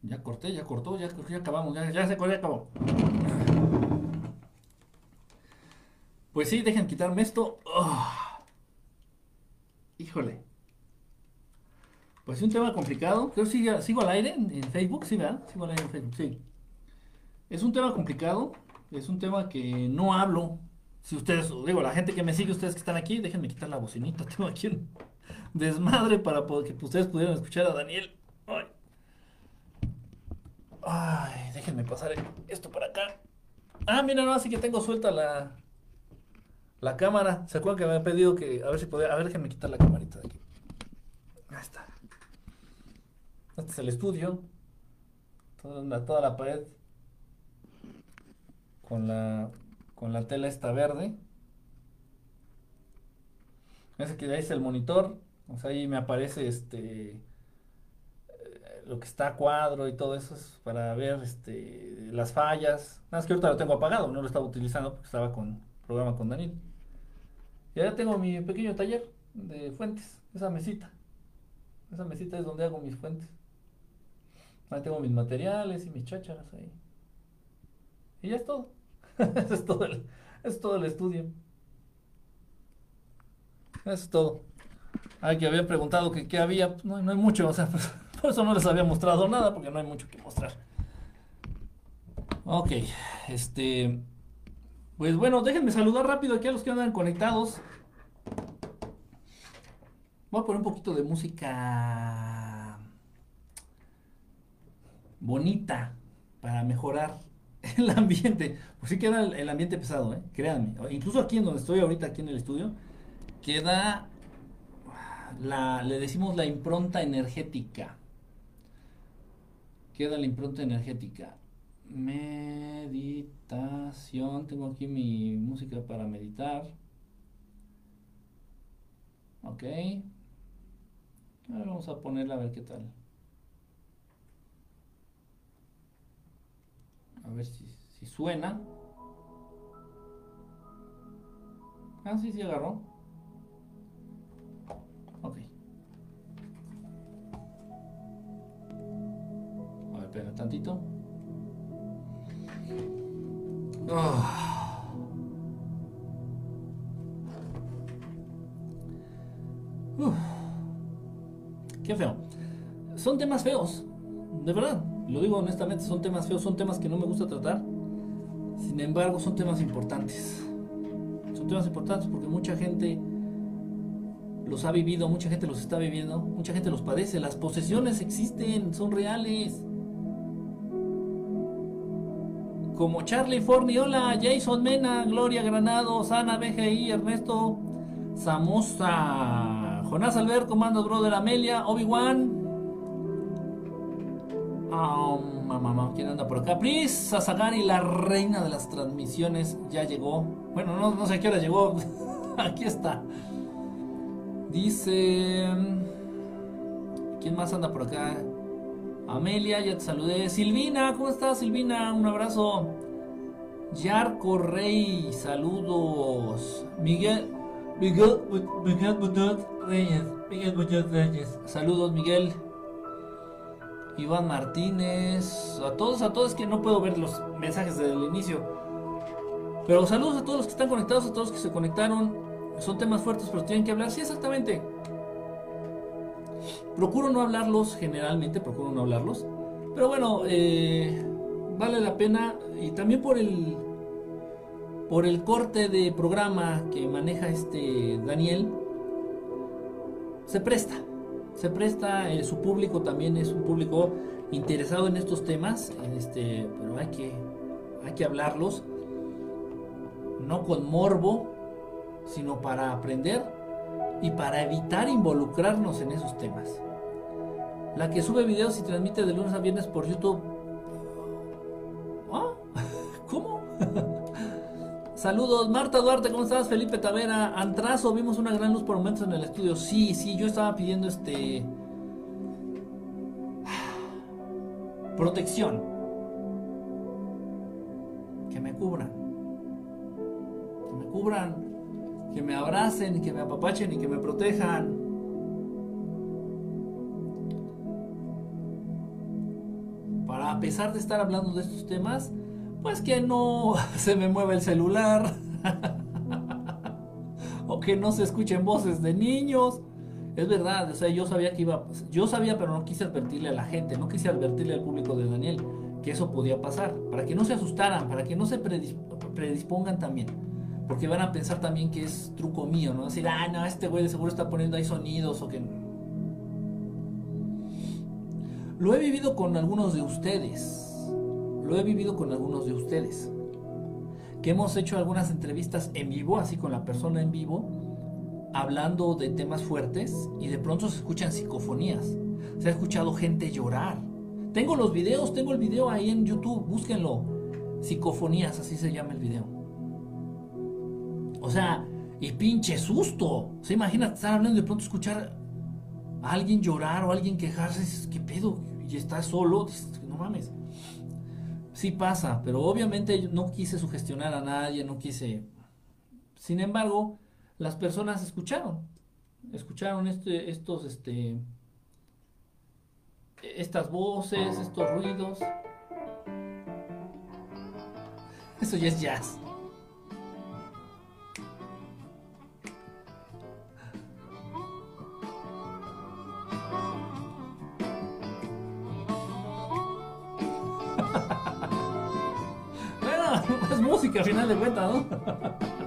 Ya corté, ya cortó, ya, acabamos, ya, ya se ya acabó. Pues sí, dejen quitarme esto. Ah. Híjole. Pues un tema complicado. Creo que sigo, sigo al aire en, Facebook, sí, ¿verdad? Sigo al aire en Facebook, sí. Es un tema complicado, es un tema que no hablo. Si ustedes, digo, la gente que me sigue, ustedes que están aquí, déjenme quitar la bocinita. Tengo aquí un desmadre para que ustedes pudieran escuchar a Daniel. Ay. Déjenme pasar esto para acá. Ah, mira, no, así que tengo suelta la, la cámara. ¿Se acuerdan que me habían pedido que, a ver si podía, a ver, déjenme quitar la camarita de aquí. Ahí está. Este es el estudio. Toda la, pared con la, con la tela esta verde. Ese que ahí es el monitor. O sea, ahí me aparece este lo que está cuadro y todo eso es para ver este las fallas. Nada más que ahorita lo tengo apagado, no lo estaba utilizando porque estaba con programa con Daniel. Y ahora tengo mi pequeño taller de fuentes, esa mesita. Esa mesita es donde hago mis fuentes. Ahí tengo mis materiales y mis chácharas ahí. Y ya es todo. Eso es todo el, es todo el estudio. Eso es todo. Que había preguntado que qué había. no, no hay mucho, o sea, pues, por eso no les había mostrado nada, porque no hay mucho que mostrar. Ok, este. Pues bueno, déjenme saludar rápido aquí a los que andan conectados. Voy a poner un poquito de música bonita para mejorar el ambiente. Pues sí queda el, ambiente pesado, ¿eh? créanme. Incluso aquí en donde estoy ahorita, aquí en el estudio, queda la, le decimos la impronta energética. Queda la impronta energética. Meditación. Tengo aquí mi música para meditar. Ok. A ver, vamos a ponerla a ver qué tal. A ver si, si suena. Ah, sí, sí agarró. Espera tantito. Uf. Qué feo. Son temas feos, de verdad. Lo digo honestamente, son temas feos, son temas que no me gusta tratar. Sin embargo, son temas importantes. Son temas importantes porque mucha gente los ha vivido, mucha gente los está viviendo, mucha gente los padece. Las posesiones existen, son reales. Como Charlie Forni, hola, Jason Mena, Gloria Granados, Ana BGI, Ernesto Samosa, Jonás Albert, Comando Brother Amelia, Obi-Wan. Ah, mamá, ¿quién anda por acá? Pris Sasagari, la reina de las transmisiones, ya llegó. Bueno, no, no sé a qué hora llegó. Aquí está. Dice. ¿Quién más anda por acá? Amelia, ya te saludé. Silvina, ¿cómo estás, Silvina? Un abrazo. Yarco Rey, saludos. Miguel. Miguel, Miguel Muñoz Reyes. Miguel Muñoz Reyes. Saludos, Miguel. Iván Martínez. A todos, a todos que no puedo ver los mensajes desde el inicio. Pero saludos a todos los que están conectados, a todos los que se conectaron. Son temas fuertes, pero tienen que hablar. Sí, exactamente. Procuro no hablarlos generalmente, procuro no hablarlos. Pero bueno, eh, vale la pena. Y también por el por el corte de programa que maneja este Daniel. Se presta. Se presta. eh, su público también es un público interesado en estos temas, este, pero hay que, hay que hablarlos, no con morbo, sino para aprender y para evitar involucrarnos en esos temas. La que sube videos y transmite de lunes a viernes por YouTube. ¿Ah? ¿Cómo? Saludos, Marta Duarte, ¿cómo estás? Felipe Tavera, Antrazo, vimos una gran luz por momentos en el estudio. Sí, sí, yo estaba pidiendo este. Protección. Que me cubran. Que me cubran. Que me abracen, que me apapachen y que me protejan. Para a pesar de estar hablando de estos temas, pues que no se me mueva el celular. o que no se escuchen voces de niños. Es verdad, o sea, yo sabía que iba, yo sabía, pero no quise advertirle a la gente, no quise advertirle al público de Daniel que eso podía pasar, para que no se asustaran, para que no se predispongan también, porque van a pensar también que es truco mío, ¿no? Decir, ah, no, este güey de seguro está poniendo ahí sonidos o que... Lo he vivido con algunos de ustedes, lo he vivido con algunos de ustedes, que hemos hecho algunas entrevistas en vivo, así con la persona en vivo, hablando de temas fuertes y de pronto se escuchan psicofonías. Se ha escuchado gente llorar. Tengo los videos, tengo el video ahí en YouTube, búsquenlo. Psicofonías, así se llama el video. O sea, y pinche susto. Se imagina estar hablando y de pronto escuchar a alguien llorar o a alguien quejarse. ¿Qué pedo? Y está solo. No mames. Sí pasa, pero obviamente no quise sugestionar a nadie, no quise... Sin embargo, las personas escucharon, escucharon este, estos, este, estas voces, estos ruidos. Eso ya es jazz. Música a final de cuentas, ¿no?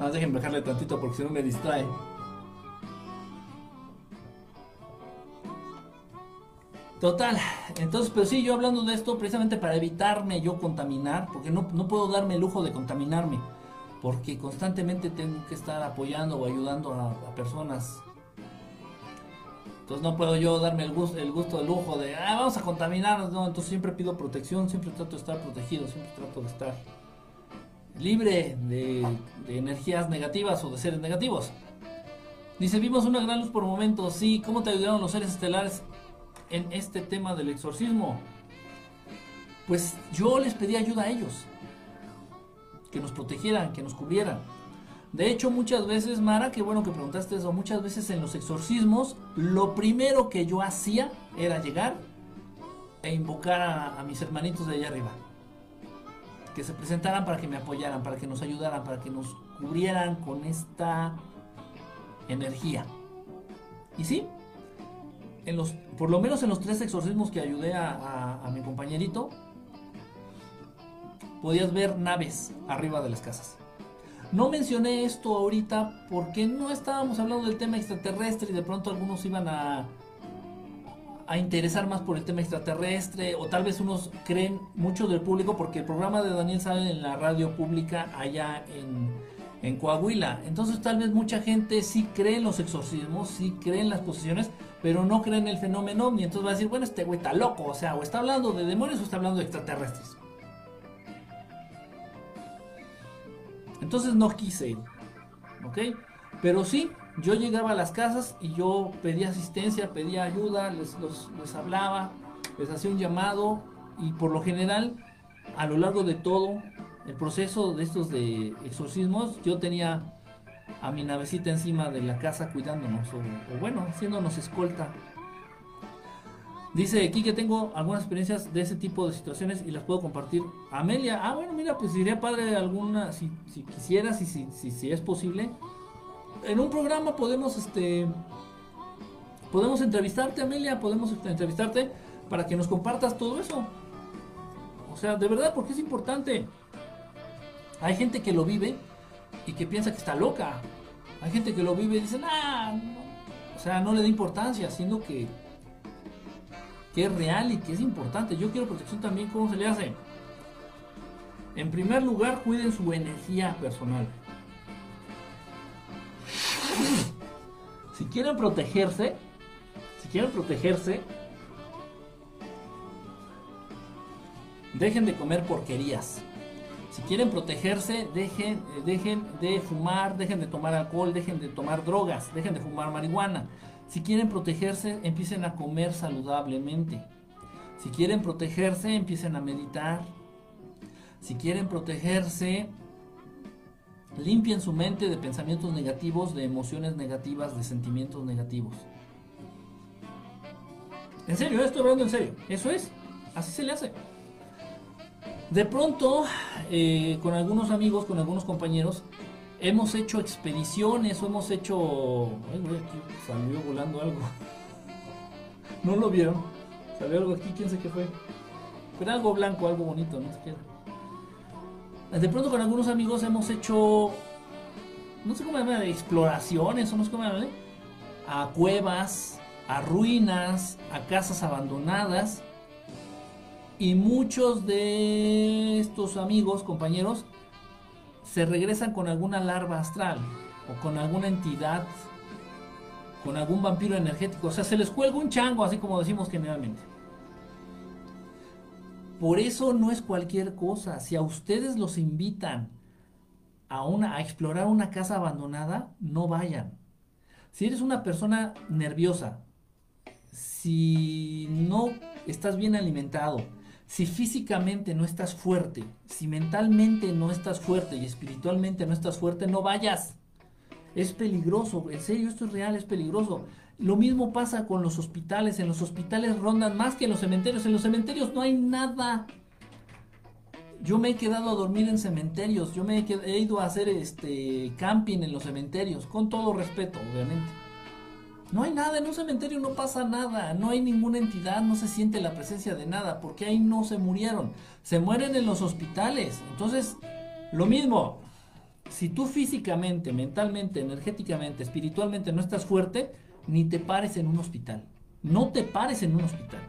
Ah, dejen bajarle tantito porque si no me distrae. Total, entonces, pero sí, yo hablando de esto precisamente para evitarme yo contaminar, porque no, puedo darme el lujo de contaminarme, porque constantemente tengo que estar apoyando o ayudando a, personas. Entonces no puedo yo darme el gusto, el gusto, el lujo de, ah, vamos a contaminarnos, no, entonces siempre pido protección, siempre trato de estar protegido, siempre trato de estar libre de, energías negativas o de seres negativos. Dice, vimos una gran luz por momentos. Sí, ¿cómo te ayudaron los seres estelares en este tema del exorcismo? Pues yo les pedí ayuda a ellos. Que nos protegieran, que nos cubrieran. De hecho, muchas veces, Mara, qué bueno que preguntaste eso, muchas veces en los exorcismos, lo primero que yo hacía era llegar e invocar a, mis hermanitos de allá arriba que se presentaran para que me apoyaran, para que nos ayudaran, para que nos cubrieran con esta energía. Y sí, en los, por lo menos en los tres exorcismos que ayudé a mi compañerito, podías ver naves arriba de las casas. No mencioné esto ahorita porque no estábamos hablando del tema extraterrestre y de pronto algunos iban a, a interesar más por el tema extraterrestre o tal vez unos creen mucho del público porque el programa de Daniel sale en la radio pública allá en, Coahuila. Entonces tal vez mucha gente sí cree en los exorcismos, sí cree en las posesiones, pero no cree en el fenómeno ni entonces va a decir, bueno, este güey está loco, o sea, o está hablando de demonios o está hablando de extraterrestres. Entonces no quise ¿ok? Pero sí, yo llegaba a las casas y yo pedía asistencia, pedía ayuda, les, les hablaba, les hacía un llamado y por lo general, a lo largo de todo el proceso de estos de exorcismos, yo tenía a mi navecita encima de la casa cuidándonos o, bueno, haciéndonos escolta. Dice aquí que tengo algunas experiencias de ese tipo de situaciones y las puedo compartir. Amelia, ah bueno, mira, pues sería padre alguna, si, si quisieras y si, si, es posible, en un programa podemos, este, podemos entrevistarte, Amelia, podemos este, entrevistarte para que nos compartas todo eso. O sea, de verdad, porque es importante. Hay gente que lo vive y que piensa que está loca. Hay gente que lo vive y dice, ah, sea, no le da importancia, siendo que, que es real y que es importante. Yo quiero protección también, ¿cómo se le hace? En primer lugar, cuiden su energía personal. Si quieren protegerse, si quieren protegerse, dejen de comer porquerías. Si quieren protegerse, dejen, dejen de fumar, dejen de tomar alcohol, dejen de tomar drogas, dejen de fumar marihuana. Si quieren protegerse, empiecen a comer saludablemente. Si quieren protegerse, empiecen a meditar. Si quieren protegerse, limpien su mente de pensamientos negativos, de emociones negativas, de sentimientos negativos. En serio, estoy hablando en serio. Eso es. Así se le hace. De pronto, eh, con algunos amigos, con algunos compañeros, hemos hecho expediciones o hemos hecho... Ay, güey, aquí salió volando algo. ¿No lo vieron? Salió algo aquí, quién sé qué fue. Pero algo blanco, algo bonito, no sé qué. De pronto con algunos amigos hemos hecho... No sé cómo llamar, exploraciones, o no sé cómo llamar, a cuevas, a ruinas, a casas abandonadas y muchos de estos amigos, compañeros, se regresan con alguna larva astral o con alguna entidad, con algún vampiro energético. O sea, se les cuelga un chango, así como decimos generalmente. Por eso no es cualquier cosa. Si a ustedes los invitan a, una, a explorar una casa abandonada, no vayan. Si eres una persona nerviosa, si no estás bien alimentado, si físicamente no estás fuerte, si mentalmente no estás fuerte y espiritualmente no estás fuerte, no vayas. Es peligroso, en serio, esto es real, es peligroso. Lo mismo pasa con los hospitales, en los hospitales rondan más que en los cementerios, en los cementerios no hay nada. Yo me he quedado a dormir en cementerios, yo me he, ido a hacer este camping en los cementerios, con todo respeto, obviamente. No hay nada, en un cementerio no pasa nada, no hay ninguna entidad, no se siente la presencia de nada, porque ahí no se murieron, se mueren en los hospitales. Entonces, lo mismo, si tú físicamente, mentalmente, energéticamente, espiritualmente no estás fuerte, ni te pares en un hospital. No te pares en un hospital.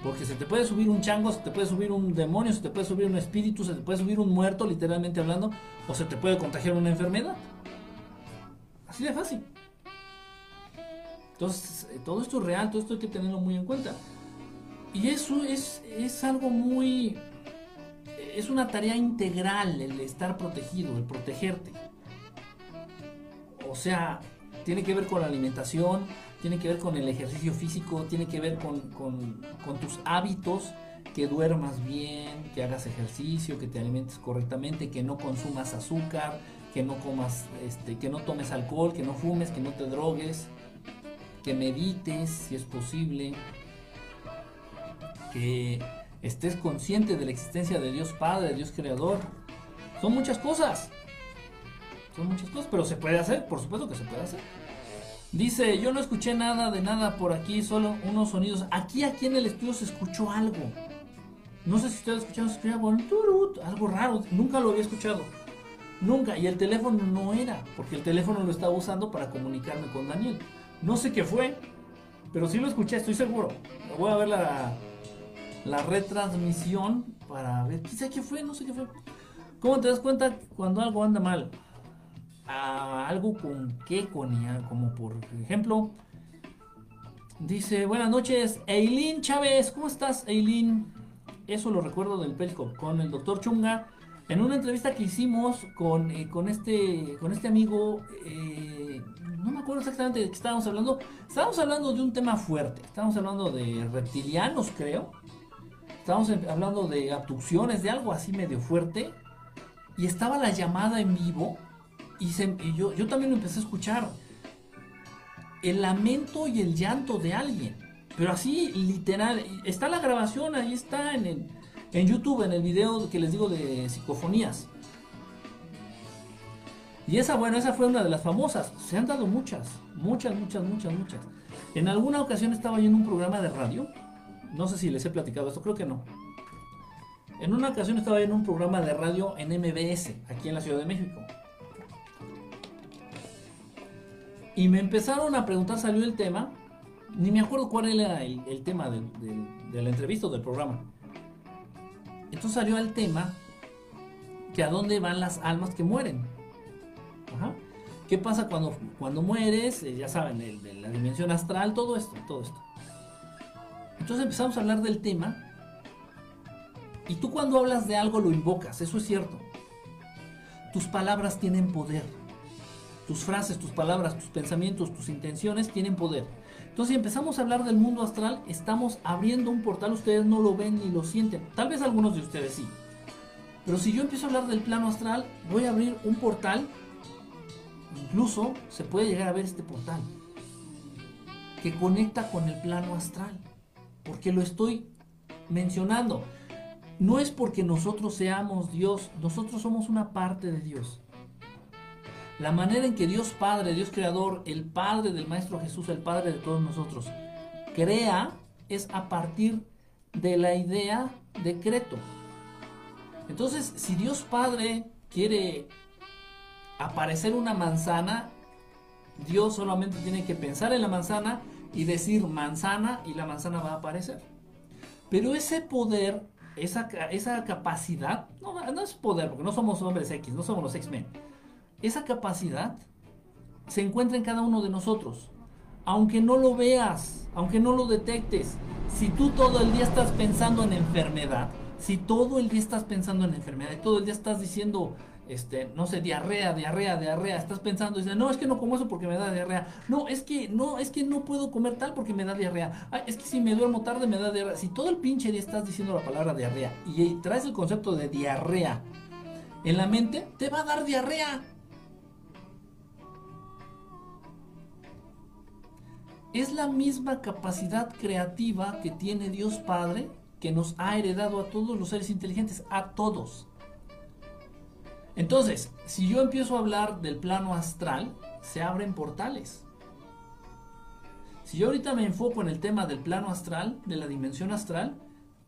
Porque se te puede subir un chango, se te puede subir un demonio, se te puede subir un espíritu, se te puede subir un muerto, literalmente hablando, o se te puede contagiar una enfermedad. Así de fácil. Entonces, eh, todo esto es real, todo esto hay que tenerlo muy en cuenta. Y eso es, es algo muy... Es una tarea integral el estar protegido, el protegerte. O sea, tiene que ver con la alimentación, tiene que ver con el ejercicio físico, tiene que ver con, con, con tus hábitos, que duermas bien, que hagas ejercicio, que te alimentes correctamente, que no consumas azúcar, que no comas, este, que no tomes alcohol, que no fumes, que no te drogues, que medites si es posible, que estés consciente de la existencia de Dios Padre, de Dios Creador. Son muchas cosas. Son muchas cosas, pero se puede hacer, por supuesto que se puede hacer. Dice, yo no escuché nada de nada por aquí, solo unos sonidos. Aquí, aquí en el estudio se escuchó algo. No sé si ustedes escucharon, se escuchaba algo raro, nunca lo había escuchado. Nunca, y el teléfono no era, porque el teléfono lo estaba usando para comunicarme con Daniel. No sé qué fue, pero sí lo escuché, estoy seguro. Voy a ver la, la retransmisión para ver, quizá qué fue, no sé qué fue. ¿Cómo te das cuenta cuando algo anda mal? A algo con qué, con como por ejemplo, dice, buenas noches, Eileen Chávez, ¿cómo estás, Eileen? Eso lo recuerdo del Pelco, con el doctor Chunga, en una entrevista que hicimos con, eh, con, este, con este amigo, eh, no me acuerdo exactamente de qué estábamos hablando, estábamos hablando de un tema fuerte, estábamos hablando de reptilianos, creo, estábamos hablando de abducciones, de algo así medio fuerte, y estaba la llamada en vivo, y, se, yo, yo también lo empecé a escuchar, el lamento y el llanto de alguien, pero así literal, está la grabación, ahí está en el en YouTube, en el video que les digo de psicofonías. Y esa, bueno, esa fue una de las famosas. Se han dado muchas, muchas, muchas, muchas, muchas. En alguna ocasión estaba yo en un programa de radio. No sé si les he platicado esto, creo que no. En una ocasión estaba yo en un programa de radio en MBS, aquí en la Ciudad de México. Y me empezaron a preguntar, salió el tema, ni me acuerdo cuál era el, tema del- del- de la entrevista o del programa. Entonces salió el tema que a dónde van las almas que mueren. Ajá. ¿Qué pasa cuando, cuando mueres? Eh, ya saben, el- la dimensión astral, todo esto, todo esto. Entonces empezamos a hablar del tema. Y tú cuando hablas de algo lo invocas, eso es cierto. Tus palabras tienen poder. Tus frases, tus palabras, tus pensamientos, tus intenciones tienen poder. Entonces, si empezamos a hablar del mundo astral, estamos abriendo un portal, ustedes no lo ven ni lo sienten. Tal vez algunos de ustedes sí. Pero si yo empiezo a hablar del plano astral, voy a abrir un portal. Incluso se puede llegar a ver este portal. Que conecta con el plano astral. Porque lo estoy mencionando. No es porque nosotros seamos Dios, nosotros somos una parte de Dios. La manera en que Dios Padre, Dios Creador, el Padre del Maestro Jesús, el Padre de todos nosotros, crea es a partir de la idea decreto. Entonces, si Dios Padre quiere aparecer una manzana, Dios solamente tiene que pensar en la manzana y decir manzana y la manzana va a aparecer. Pero ese poder, esa, esa capacidad, no, no es poder, porque no somos hombres X, no somos los X-Men. Esa capacidad se encuentra en cada uno de nosotros. Aunque no lo veas, aunque no lo detectes, si tú todo el día estás pensando en enfermedad, si todo el día estás pensando en enfermedad y todo el día estás diciendo, este, no sé, diarrea, diarrea, diarrea, estás pensando, dices, no, es que no como eso porque me da diarrea, no, es que no, es que no puedo comer tal porque me da diarrea, Ay, es que si me duermo tarde me da diarrea, si todo el pinche día estás diciendo la palabra diarrea y traes el concepto de diarrea en la mente, te va a dar diarrea. Es la misma capacidad creativa que tiene Dios Padre que nos ha heredado a todos los seres inteligentes, a todos. Entonces, si yo empiezo a hablar del plano astral, se abren portales. Si yo ahorita me enfoco en el tema del plano astral, de la dimensión astral,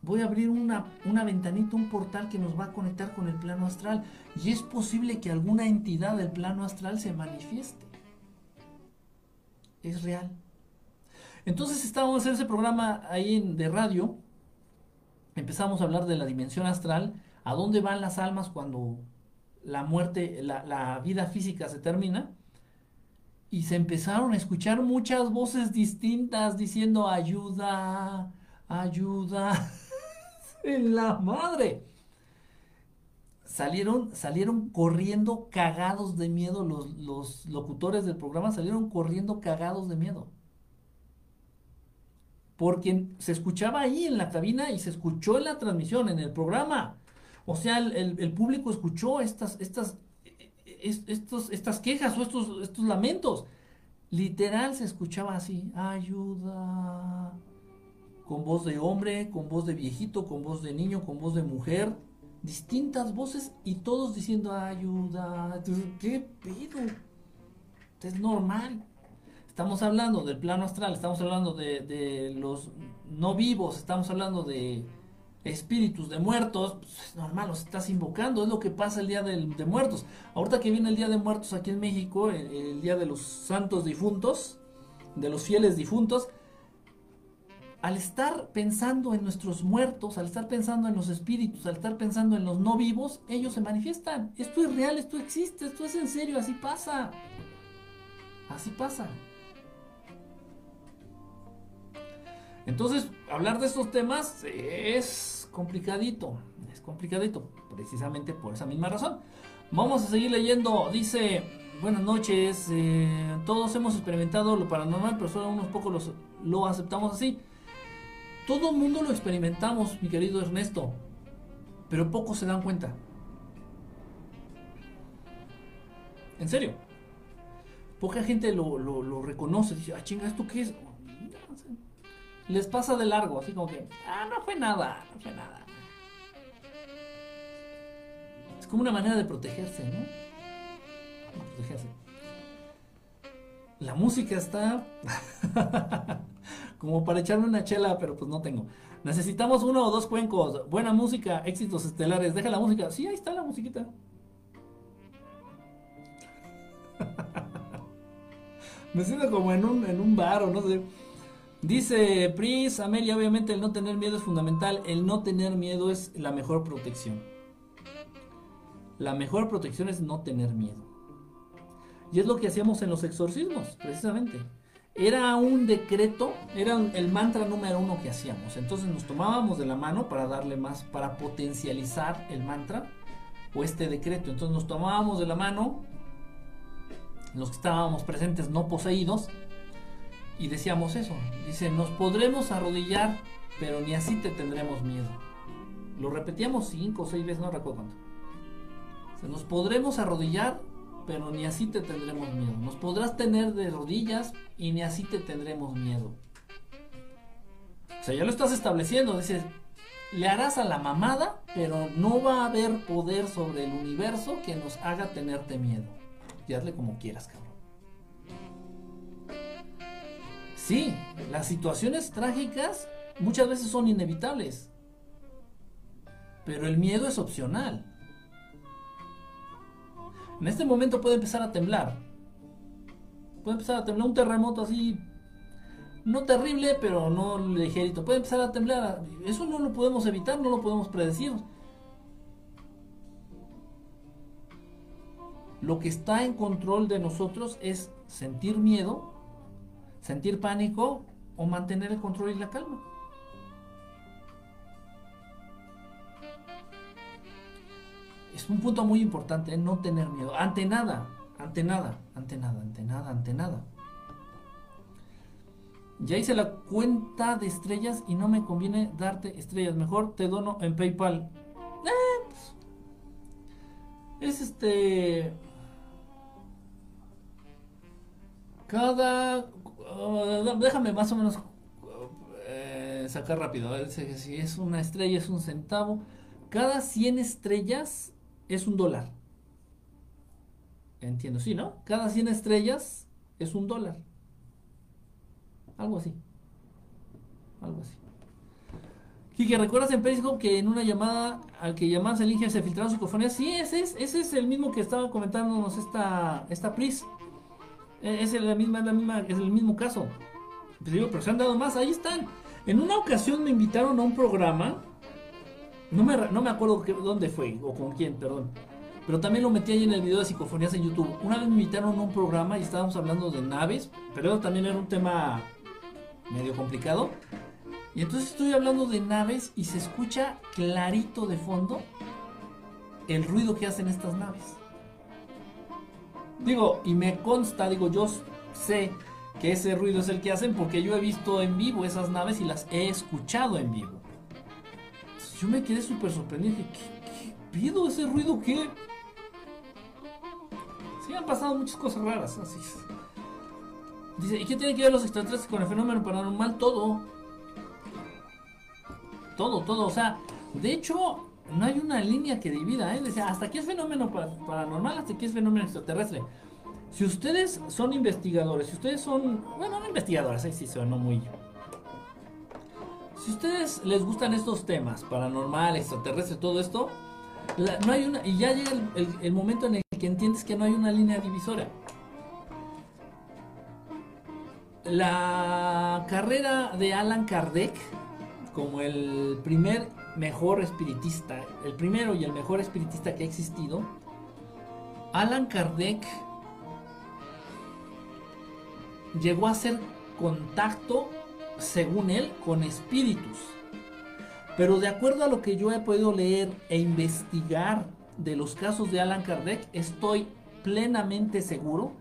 voy a abrir una, una ventanita, un portal que nos va a conectar con el plano astral. Y es posible que alguna entidad del plano astral se manifieste. Es real. Entonces estábamos en ese programa ahí de radio, empezamos a hablar de la dimensión astral, a dónde van las almas cuando la muerte, la, la vida física se termina, y se empezaron a escuchar muchas voces distintas diciendo ayuda, ayuda, en la madre. Salieron, salieron corriendo cagados de miedo, los, los locutores del programa salieron corriendo cagados de miedo porque se escuchaba ahí en la cabina y se escuchó en la transmisión, en el programa. O sea, el, el- público escuchó estas, estas, es- estos, estas quejas o estos, estos lamentos. Literal se escuchaba así, ayuda, con voz de hombre, con voz de viejito, con voz de niño, con voz de mujer, distintas voces y todos diciendo ayuda. Entonces, ¿Qué pedo? Es normal. Estamos hablando del plano astral, estamos hablando de, de los no vivos, estamos hablando de espíritus de muertos. Pues es normal, los estás invocando, es lo que pasa el día del- de muertos. Ahorita que viene el día de muertos aquí en México, el, el día de los santos difuntos, de los fieles difuntos, al estar pensando en nuestros muertos, al estar pensando en los espíritus, al estar pensando en los no vivos, ellos se manifiestan. Esto es real, esto existe, esto es en serio, así pasa. Así pasa. Entonces, hablar de estos temas es complicadito, es complicadito, precisamente por esa misma razón. Vamos a seguir leyendo, dice, buenas noches, eh, todos hemos experimentado lo paranormal, pero solo unos pocos lo aceptamos así. Todo el mundo lo experimentamos, mi querido Ernesto, pero pocos se dan cuenta. En serio. Poca gente lo, lo- lo reconoce, dice, ah, chinga, ¿esto qué es? Les pasa de largo, así como que, ah, no fue nada, no fue nada. Es como una manera de protegerse, ¿no? De protegerse. La música está como para echarme una chela, pero pues no tengo. Necesitamos uno o dos cuencos. Buena música, éxitos estelares. Deja la música. Sí, ahí está la musiquita. Me siento como en un, en un bar o no sé. Dice Prince, Amelia, obviamente el no tener miedo es fundamental. El no tener miedo es la mejor protección. La mejor protección es no tener miedo. Y es lo que hacíamos en los exorcismos, precisamente. Era un decreto, era el mantra número uno que hacíamos. Entonces nos tomábamos de la mano para darle más, para potencializar el mantra o este decreto. Entonces nos tomábamos de la mano, los que estábamos presentes no poseídos, y decíamos eso. Dice, nos podremos arrodillar, pero ni así te tendremos miedo. Lo repetíamos cinco o seis veces, no recuerdo cuánto. Se nos podremos arrodillar, pero ni así te tendremos miedo. Nos podrás tener de rodillas y ni así te tendremos miedo. O sea, ya lo estás estableciendo. Dices, le harás a la mamada, pero no va a haber poder sobre el universo que nos haga tenerte miedo. Y hazle como quieras, cabrón. Sí, las situaciones trágicas muchas veces son inevitables. Pero el miedo es opcional. En este momento puede empezar a temblar. Puede empezar a temblar un terremoto así. No terrible, pero no ligerito. Puede empezar a temblar. Eso no lo podemos evitar, no lo podemos predecir. Lo que está en control de nosotros es sentir miedo, sentir pánico o mantener el control y la calma. es un punto muy importante, no tener miedo. Ante nada, ante nada, ante nada, ante nada, ante nada. Ya hice la cuenta de estrellas y no me conviene darte estrellas. Mejor te dono en PayPal. Eh, pues, es este. Cada. Uh, déjame más o menos uh, sacar rápido. Si es una estrella, es un centavo. Cada 100 estrellas es un dólar. Entiendo, sí, ¿no? Cada 100 estrellas es un dólar. Algo así. Algo así. Kike, ¿recuerdas en Periscope que en una llamada al que llamabas el se filtraron psicofonías? Sí, ese es, ese es el mismo que estaba comentándonos esta, esta Pris. E, es, la misma, la misma, es el mismo caso. Pues digo, pero se han dado más, ahí están. En una ocasión me invitaron a un programa no me, no me acuerdo dónde fue o con quién, perdón. Pero también lo metí ahí en el video de psicofonías en YouTube. Una vez me invitaron a un programa y estábamos hablando de naves, pero también era un tema medio complicado. Y entonces estoy hablando de naves y se escucha clarito de fondo el ruido que hacen estas naves. Digo, y me consta, digo, yo sé que ese ruido es el que hacen porque yo he visto en vivo esas naves y las he escuchado en vivo yo me quedé súper sorprendido. Dije, ¿qué, pido ese ruido? ¿Qué? Sí, han pasado muchas cosas raras. Así Dice, ¿y qué tiene que ver los extraterrestres con el fenómeno paranormal? Todo. Todo, todo. O sea, de hecho, no hay una línea que divida. ¿eh? Hasta aquí es fenómeno paranormal, hasta aquí es fenómeno extraterrestre. Si ustedes son investigadores, si ustedes son, bueno, no investigadores, ahí sí suena muy si ustedes les gustan estos temas, paranormal, extraterrestre, todo esto, no hay una, y ya llega el, momento en el que entiendes que no hay una línea divisoria. La carrera de Alan Kardec como el primer mejor espiritista, el primero y el mejor espiritista que ha existido, Alan Kardec llegó a hacer contacto según él, con espíritus. Pero de acuerdo a lo que yo he podido leer e investigar de los casos de Alan Kardec, estoy plenamente seguro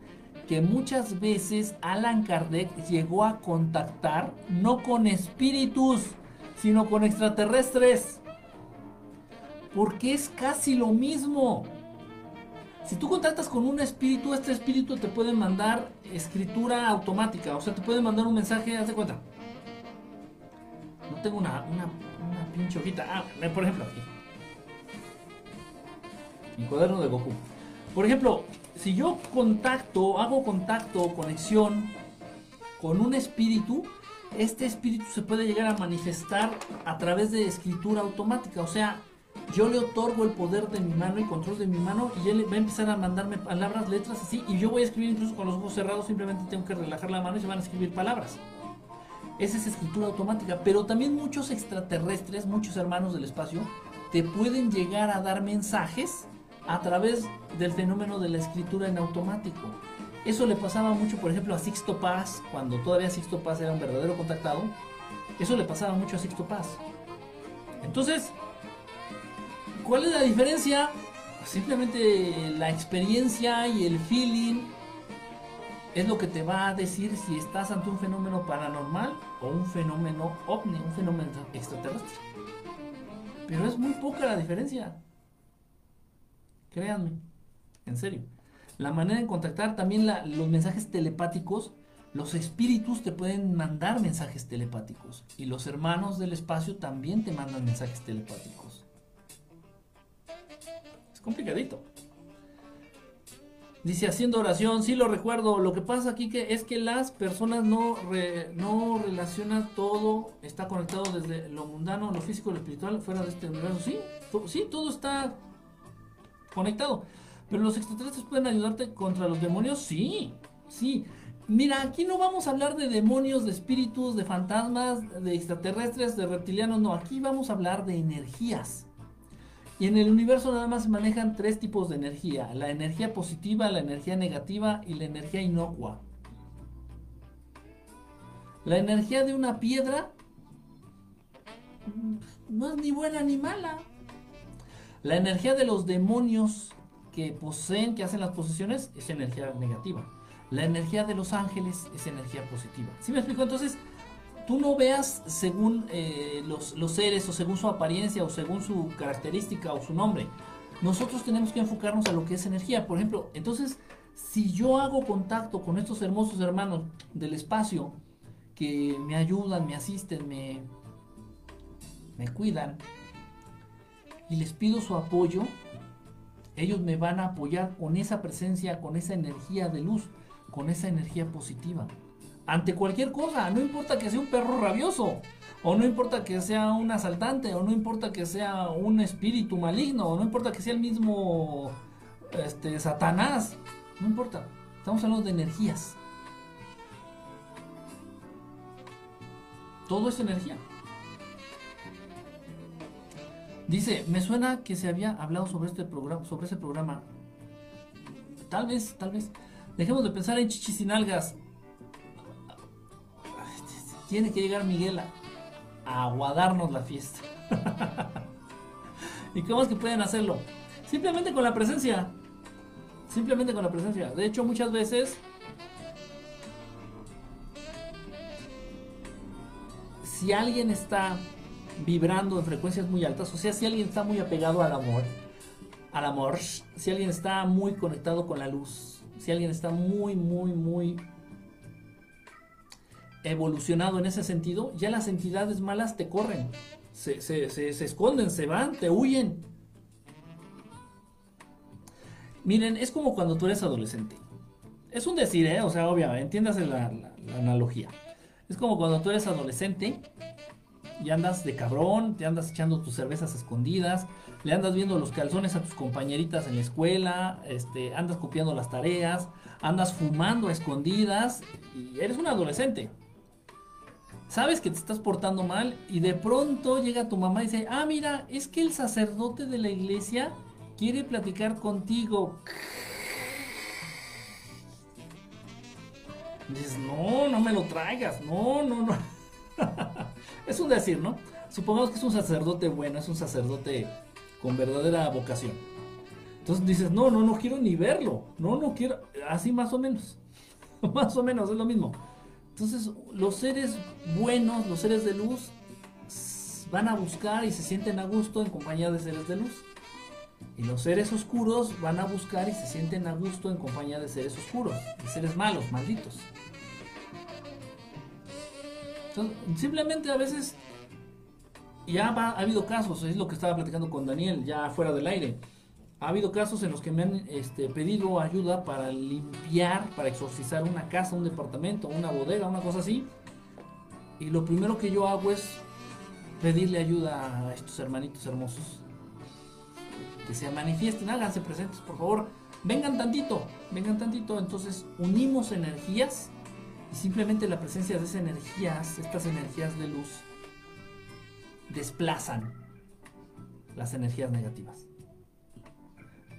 que muchas veces Alan Kardec llegó a contactar no con espíritus, sino con extraterrestres. Porque es casi lo mismo. Si tú contactas con un espíritu, este espíritu te puede mandar escritura automática. O sea, te puede mandar un mensaje, haz de cuenta. No tengo una, una, pinche hojita. Ah, por ejemplo, aquí. Mi cuaderno de Goku. Por ejemplo, si yo contacto, hago contacto, conexión con un espíritu, este espíritu se puede llegar a manifestar a través de escritura automática. O sea, yo le otorgo el poder de mi mano y control de mi mano y él va a empezar a mandarme palabras, letras así y yo voy a escribir incluso con los ojos cerrados, simplemente tengo que relajar la mano y se van a escribir palabras. Esa es escritura automática, pero también muchos extraterrestres, muchos hermanos del espacio, te pueden llegar a dar mensajes a través del fenómeno de la escritura en automático. Eso le pasaba mucho, por ejemplo, a Sixto Paz, cuando todavía Sixto Paz era un verdadero contactado. Eso le pasaba mucho a Sixto Paz. Entonces, ¿cuál es la diferencia? Simplemente la experiencia y el feeling es lo que te va a decir si estás ante un fenómeno paranormal o un fenómeno ovni, un fenómeno extraterrestre. Pero es muy poca la diferencia. Créanme, en serio. La manera de contactar, también los mensajes telepáticos, los espíritus te pueden mandar mensajes telepáticos y los hermanos del espacio también te mandan mensajes telepáticos. Es complicadito. Dice haciendo oración, sí lo recuerdo. Lo que pasa aquí que es que las personas no, no relacionan todo, está conectado desde lo mundano, lo físico, lo espiritual, fuera de este universo. Sí, sí, todo está conectado. Pero los extraterrestres pueden ayudarte contra los demonios, sí, sí. Mira, aquí no vamos a hablar de demonios, de espíritus, de fantasmas, de extraterrestres, de reptilianos, no, aquí vamos a hablar de energías. Y en el universo nada más se manejan tres tipos de energía, la energía positiva, la energía negativa y la energía inocua. La energía de una piedra no es ni buena ni mala. La energía de los demonios que poseen, que hacen las posesiones, es energía negativa. La energía de los ángeles es energía positiva. ¿Sí me explico? Entonces, tú no veas según eh, los, los, seres o según su apariencia o según su característica o su nombre. Nosotros tenemos que enfocarnos a lo que es energía. Por ejemplo, entonces, si yo hago contacto con estos hermosos hermanos del espacio que me ayudan, me asisten, me, me cuidan y les pido su apoyo, ellos me van a apoyar con esa presencia, con esa energía de luz, con esa energía positiva. Ante cualquier cosa, no importa que sea un perro rabioso, o no importa que sea un asaltante, o no importa que sea un espíritu maligno, o no importa que sea el mismo este, Satanás, no importa. Estamos hablando de energías. Todo es energía. Dice, me suena que se había hablado sobre este programa, sobre ese programa. Tal vez, tal vez. Dejemos de pensar en chichis y nalgas. Tiene que llegar Miguel a, aguadarnos la fiesta. ¿Y cómo es que pueden hacerlo? Simplemente con la presencia. Simplemente con la presencia. De hecho, muchas veces si alguien está vibrando en frecuencias muy altas, o sea, si alguien está muy apegado al amor, al amor, si alguien está muy conectado con la luz, si alguien está muy, muy, muy evolucionado en ese sentido, ya las entidades malas te corren, se, esconden, se van, te huyen. Miren, es como cuando tú eres adolescente. Es un decir, ¿eh? O sea, obviamente, entiéndase la analogía. Es como cuando tú eres adolescente y andas de cabrón, te andas echando tus cervezas escondidas, le andas viendo los calzones a tus compañeritas en la escuela, este, andas copiando las tareas, andas fumando a escondidas y eres un adolescente. Sabes que te estás portando mal y de pronto llega tu mamá y dice, ah, mira, es que el sacerdote de la iglesia quiere platicar contigo. dices, no, no me lo traigas, no, no, no. es un decir, ¿no? Supongamos que es un sacerdote bueno, es un sacerdote con verdadera vocación. Entonces dices, no, no, no quiero ni verlo. No, no quiero. Así más o menos. más o menos, es lo mismo. Entonces, los seres buenos, los seres de luz, van a buscar y se sienten a gusto en compañía de seres de luz. Y los seres oscuros van a buscar y se sienten a gusto en compañía de seres oscuros, de seres malos, malditos simplemente a veces ya ha habido casos, es lo que estaba platicando con Daniel, ya fuera del aire. Ha habido casos en los que me han este, pedido ayuda para limpiar, para exorcizar una casa, un departamento, una bodega, una cosa así. Y lo primero que yo hago es pedirle ayuda a estos hermanitos hermosos. que se manifiesten, háganse presentes, por favor, vengan tantito, vengan tantito, entonces unimos energías y simplemente la presencia de esas energías, estas energías de luz, desplazan las energías negativas.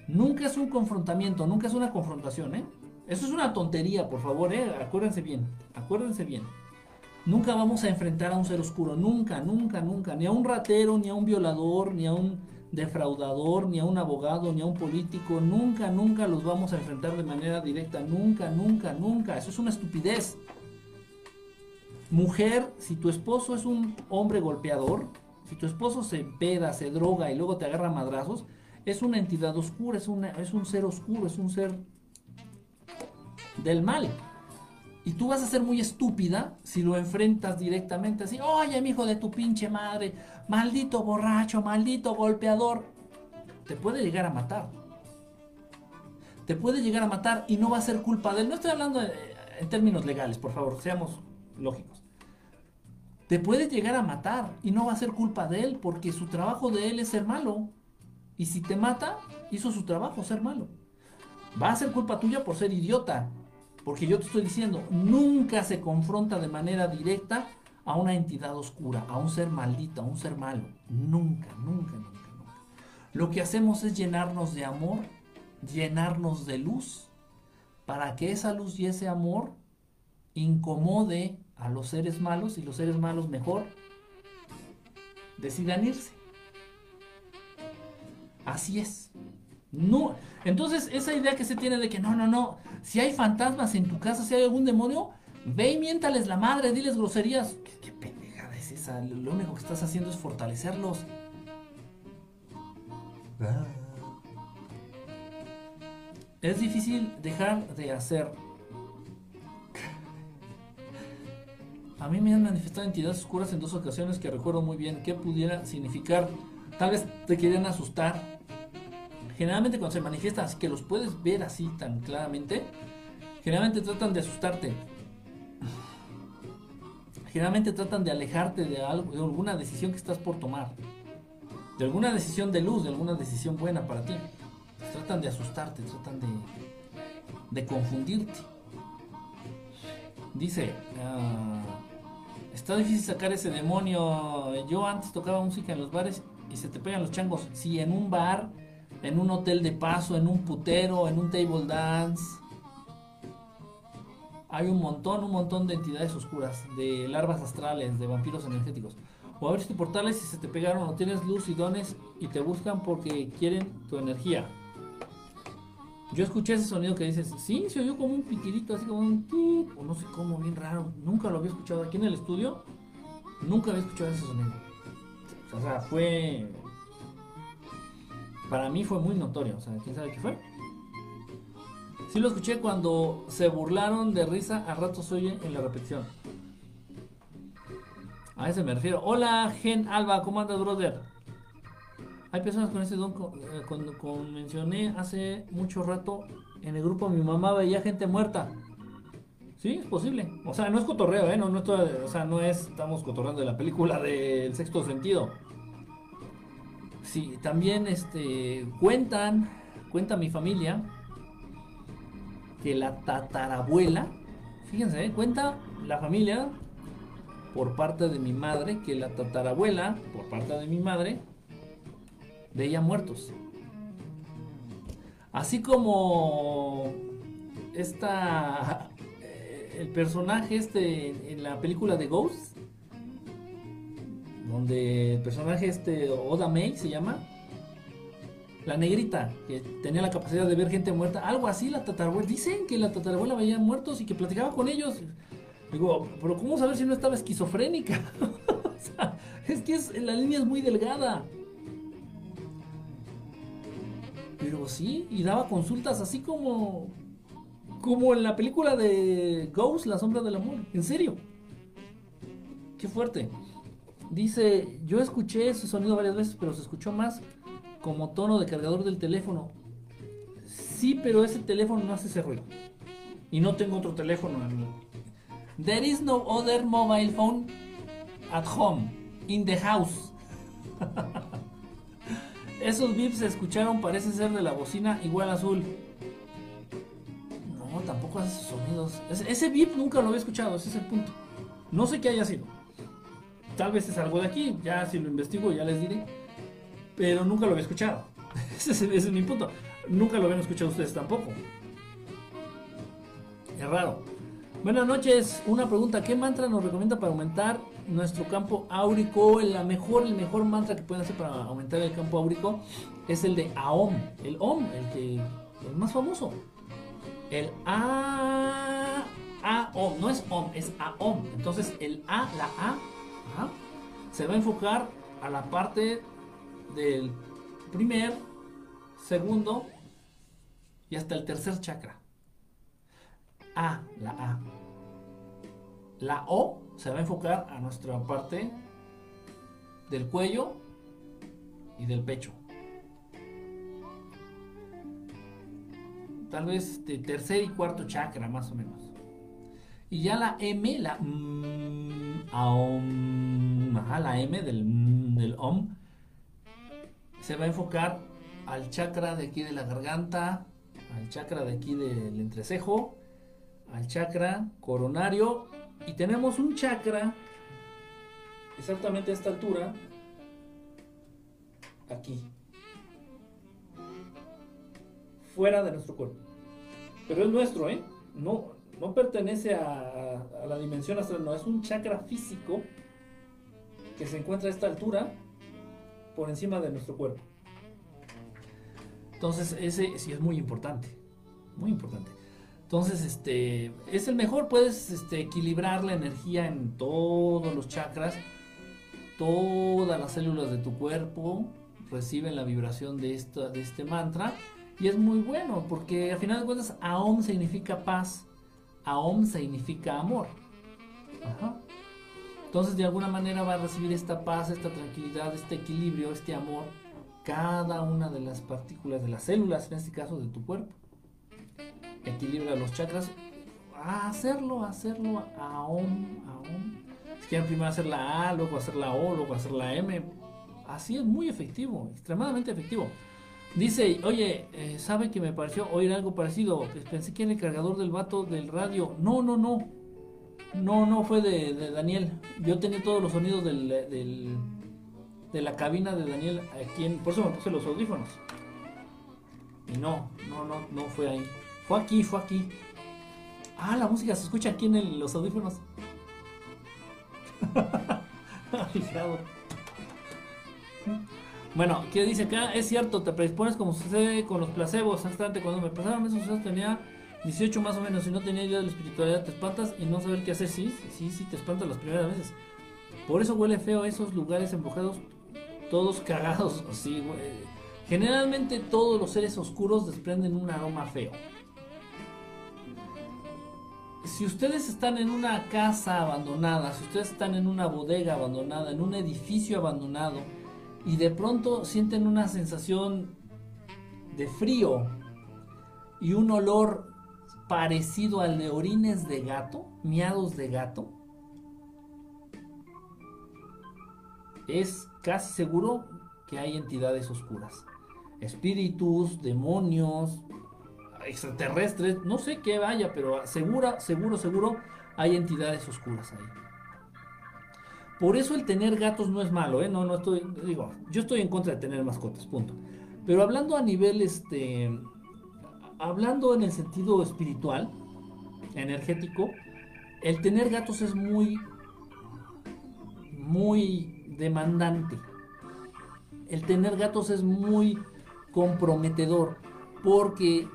Nunca es un confrontamiento, nunca es una confrontación, ¿eh? Eso es una tontería, por favor, ¿eh? Acuérdense bien, acuérdense bien. Nunca vamos a enfrentar a un ser oscuro, nunca, nunca, nunca. Ni a un ratero, ni a un violador, ni a un defraudador, ni a un abogado, ni a un político. Nunca, nunca los vamos a enfrentar de manera directa. Nunca, nunca, nunca. Eso es una estupidez. Mujer, si tu esposo es un hombre golpeador, si tu esposo se peda, se droga y luego te agarra madrazos, es una entidad oscura, es, una, es un ser oscuro, es un ser del mal. Y tú vas a ser muy estúpida si lo enfrentas directamente así, oye, mi hijo de tu pinche madre, maldito borracho, maldito golpeador. Te puede llegar a matar. Te puede llegar a matar y no va a ser culpa de él. No estoy hablando en términos legales, por favor, seamos lógicos. Te puede llegar a matar y no va a ser culpa de él porque su trabajo de él es ser malo. Y si te mata, hizo su trabajo, ser malo. Va a ser culpa tuya por ser idiota, porque yo te estoy diciendo, nunca se confronta de manera directa a una entidad oscura, a un ser maldito, a un ser malo. Nunca, nunca, nunca, nunca. Lo que hacemos es llenarnos de amor, llenarnos de luz, para que esa luz y ese amor incomode a los seres malos y los seres malos mejor decidan irse. Así es. No, entonces esa idea que se tiene de que no, no, no, si hay fantasmas en tu casa, si hay algún demonio, ve y miéntales la madre, diles groserías. ¿Qué, qué pendejada es esa? Lo único que estás haciendo es fortalecerlos. Es difícil dejar de hacer. A mí me han manifestado entidades oscuras en dos ocasiones que recuerdo muy bien qué pudiera significar. Tal vez te querían asustar, generalmente cuando se manifiestan así que los puedes ver así tan claramente, generalmente tratan de asustarte. Generalmente tratan de alejarte de algo, de alguna decisión que estás por tomar. De alguna decisión de luz, de alguna decisión buena para ti. Tratan de asustarte, tratan de, de confundirte. Dice, ah, está difícil sacar ese demonio. Yo antes tocaba música en los bares y se te pegan los changos. Si en un bar en un hotel de paso, en un putero, en un table dance. Hay un montón, un montón de entidades oscuras, de larvas astrales, de vampiros energéticos. O abriste portales y se te pegaron, o tienes luz y dones y te buscan porque quieren tu energía. Yo escuché ese sonido que dices, sí, se oyó como un piquirito, así como un o no sé cómo, bien raro. Nunca lo había escuchado aquí en el estudio. Nunca había escuchado ese sonido. O sea, fue para mí fue muy notorio. O sea, ¿quién sabe qué fue? Sí lo escuché cuando se burlaron de risa, a rato se oye en la repetición. A ese me refiero. Hola, Gen Alba, ¿cómo andas, brother? Hay personas con ese don, eh, cuando mencioné hace mucho rato en el grupo, mi mamá veía gente muerta. Sí, es posible. O sea, no es cotorreo, ¿eh? No, no o sea, no es, estamos cotorreando de la película del sexto sentido. También este, cuentan, cuenta mi familia, que la tatarabuela, fíjense, ¿eh? cuenta la familia por parte de mi madre, que la tatarabuela, por parte de mi madre, veía muertos. Así como esta, eh, el personaje este en la película de Ghost, donde el personaje este Oda May se llama la negrita que tenía la capacidad de ver gente muerta, algo así la tatarabuela, dicen que la tatarabuela veía muertos y que platicaba con ellos. Digo, pero ¿cómo saber si no estaba esquizofrénica? es que es, la línea es muy delgada. Pero sí, y daba consultas así como como en la película de Ghost, La sombra del amor. En serio. Qué fuerte. Dice, yo escuché ese sonido varias veces, pero se escuchó más como tono de cargador del teléfono. Sí, pero ese teléfono no hace ese ruido. Y no tengo otro teléfono. There is no other mobile phone at home, in the house. Esos bips se escucharon, parece ser de la bocina igual azul. No, tampoco hace esos sonidos. Ese, ese bip nunca lo había escuchado, ese es el punto. No sé qué haya sido. Tal vez es algo de aquí, ya si lo investigo ya les diré. Pero nunca lo había escuchado. Ese es, ese es mi punto. Nunca lo habían escuchado ustedes tampoco. Es raro. Buenas noches. Una pregunta. ¿Qué mantra nos recomienda para aumentar nuestro campo áurico? La mejor, el mejor mantra que pueden hacer para aumentar el campo áurico es el de AOM. El OM, el que el más famoso. El A AOM, no es OM, es AOM. Entonces el A, la A, se va a enfocar a la parte del primer, segundo y hasta el tercer chakra. A, la A. La O se va a enfocar a nuestra parte del cuello y del pecho. Tal vez de tercer y cuarto chakra, más o menos. Y ya la M, la mm, aom, ajá, la M del, del OM, se va a enfocar al chakra de aquí de la garganta, al chakra de aquí del entrecejo, al chakra coronario y tenemos un chakra exactamente a esta altura aquí fuera de nuestro cuerpo pero es nuestro ¿eh? no, no pertenece a, la dimensión astral no es un chakra físico que se encuentra a esta altura por encima de nuestro cuerpo. Entonces ese sí es muy importante muy importante. Entonces, este, es el mejor, puedes este, equilibrar la energía en todos los chakras, todas las células de tu cuerpo reciben la vibración de, esta, de este mantra y es muy bueno porque al final de cuentas Aum significa paz, Aum significa amor. Entonces de alguna manera va a recibir esta paz, esta tranquilidad, este equilibrio, este amor, cada una de las partículas de las células, en este caso de tu cuerpo equilibra los chakras. A hacerlo, hacerlo aún, aún. Si quieren primero hacer la A, luego hacer la O, luego hacer la M. Así es muy efectivo, extremadamente efectivo. Dice, oye, eh, ¿sabe que me pareció oír algo parecido? Pensé que era el cargador del vato del radio. No, no, no. No, no fue de, Daniel. Yo tenía todos los sonidos del, de la cabina de Daniel aquí en... Por eso me puse los audífonos. Y no, no, no, no fue ahí. Fue aquí, fue aquí. Ah, la música se escucha aquí en los audífonos. Fijado. Bueno, ¿qué dice acá? Es cierto, te predispones como sucede con los placebos. Exactamente, cuando me pasaron esos sucesos tenía 18 más o menos y no tenía idea de la espiritualidad. Te espantas y no saber qué hacer. Sí, sí, sí, te espantas las primeras veces. Por eso huele feo esos lugares embrujados, todos cagados. Sí, güey. Generalmente todos los seres oscuros desprenden un aroma feo. Si ustedes están en una casa abandonada, si ustedes están en una bodega abandonada, en un edificio abandonado, y de pronto sienten una sensación de frío y un olor parecido al de orines de gato, miados de gato, es casi seguro que hay entidades oscuras. Espíritus, demonios, extraterrestres, no sé qué vaya, pero segura, seguro, seguro hay entidades oscuras ahí. Por eso el tener gatos no es malo, ¿eh? No, no estoy, digo, yo estoy en contra de tener mascotas, punto. Pero hablando a nivel, este, hablando en el sentido espiritual, energético, el tener gatos es muy, muy demandante. El tener gatos es muy comprometedor, porque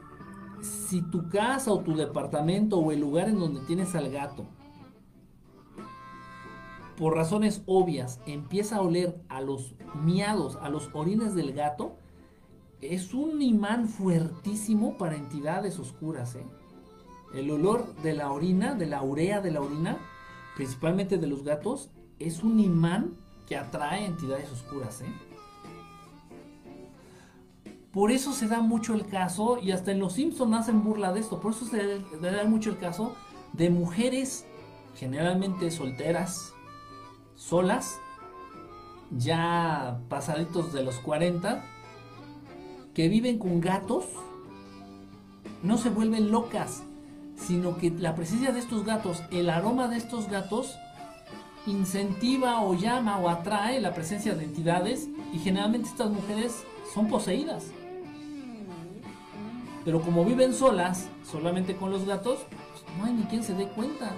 si tu casa o tu departamento o el lugar en donde tienes al gato, por razones obvias, empieza a oler a los miados, a los orines del gato, es un imán fuertísimo para entidades oscuras. ¿eh? El olor de la orina, de la urea de la orina, principalmente de los gatos, es un imán que atrae entidades oscuras. ¿eh? Por eso se da mucho el caso, y hasta en los Simpsons hacen burla de esto, por eso se da mucho el caso de mujeres generalmente solteras, solas, ya pasaditos de los 40, que viven con gatos no se vuelven locas, sino que la presencia de estos gatos, el aroma de estos gatos, incentiva o llama o atrae la presencia de entidades y generalmente estas mujeres son poseídas. Pero como viven solas, solamente con los gatos, pues, no hay ni quien se dé cuenta.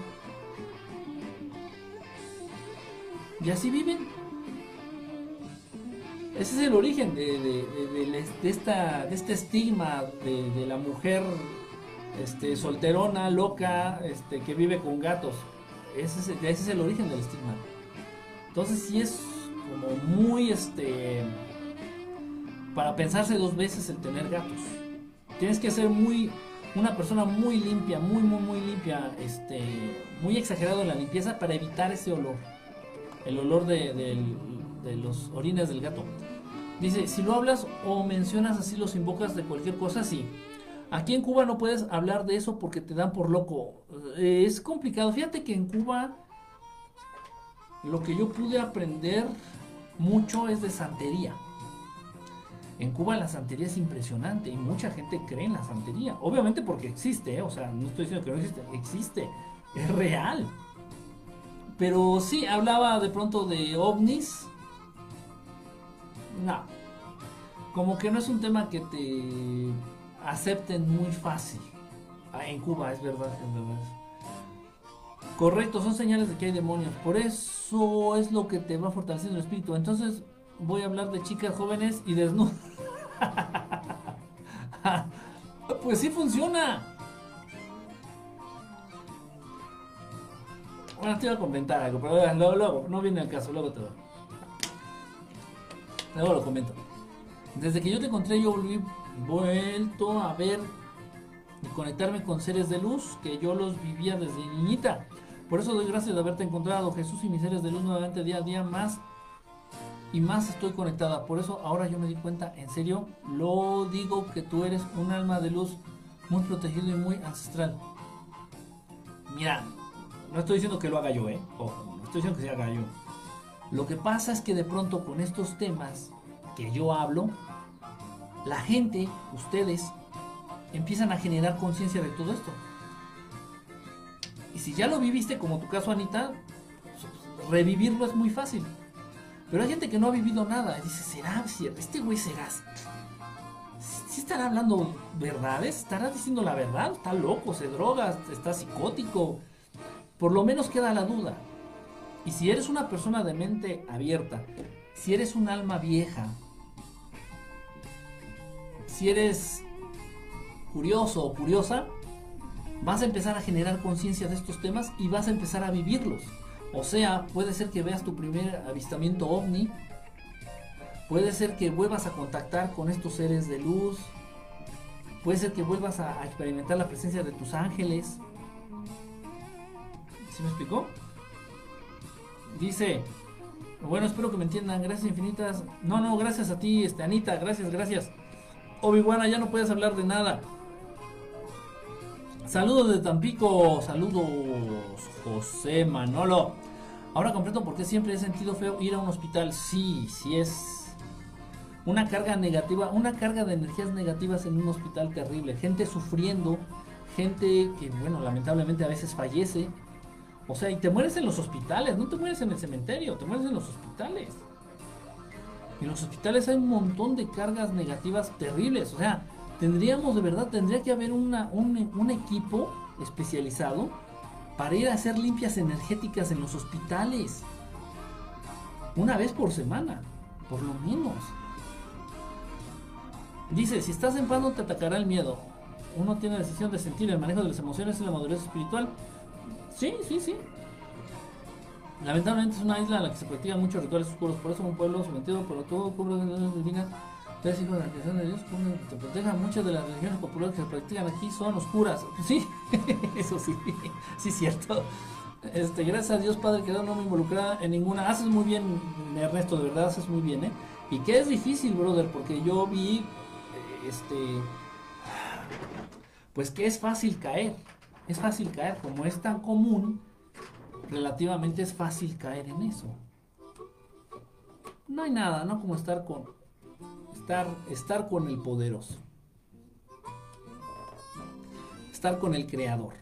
Y así viven. Ese es el origen de, de- de- esta, de este estigma de, de la mujer este, solterona, loca, este, que vive con gatos. Ese es, ese es el origen del estigma. Entonces sí es como muy este para pensarse dos veces el tener gatos. Tienes que ser muy una persona muy limpia, muy muy muy limpia, este muy exagerado en la limpieza para evitar ese olor. El olor de, del- de los orines del gato. Dice, si lo hablas o mencionas así, los invocas de cualquier cosa, sí. Aquí en Cuba no puedes hablar de eso porque te dan por loco. Eh, es complicado. Fíjate que en Cuba lo que yo pude aprender mucho es de santería. En Cuba la santería es impresionante y mucha gente cree en la santería. Obviamente porque existe, ¿eh? o sea, no estoy diciendo que no existe, existe, es real. Pero sí, hablaba de pronto de ovnis. No, como que no es un tema que te acepten muy fácil. Ah, en Cuba, es verdad, es verdad. Correcto, son señales de que hay demonios. Por eso es lo que te va fortaleciendo el espíritu. Entonces voy a hablar de chicas jóvenes y desnudas. pues sí funciona. Bueno, te iba a comentar algo, pero luego, luego, no viene el caso, luego te lo, luego lo comento. Desde que yo te encontré, yo volví vuelto a ver y conectarme con seres de luz que yo los vivía desde niñita. Por eso doy gracias de haberte encontrado, Jesús y mis seres de luz nuevamente día a día más y más estoy conectada. Por eso ahora yo me di cuenta, en serio, lo digo que tú eres un alma de luz muy protegido y muy ancestral. Mira, no estoy diciendo que lo haga yo, ¿eh? Ojo, no estoy diciendo que se haga yo. Lo que pasa es que de pronto con estos temas que yo hablo, la gente, ustedes, empiezan a generar conciencia de todo esto. Y si ya lo viviste, como tu caso, Anita, revivirlo es muy fácil. Pero hay gente que no ha vivido nada. Y dice, ¿será cierto? Este güey será. ¿Sí estará hablando verdades? ¿Estará diciendo la verdad? ¿Está loco? ¿Se droga? ¿Está psicótico? Por lo menos queda la duda. Y si eres una persona de mente abierta, si eres un alma vieja, si eres curioso o curiosa, vas a empezar a generar conciencia de estos temas y vas a empezar a vivirlos. O sea, puede ser que veas tu primer avistamiento ovni, puede ser que vuelvas a contactar con estos seres de luz, puede ser que vuelvas a, a experimentar la presencia de tus ángeles. ¿Sí me explicó? Dice, bueno, espero que me entiendan, gracias infinitas. No, no, gracias a ti, este, Anita, gracias, gracias. Obi-Wan, ya no puedes hablar de nada. Saludos de Tampico, saludos José Manolo. Ahora completo porque siempre he sentido feo ir a un hospital. Sí, sí es una carga negativa, una carga de energías negativas en un hospital terrible. Gente sufriendo, gente que, bueno, lamentablemente a veces fallece. O sea, y te mueres en los hospitales, no te mueres en el cementerio, te mueres en los hospitales. En los hospitales hay un montón de cargas negativas terribles. O sea, tendríamos de verdad, tendría que haber una, un, un equipo especializado para ir a hacer limpias energéticas en los hospitales. Una vez por semana, por lo menos. Dice, si estás enfermo te atacará el miedo. Uno tiene la decisión de sentir el manejo de las emociones y la madurez espiritual. Sí, sí, sí. Lamentablemente es una isla en la que se practican muchos rituales oscuros, por eso un pueblo sometido, pero todo cubre de la divina. Tres hijos de la creación de Dios, te protejan. Muchas de las religiones populares que se practican aquí son oscuras. Sí, eso sí, sí es cierto. Este, gracias a Dios Padre que no me involucrada en ninguna. Haces muy bien, Ernesto, de verdad haces muy bien, ¿eh? Y que es difícil, brother, porque yo vi, este, pues que es fácil caer. Es fácil caer, como es tan común, relativamente es fácil caer en eso. No hay nada, ¿no? Como estar con estar, estar con el poderoso. Estar con el creador.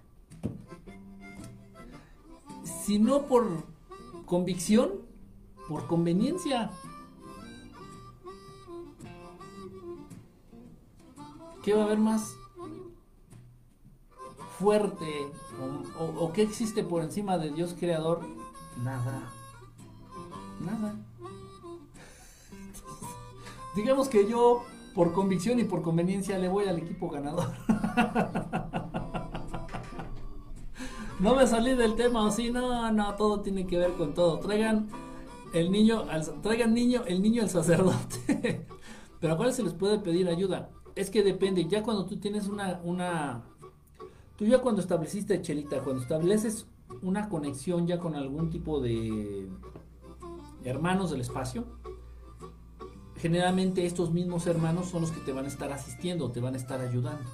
Si no por convicción, por conveniencia. ¿Qué va a haber más fuerte o, o- o qué existe por encima de Dios creador? Nada. Nada. Digamos que yo, por convicción y por conveniencia, le voy al equipo ganador. No me salí del tema, así, no, no, todo tiene que ver con todo. Traigan el niño, al, traigan niño, el niño al sacerdote. Pero a cuál se les puede pedir ayuda. Es que depende, ya cuando tú tienes una, una, tú ya cuando estableciste, Chelita, cuando estableces una conexión ya con algún tipo de hermanos del espacio, generalmente estos mismos hermanos son los que te van a estar asistiendo, te van a estar ayudando.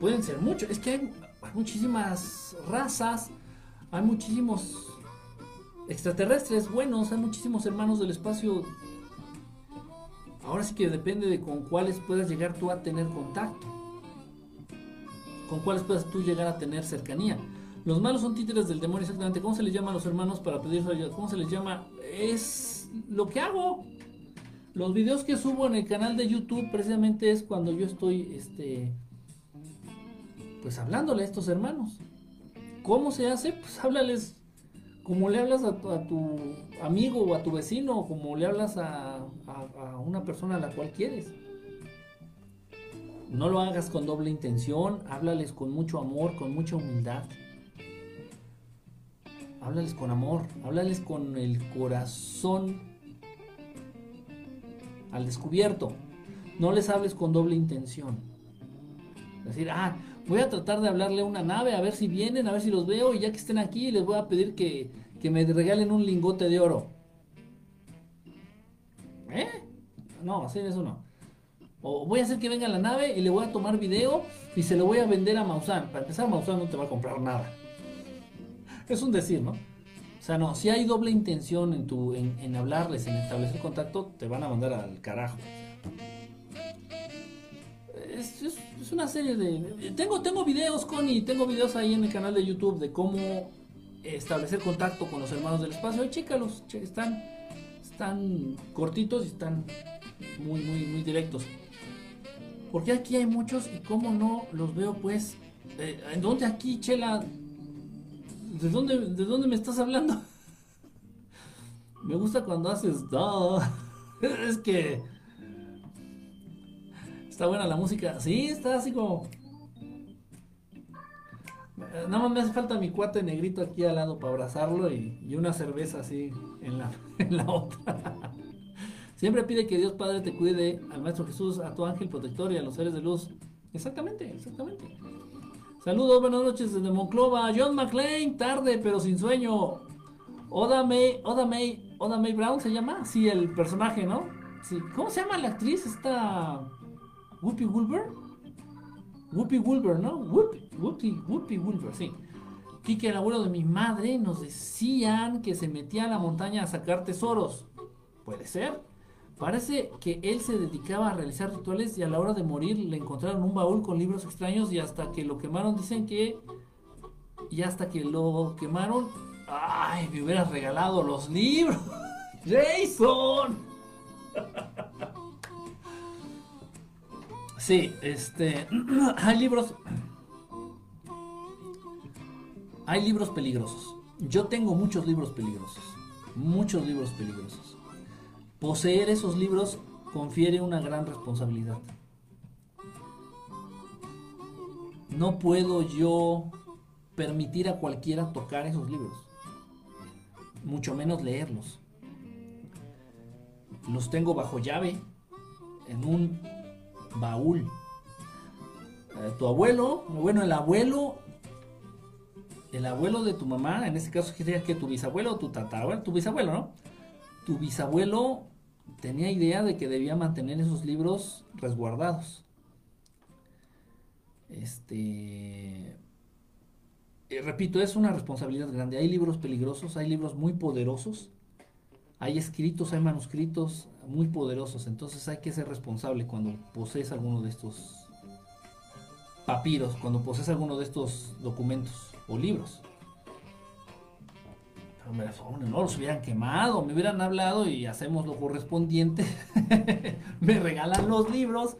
Pueden ser muchos, es que hay, muchísimas razas, hay muchísimos extraterrestres buenos, hay muchísimos hermanos del espacio. Ahora sí que depende de con cuáles puedas llegar tú a tener contacto, con cuáles puedas tú llegar a tener cercanía. Los malos son títeres del demonio, exactamente. ¿Cómo se les llama a los hermanos para pedir ayuda? ¿Cómo se les llama? Es lo que hago. Los videos que subo en el canal de YouTube precisamente es cuando yo estoy, este, pues hablándole a estos hermanos. ¿Cómo se hace? Pues háblales como le hablas a tu, amigo o a tu vecino, o como le hablas a una persona a la cual quieres. No lo hagas con doble intención, háblales con mucho amor, con mucha humildad. Háblales con amor, háblales con el corazón al descubierto. No les hables con doble intención. Decir, ah, voy a tratar de hablarle a una nave, a ver si vienen, a ver si los veo, y ya que estén aquí, les voy a pedir que, que me regalen un lingote de oro. ¿Eh? No, hacer eso no. O voy a hacer que venga la nave y le voy a tomar video y se lo voy a vender a Maussan. Para empezar, Maussan no te va a comprar nada. Es un decir, ¿no? O sea, no, si hay doble intención en, tu, en, hablarles, en establecer contacto, te van a mandar al carajo. Es, una serie de... Tengo, tengo videos, Connie, tengo videos ahí en el canal de YouTube de cómo establecer contacto con los hermanos del espacio. Chécalos, están, están cortitos y están muy, muy, muy directos. Porque aquí hay muchos y cómo no los veo pues... eh, ¿En dónde aquí, Chela? ¿De dónde, ¿De dónde me estás hablando? Me gusta cuando haces... Es que... Está buena la música. Sí, está así como... Nada más me hace falta mi cuate negrito aquí al lado para abrazarlo y, y una cerveza así en la, en la otra. Siempre pide que Dios Padre te cuide al Maestro Jesús, a tu ángel protector y a los seres de luz. Exactamente, exactamente. Saludos, buenas noches desde Monclova. John McClane, tarde pero sin sueño. Oda May, Oda Brown se llama. Sí, el personaje, ¿no? Sí. ¿Cómo se llama la actriz? Esta. Whoopi Wilbur. Whoopi Wilbur, ¿no? Whoopi, Whoopi, Whoopi Wilbur, sí. Kike, el abuelo de mi madre, nos decían que se metía a la montaña a sacar tesoros. Puede ser. Parece que él se dedicaba a realizar rituales y a la hora de morir le encontraron un baúl con libros extraños y hasta que lo quemaron dicen que... Y hasta que lo quemaron... ¡Ay! Me hubieras regalado los libros. Jason. Sí, este... hay libros... Hay libros peligrosos. Yo tengo muchos libros peligrosos. Muchos libros peligrosos. Poseer esos libros confiere una gran responsabilidad. No puedo yo permitir a cualquiera tocar esos libros. Mucho menos leerlos. Los tengo bajo llave en un baúl. Eh, tu abuelo, bueno, el abuelo, el abuelo de tu mamá, en este caso sería que tu bisabuelo o tu tatarabuelo, tu bisabuelo, ¿no? Tu bisabuelo tenía idea de que debía mantener esos libros resguardados. Este. eh, repito, es una responsabilidad grande. Hay libros peligrosos, hay libros muy poderosos, hay escritos, hay manuscritos, muy poderosos. Entonces hay que ser responsable cuando posees alguno de estos papiros, cuando posees alguno de estos documentos o libros. Pero me hombre, no los hubieran quemado, me hubieran hablado y hacemos lo correspondiente. me regalan los libros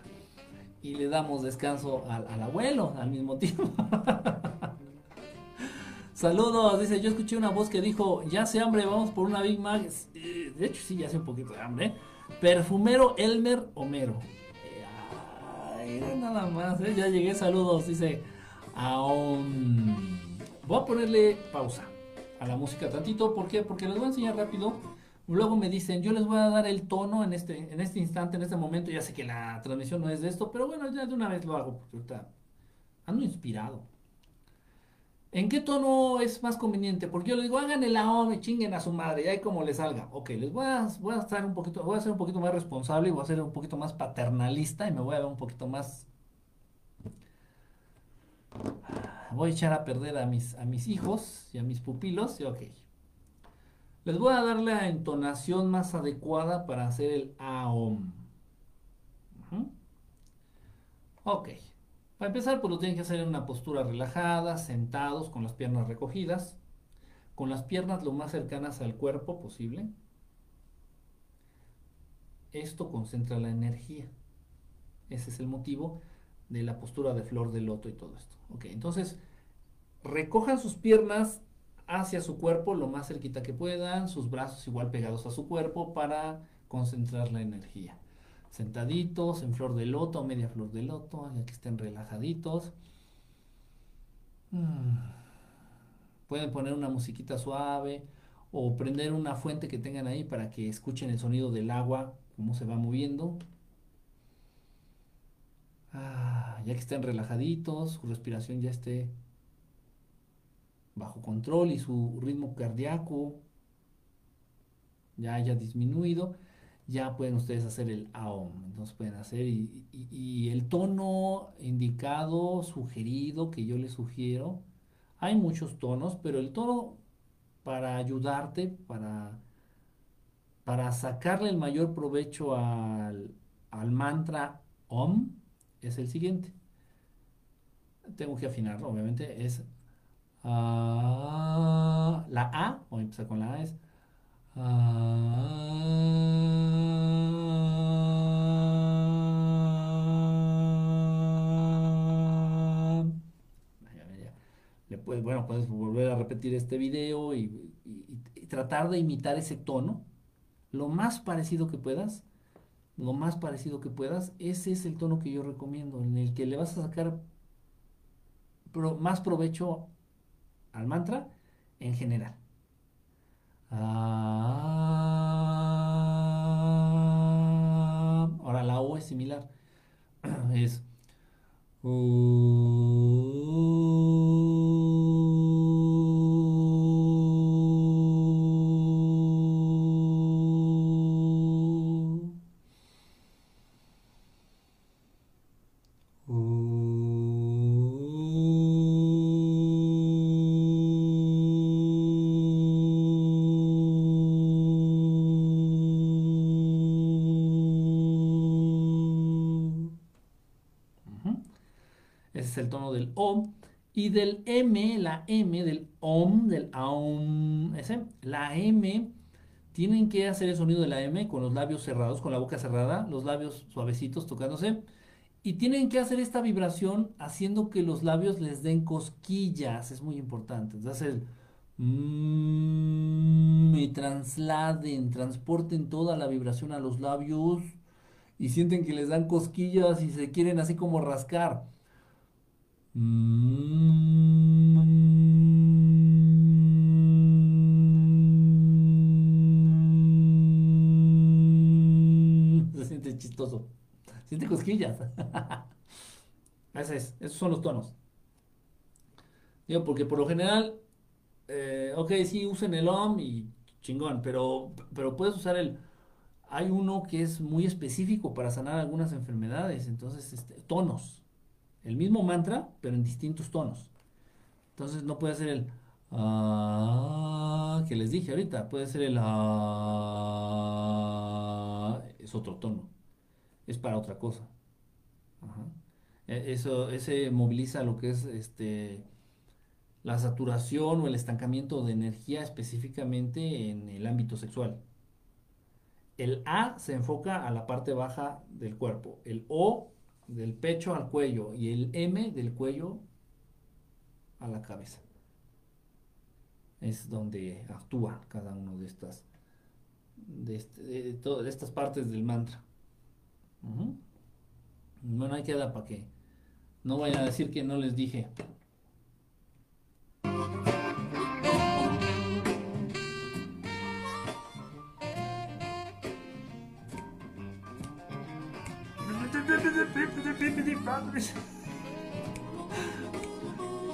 y le damos descanso al, abuelo al mismo tiempo. Saludos, dice, yo escuché una voz que dijo, ya sé hambre, vamos por una Big Mac. Eh, De hecho, sí, ya hace un poquito de hambre. Perfumero Elmer Homero. Eh, nada más, eh, ya llegué, saludos, dice. aún Voy a ponerle pausa a la música tantito, ¿por qué? Porque les voy a enseñar rápido. Luego me dicen, yo les voy a dar el tono en este, en este instante, en este momento. Ya sé que la transmisión no es de esto, pero bueno, ya de una vez lo hago, porque ahorita ando inspirado. ¿En qué tono es más conveniente? Porque yo les digo, hagan el AOM y chinguen a su madre, y ahí como les salga. Ok, les voy a, voy a estar un poquito, voy a ser un poquito más responsable y voy a ser un poquito más paternalista y me voy a ver un poquito más. Voy a echar a perder a mis, hijos y a mis pupilos. Les voy a dar la entonación más adecuada para hacer el AOM. Ok. Para empezar, pues lo tienen que hacer en una postura relajada, sentados, con las piernas recogidas, con las piernas lo más cercanas al cuerpo posible. Esto concentra la energía. Ese es el motivo de la postura de flor de loto y todo esto. Ok, entonces recojan sus piernas hacia su cuerpo lo más cerquita que puedan, sus brazos igual pegados a su cuerpo para concentrar la energía sentaditos en flor de loto media flor de loto, ya que estén relajaditos. Mm. Pueden poner una musiquita suave o prender una fuente que tengan ahí para que escuchen el sonido del agua, cómo se va moviendo. Ah, ya que estén relajaditos, su respiración ya esté bajo control y su ritmo cardíaco ya haya disminuido ya pueden ustedes hacer el AOM. Entonces pueden hacer y, el tono indicado, sugerido, que yo les sugiero, hay muchos tonos, pero el tono para ayudarte, para, para sacarle el mayor provecho al, al mantra OM, es el siguiente. Tengo que afinarlo, obviamente, es ah, la A, voy a empezar con la A, es Ah. Bueno, puedes volver a repetir este video y tratar de imitar ese tono lo más parecido que puedas. Lo más parecido que puedas. Ese es el tono que yo recomiendo, en el que le vas a sacar pro- más provecho al mantra en general. Ah, ahora la O es similar. Es. U. del M, la M del OM, del AUM, ese, la M, tienen que hacer el sonido de la M con los labios cerrados, con la boca cerrada, los labios suavecitos tocándose. Y tienen que hacer esta vibración haciendo que los labios les den cosquillas, es muy importante. Entonces, el mm, trasladen, transporten toda la vibración a los labios y sienten que les dan cosquillas y se quieren así como rascar. Mm. Se siente chistoso. Siente cosquillas. Esos son los tonos. Digo, porque por lo general, eh, ok, sí, usen el OM y chingón, pero, pero puedes usar el... Hay uno que es muy específico para sanar algunas enfermedades, entonces, este, tonos. El mismo mantra, pero en distintos tonos. Entonces no puede ser el... ah, que les dije ahorita, puede ser el... ah, es otro tono. Es para otra cosa. E- Eso, ese moviliza lo que es este la saturación o el estancamiento de energía específicamente en el ámbito sexual. El A se enfoca a la parte baja del cuerpo, el O del pecho al cuello y el M del cuello a la cabeza. Es donde actúa cada uno de estas de, este- de estas partes del mantra. Ujú. Bueno, ahí queda para que no vayan a decir que no les dije.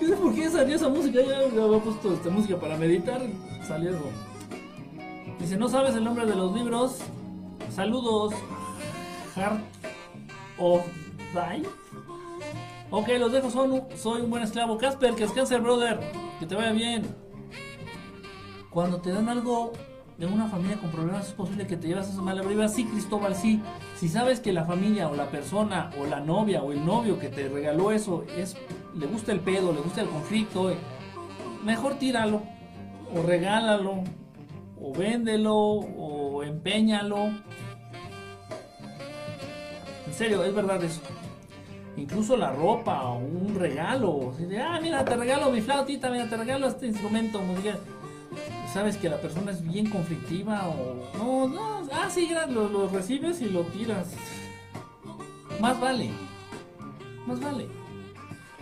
Sé por qué salió esa música. Ya ya había puesto esta música para meditar. Salió. Dice, ¿no sabes el nombre de los libros? Saludos. Heart of Die. Ok, los dejo. Son, soy un buen esclavo. Casper, que descanse, brother. Que te vaya bien. Cuando te dan algo de una familia con problemas, es posible que te llevas esa mala vibra. Sí, Cristóbal, sí. Si sabes que la familia o la persona o la novia o el novio que te regaló eso es le gusta el pedo, le gusta el conflicto, eh, mejor tíralo o regálalo o véndelo o empeñalo. En serio, es verdad eso. Incluso la ropa o un regalo. ah, mira, te regalo mi flautita, mira, te regalo este instrumento musical. Sabes que la persona es bien conflictiva o... No, no, ah, sí, gra- lo, recibes y lo tiras. Más vale. Más vale.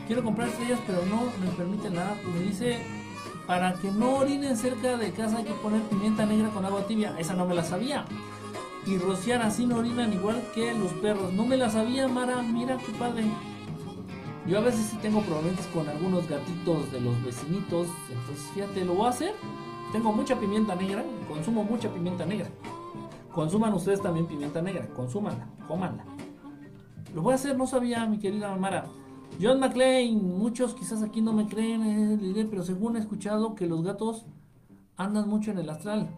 Quiero comprar estrellas, pero no me permite app. Me dice, para que no orinen cerca de casa hay que poner pimienta negra con agua tibia. Esa no me la sabía. Y rociar así no orinan igual que los perros. No me la sabía, Mara. Mira qué padre. Yo a veces sí tengo problemas con algunos gatitos de los vecinitos. Entonces, fíjate, lo voy a hacer. Tengo mucha pimienta negra. Consumo mucha pimienta negra. Consuman ustedes también pimienta negra. Consúmanla, cómanla. Lo voy a hacer, no sabía, mi querida Mara. John McClane, muchos quizás aquí no me creen, eh, pero según he escuchado que los gatos andan mucho en el astral.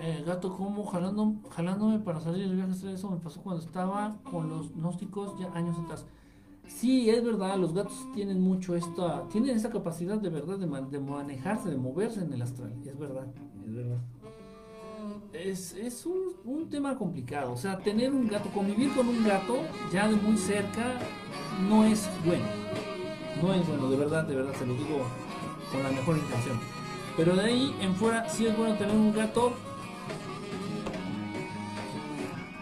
Eh, gato como jalando, jalándome para salir de viaje astral, eso me pasó cuando estaba con los gnósticos ya años atrás. Sí, es verdad, los gatos tienen mucho esta, tienen esa capacidad de verdad de, man- de manejarse, de moverse en el astral, es verdad, es verdad. Es, es un, un tema complicado, o sea, tener un gato, convivir con un gato ya de muy cerca no es bueno, no es bueno, de verdad, de verdad, se lo digo con la mejor intención. Pero de ahí en fuera sí es bueno tener un gato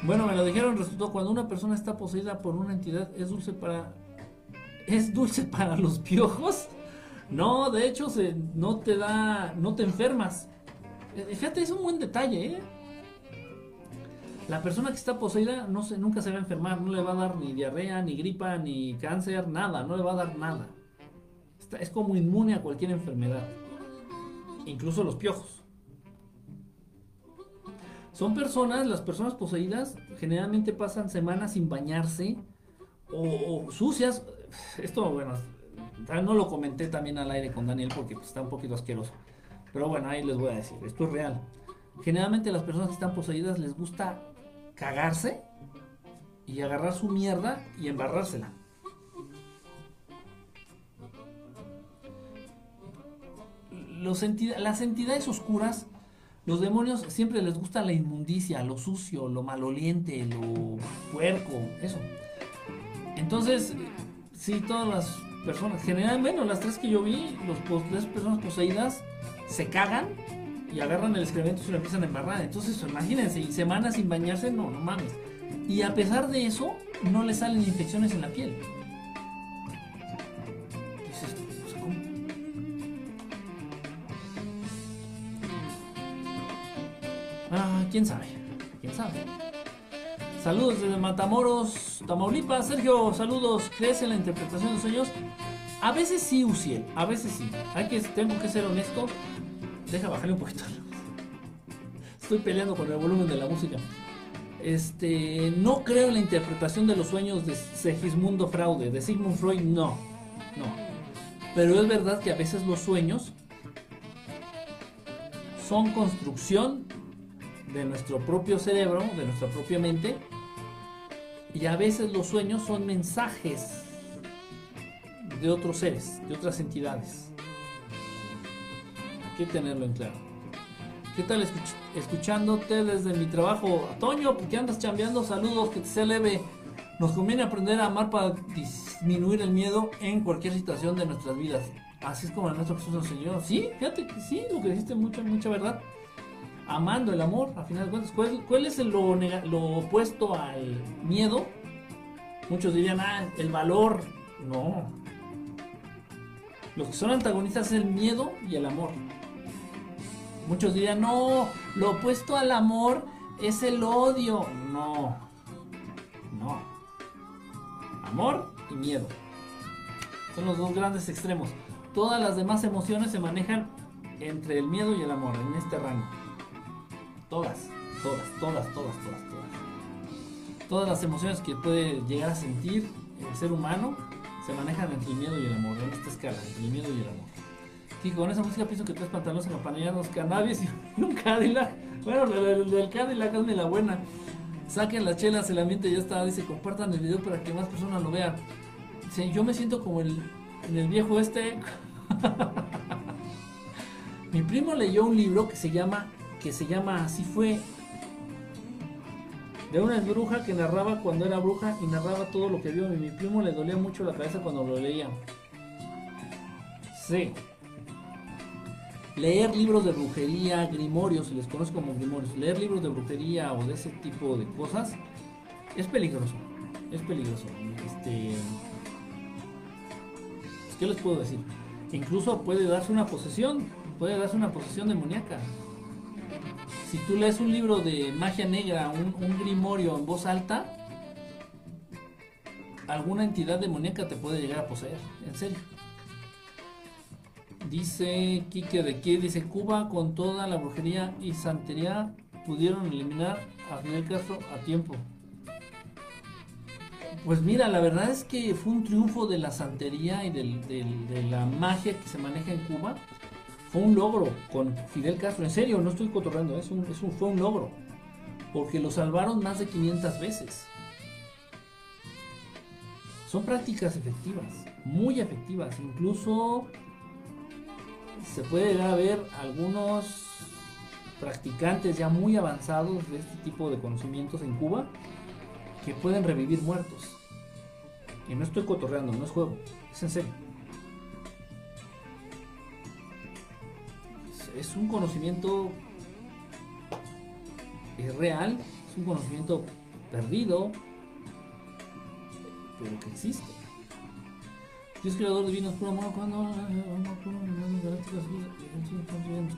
bueno, me lo dijeron, resultó cuando una persona está poseída por una entidad es dulce para es dulce para los piojos. No, de hecho se, no te da, no te enfermas. Eh, Fíjate, es un buen detalle, ¿eh? La persona que está poseída no se, nunca se va a enfermar, no le va a dar ni diarrea, ni gripa, ni cáncer, nada, no le va a dar nada. Está- es como inmune a cualquier enfermedad, incluso los piojos. Son personas, las personas poseídas generalmente pasan semanas sin bañarse o, sucias. Esto, bueno, tal- no lo comenté también al aire con Daniel porque pues, está un poquito asqueroso. Pero bueno, ahí les voy a decir, esto es real. Generalmente las personas que están poseídas les gusta cagarse y agarrar su mierda y embarrársela. Los entidad- las entidades oscuras, los demonios siempre les gusta la inmundicia, lo sucio, lo maloliente, lo puerco, eso. Entonces, sí, todas las personas, generalmente, las tres que yo vi, pos- tres personas poseídas se cagan y agarran el excremento y se lo empiezan a embarrar. Entonces, imagínense, y semanas sin bañarse, no, no mames. Y a pesar de eso, no le salen infecciones en la piel. Ah, quién sabe, quién sabe. Saludos desde Matamoros, Tamaulipas. Sergio, saludos. ¿Crees en la interpretación de sueños? A veces sí, Uciel, a veces sí. Hay que, tengo que ser honesto. Deja bajarle un poquito. Estoy peleando con el volumen de la música. Este, no creo en la interpretación de los sueños de Segismundo Fraude, de Sigmund Freud, no, no. Pero es verdad que a veces los sueños son construcción de nuestro propio cerebro, de nuestra propia mente. Y a veces los sueños son mensajes de otros seres, de otras entidades. Hay que tenerlo en claro. ¿Qué tal escuch- escuchándote desde mi trabajo? Toño, ¿por qué andas chambeando? Saludos, que te sea leve. Nos conviene aprender a amar para disminuir el miedo en cualquier situación de nuestras vidas. Así es como el nuestro Jesús nos enseñó. Sí, fíjate que sí, lo que dijiste, mucha, mucha verdad. Amando el amor, a final de cuentas. ¿Cuál, es lo, lo opuesto al miedo? Muchos dirían, ah, el valor. No. Los que son antagonistas es el miedo y el amor. Muchos dirían, no, lo opuesto al amor es el odio. No, no. Amor y miedo. Son los dos grandes extremos. Todas las demás emociones se manejan entre el miedo y el amor, en este rango. Todas, todas, todas, todas, todas, todas. Todas las emociones que puede llegar a sentir el ser humano se manejan entre el miedo y el amor, en esta escala, entre el miedo y el amor. Y con esa música pienso que tres pantalones acompañados, cannabis y un Cadillac. Bueno, el del Cadillac hazme la buena. Saquen las chelas, el ambiente ya está. Dice, compartan el video para que más personas lo vean. Dice, yo me siento como el, el viejo este. Mi primo leyó un libro que se llama, que se llama Así fue. De una bruja que narraba cuando era bruja y narraba todo lo que vio. Y mi primo le dolía mucho la cabeza cuando lo leía. Sí. Leer libros de brujería, grimorios, si les conozco como grimorios, leer libros de brujería o de ese tipo de cosas es peligroso. Es peligroso. Este. ¿Qué les puedo decir? Incluso puede darse una posesión. Puede darse una posesión demoníaca. Si tú lees un libro de magia negra, un, un grimorio en voz alta, alguna entidad demoníaca te puede llegar a poseer. En serio. Dice Quique de que dice Cuba con toda la brujería y santería pudieron eliminar a Fidel Castro a tiempo. Pues mira, la verdad es que fue un triunfo de la santería y de la magia que se maneja en Cuba. Fue un logro con Fidel Castro. En serio, no estoy cotorreando, es fue un logro. Porque lo salvaron más de 500 veces. Son prácticas efectivas, muy efectivas. Incluso se puede llegar a ver algunos practicantes ya muy avanzados de este tipo de conocimientos en Cuba que pueden revivir muertos. Y no estoy cotorreando, no es juego, es en serio. Es- un conocimiento real, es un conocimiento perdido, pero que existe. Dios creador divino, puro amor, cuando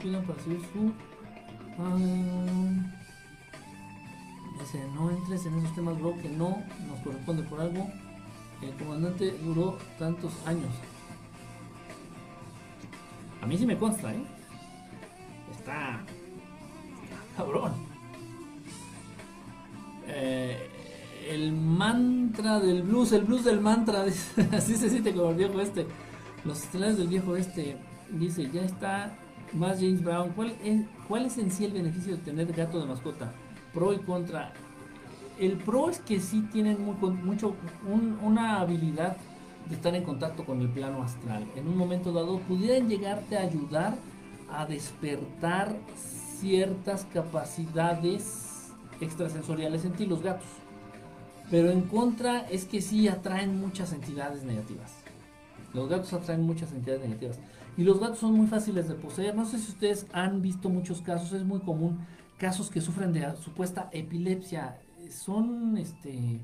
cuidan para seguir su. Ah, dice, no entres en esos temas, bro, que no nos corresponde por algo. El comandante duró tantos años. A mí sí me consta, ¿eh? Cabrón. Eh, el mantra del blues, el blues del mantra, así se siente como el viejo este. Los estelares del viejo este, dice, ya está más James Brown. ¿Cuál es, ¿Cuál es en sí el beneficio de tener gato de mascota? Pro y contra. El pro es que sí tienen mucho, un- una habilidad de estar en contacto con el plano astral. En un momento dado pudieran llegarte a ayudar a despertar ciertas capacidades extrasensoriales en ti, los gatos. Pero en contra es que sí atraen muchas entidades negativas. Los gatos atraen muchas entidades negativas. Y los gatos son muy fáciles de poseer. No sé si ustedes han visto muchos casos, es muy común, casos que sufren de supuesta epilepsia. Son, este,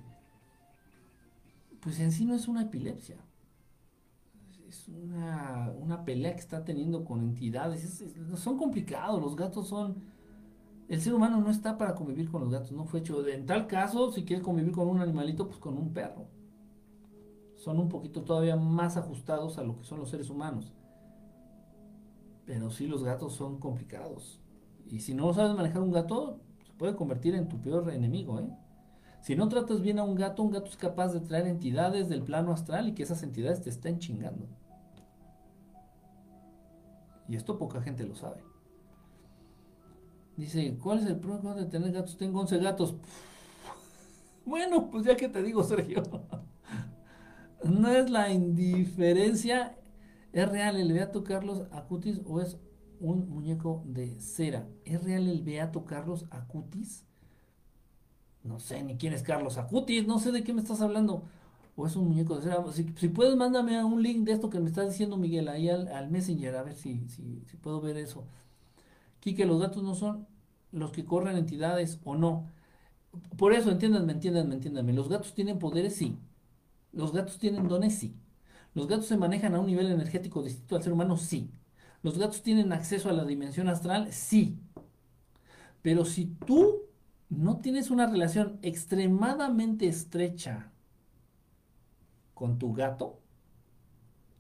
pues en sí no es una epilepsia. Una, una pelea que está teniendo con entidades. Es- es- son complicados, los gatos son... El ser humano no está para convivir con los gatos, no fue hecho. En tal caso, si quieres convivir con un animalito, pues con un perro. Son un poquito todavía más ajustados a lo que son los seres humanos. Pero sí, los gatos son complicados. Y si no sabes manejar un gato, se puede convertir en tu peor enemigo, ¿eh? Si no tratas bien a un gato, un gato es capaz de traer entidades del plano astral y que esas entidades te estén chingando. Y esto poca gente lo sabe. Dice, ¿cuál es el problema de tener gatos? Tengo 11 gatos. Bueno, pues ya que te digo, Sergio. No es la indiferencia. ¿Es real el Beato Carlos Acutis o es un muñeco de cera? ¿Es real el Beato Carlos Acutis? No sé ni quién es Carlos Acutis, no sé de qué me estás hablando. O es un muñeco de cera. Si, puedes, mándame un link de esto que me estás diciendo, Miguel, ahí al, Messenger, a ver si, si, puedo ver eso. Quique, los gatos no son los que corren entidades o no. Por eso, entiéndanme, entiéndanme, entiéndanme. Los gatos tienen poderes, sí. Los gatos tienen dones, sí. Los gatos se manejan a un nivel energético distinto al ser humano, sí. Los gatos tienen acceso a la dimensión astral, sí. Pero si tú no tienes una relación extremadamente estrecha con tu gato,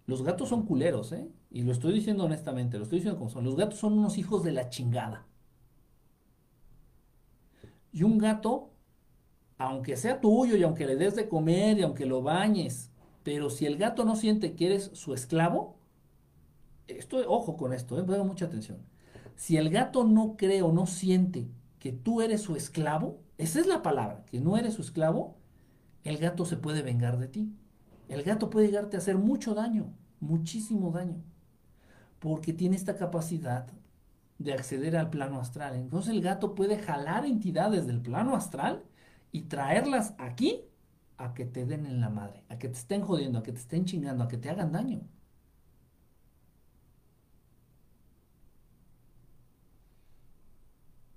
los gatos son culeros, ¿eh? Y lo estoy diciendo honestamente, lo estoy diciendo como son. Los gatos son unos hijos de la chingada. Y un gato, aunque sea tuyo y aunque le des de comer y aunque lo bañes, pero si el gato no siente que eres su esclavo, esto, ojo con esto, eh, mucha atención. Si el gato no cree o no siente que tú eres su esclavo, esa es la palabra, que no eres su esclavo, el gato se puede vengar de ti. El gato puede llegarte a hacer mucho daño, muchísimo daño, porque tiene esta capacidad de acceder al plano astral. Entonces el gato puede jalar entidades del plano astral y traerlas aquí a que te den en la madre, a que te estén jodiendo, a que te estén chingando, a que te hagan daño.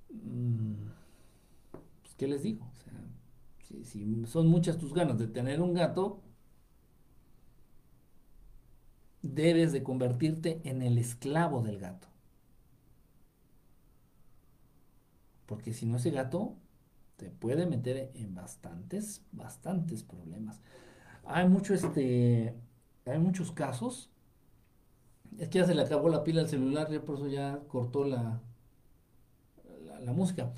Mm, pues, ¿qué les digo? O sea, si, si son muchas tus ganas de tener un gato, debes de convertirte en el esclavo del gato. Porque si no ese gato te puede meter en bastantes, bastantes problemas. Hay mucho este, hay muchos casos. Es que ya se le acabó la pila al celular, ya por eso ya cortó la, la, música.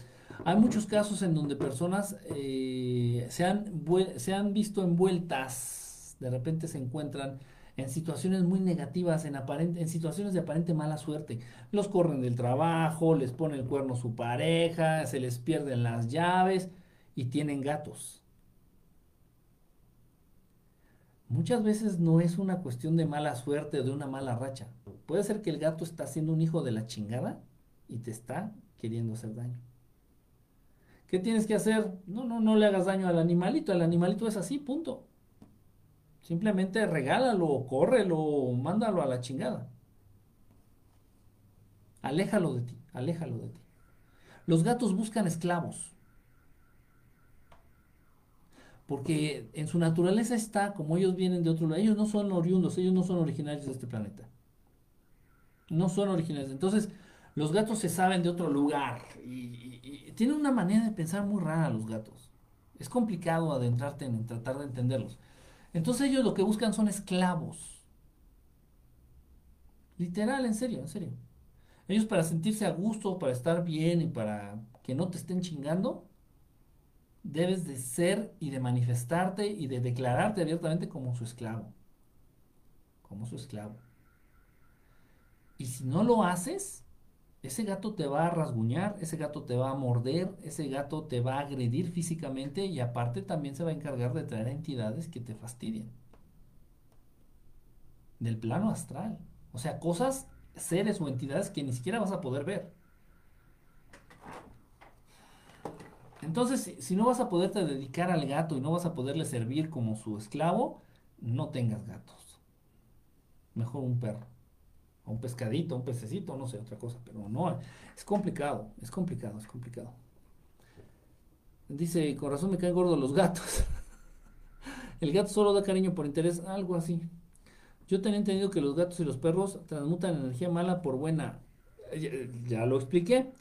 Hay muchos casos en donde personas eh, se, han, se han visto envueltas, de repente se encuentran en situaciones muy negativas, en, aparente, en situaciones de aparente mala suerte. Los corren del trabajo, les pone el cuerno su pareja, se les pierden las llaves y tienen gatos. Muchas veces no es una cuestión de mala suerte o de una mala racha. Puede ser que el gato está siendo un hijo de la chingada y te está queriendo hacer daño. ¿Qué tienes que hacer? No, no, no le hagas daño al animalito. El animalito es así, punto. Simplemente regálalo, córrelo, mándalo a la chingada. Aléjalo de ti, aléjalo de ti. Los gatos buscan esclavos. Porque en su naturaleza está, como ellos vienen de otro lugar, ellos no son oriundos, ellos no son originarios de este planeta. No son originarios. Entonces, los gatos se saben de otro lugar y, y tienen una manera de pensar muy rara los gatos. Es complicado adentrarte en tratar de entenderlos. Entonces ellos lo que buscan son esclavos. Literal, en serio, en serio. Ellos para sentirse a gusto, para estar bien y para que no te estén chingando, debes de ser y de manifestarte y de declararte abiertamente como su esclavo. Como su esclavo. Y si no lo haces, ese gato te va a rasguñar, ese gato te va a morder, ese gato te va a agredir físicamente y aparte también se va a encargar de traer entidades que te fastidien. Del plano astral. O sea, cosas, seres o entidades que ni siquiera vas a poder ver. Entonces, si, no vas a poderte dedicar al gato y no vas a poderle servir como su esclavo, no tengas gatos. Mejor un perro un pescadito, un pececito, no sé, otra cosa, pero no, es complicado, es complicado, es complicado. Dice, con razón me caen gordos los gatos. El gato solo da cariño por interés, algo así. Yo tenía entendido que los gatos y los perros transmutan energía mala por buena. Ya, lo expliqué.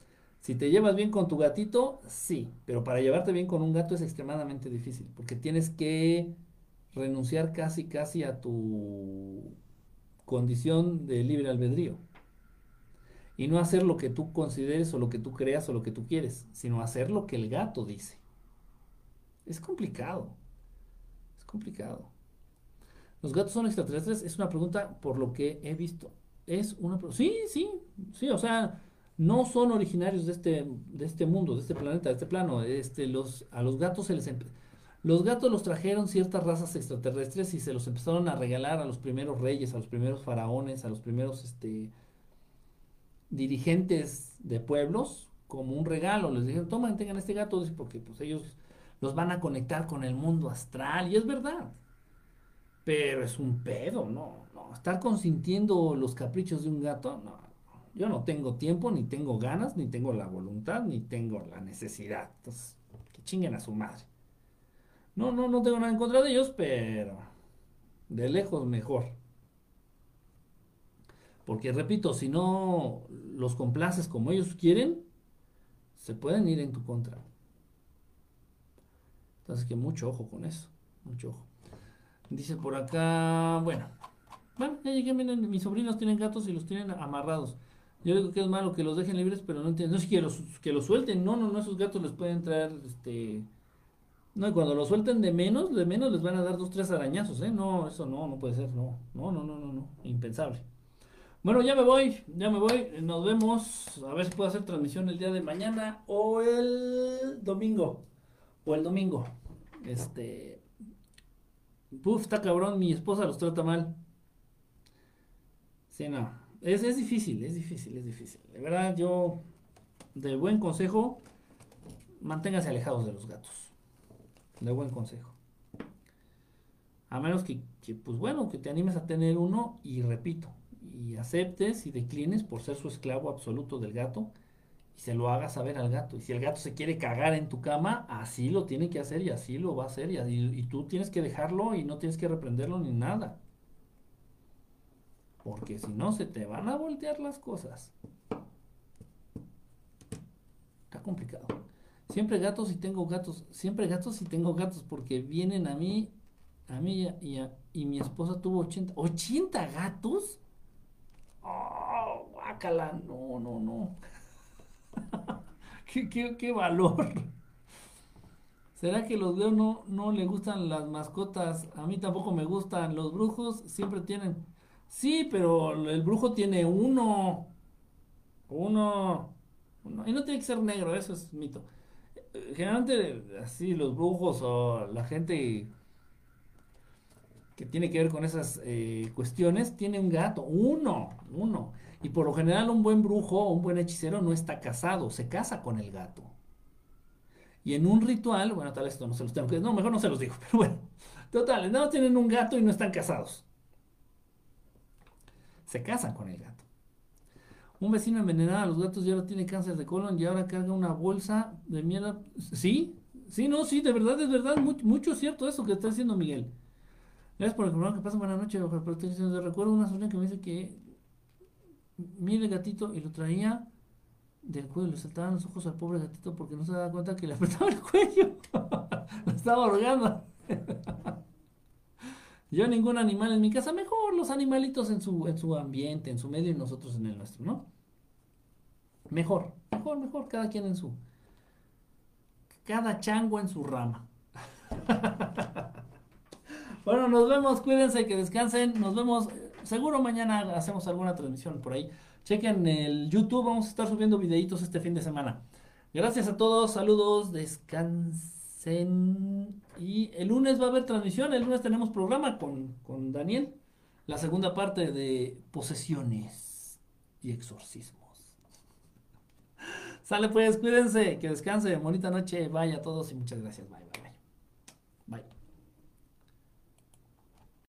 Si te llevas bien con tu gatito, sí, pero para llevarte bien con un gato es extremadamente difícil, porque tienes que renunciar casi, casi a tu condición de libre albedrío. Y no hacer lo que tú consideres o lo que tú creas o lo que tú quieres, sino hacer lo que el gato dice. Es complicado. Es complicado. ¿Los gatos son extraterrestres? Es una pregunta por lo que he visto. Es una Sí, sí, sí, o sea, no son originarios de este, de este mundo, de este planeta, de este plano. Este, los, a los gatos se les... Los gatos los trajeron ciertas razas extraterrestres y se los empezaron a regalar a los primeros reyes, a los primeros faraones, a los primeros este, dirigentes de pueblos como un regalo. Les dijeron, tomen, tengan este gato, porque pues ellos los van a conectar con el mundo astral. Y es verdad. Pero es un pedo, no, no. Estar consintiendo los caprichos de un gato, no. Yo no tengo tiempo, ni tengo ganas, ni tengo la voluntad, ni tengo la necesidad. Entonces, que chinguen a su madre. No, no, no tengo nada en contra de ellos, pero de lejos mejor. Porque repito, si no los complaces como ellos quieren, se pueden ir en tu contra. Entonces que mucho ojo con eso, mucho ojo. Dice por acá, bueno, bueno, ya llegué, miren, mis sobrinos tienen gatos y los tienen amarrados. Yo digo que es malo que los dejen libres, pero no entiendo, no es que los, que los suelten, no, no, no, esos gatos les pueden traer, este, no, y cuando los suelten de menos, de menos les van a dar dos, tres arañazos, ¿eh? No, eso no, no puede ser, no, no, no, no, no, no, impensable. Bueno, ya me voy, ya me voy. Nos vemos. A ver si puedo hacer transmisión el día de mañana o el domingo. O el domingo. Este. Puf, está cabrón. Mi esposa los trata mal. Sí, no. Es, es difícil, es difícil, es difícil. De verdad, yo. De buen consejo. Manténgase alejados de los gatos. De buen consejo. A menos que, que, pues bueno, que te animes a tener uno y repito, y aceptes y declines por ser su esclavo absoluto del gato y se lo hagas saber al gato. Y si el gato se quiere cagar en tu cama, así lo tiene que hacer y así lo va a hacer y, y tú tienes que dejarlo y no tienes que reprenderlo ni nada. Porque si no, se te van a voltear las cosas. Está complicado. Siempre gatos y tengo gatos. Siempre gatos y tengo gatos porque vienen a mí, a mí y, a, y mi esposa tuvo 80. ¿80 gatos? Oh, guácala, no, no, no. ¿Qué, qué, qué, valor. ¿Será que los leos no, no le gustan las mascotas? A mí tampoco me gustan. Los brujos siempre tienen. Sí, pero el brujo tiene. Uno. uno. Y no tiene que ser negro, eso es mito. Generalmente, así, los brujos o la gente que tiene que ver con esas eh, cuestiones, tiene un gato, uno, uno. Y por lo general un buen brujo o un buen hechicero no está casado, se casa con el gato. Y en un ritual, bueno, tal vez esto no se los tengo que no, mejor no se los digo, pero bueno, total, no tienen un gato y no están casados. Se casan con el gato. Un vecino envenenaba a los gatos y ahora tiene cáncer de colon y ahora carga una bolsa de mierda. Sí, sí, no, sí, de verdad, es verdad, mucho, mucho cierto eso que está diciendo Miguel. Gracias por el programa que pasa. Buenas noches. Recuerdo una sobrina que me dice que mire el gatito y lo traía del cuello, le saltaban los ojos al pobre gatito porque no se daba cuenta que le apretaba el cuello. lo estaba ahogando. Yo ningún animal en mi casa, mejor los animalitos en su, en su ambiente, en su medio y nosotros en el nuestro, ¿no? Mejor, mejor, mejor, cada quien en su... Cada chango en su rama. Bueno, nos vemos, cuídense, que descansen, nos vemos, seguro mañana hacemos alguna transmisión por ahí. Chequen el YouTube, vamos a estar subiendo videitos este fin de semana. Gracias a todos, saludos, descansen. Y el lunes va a haber transmisión, el lunes tenemos programa con, con Daniel, la segunda parte de posesiones y exorcismos. Sale pues, cuídense, que descansen, bonita noche, vaya a todos y muchas gracias, bye bye.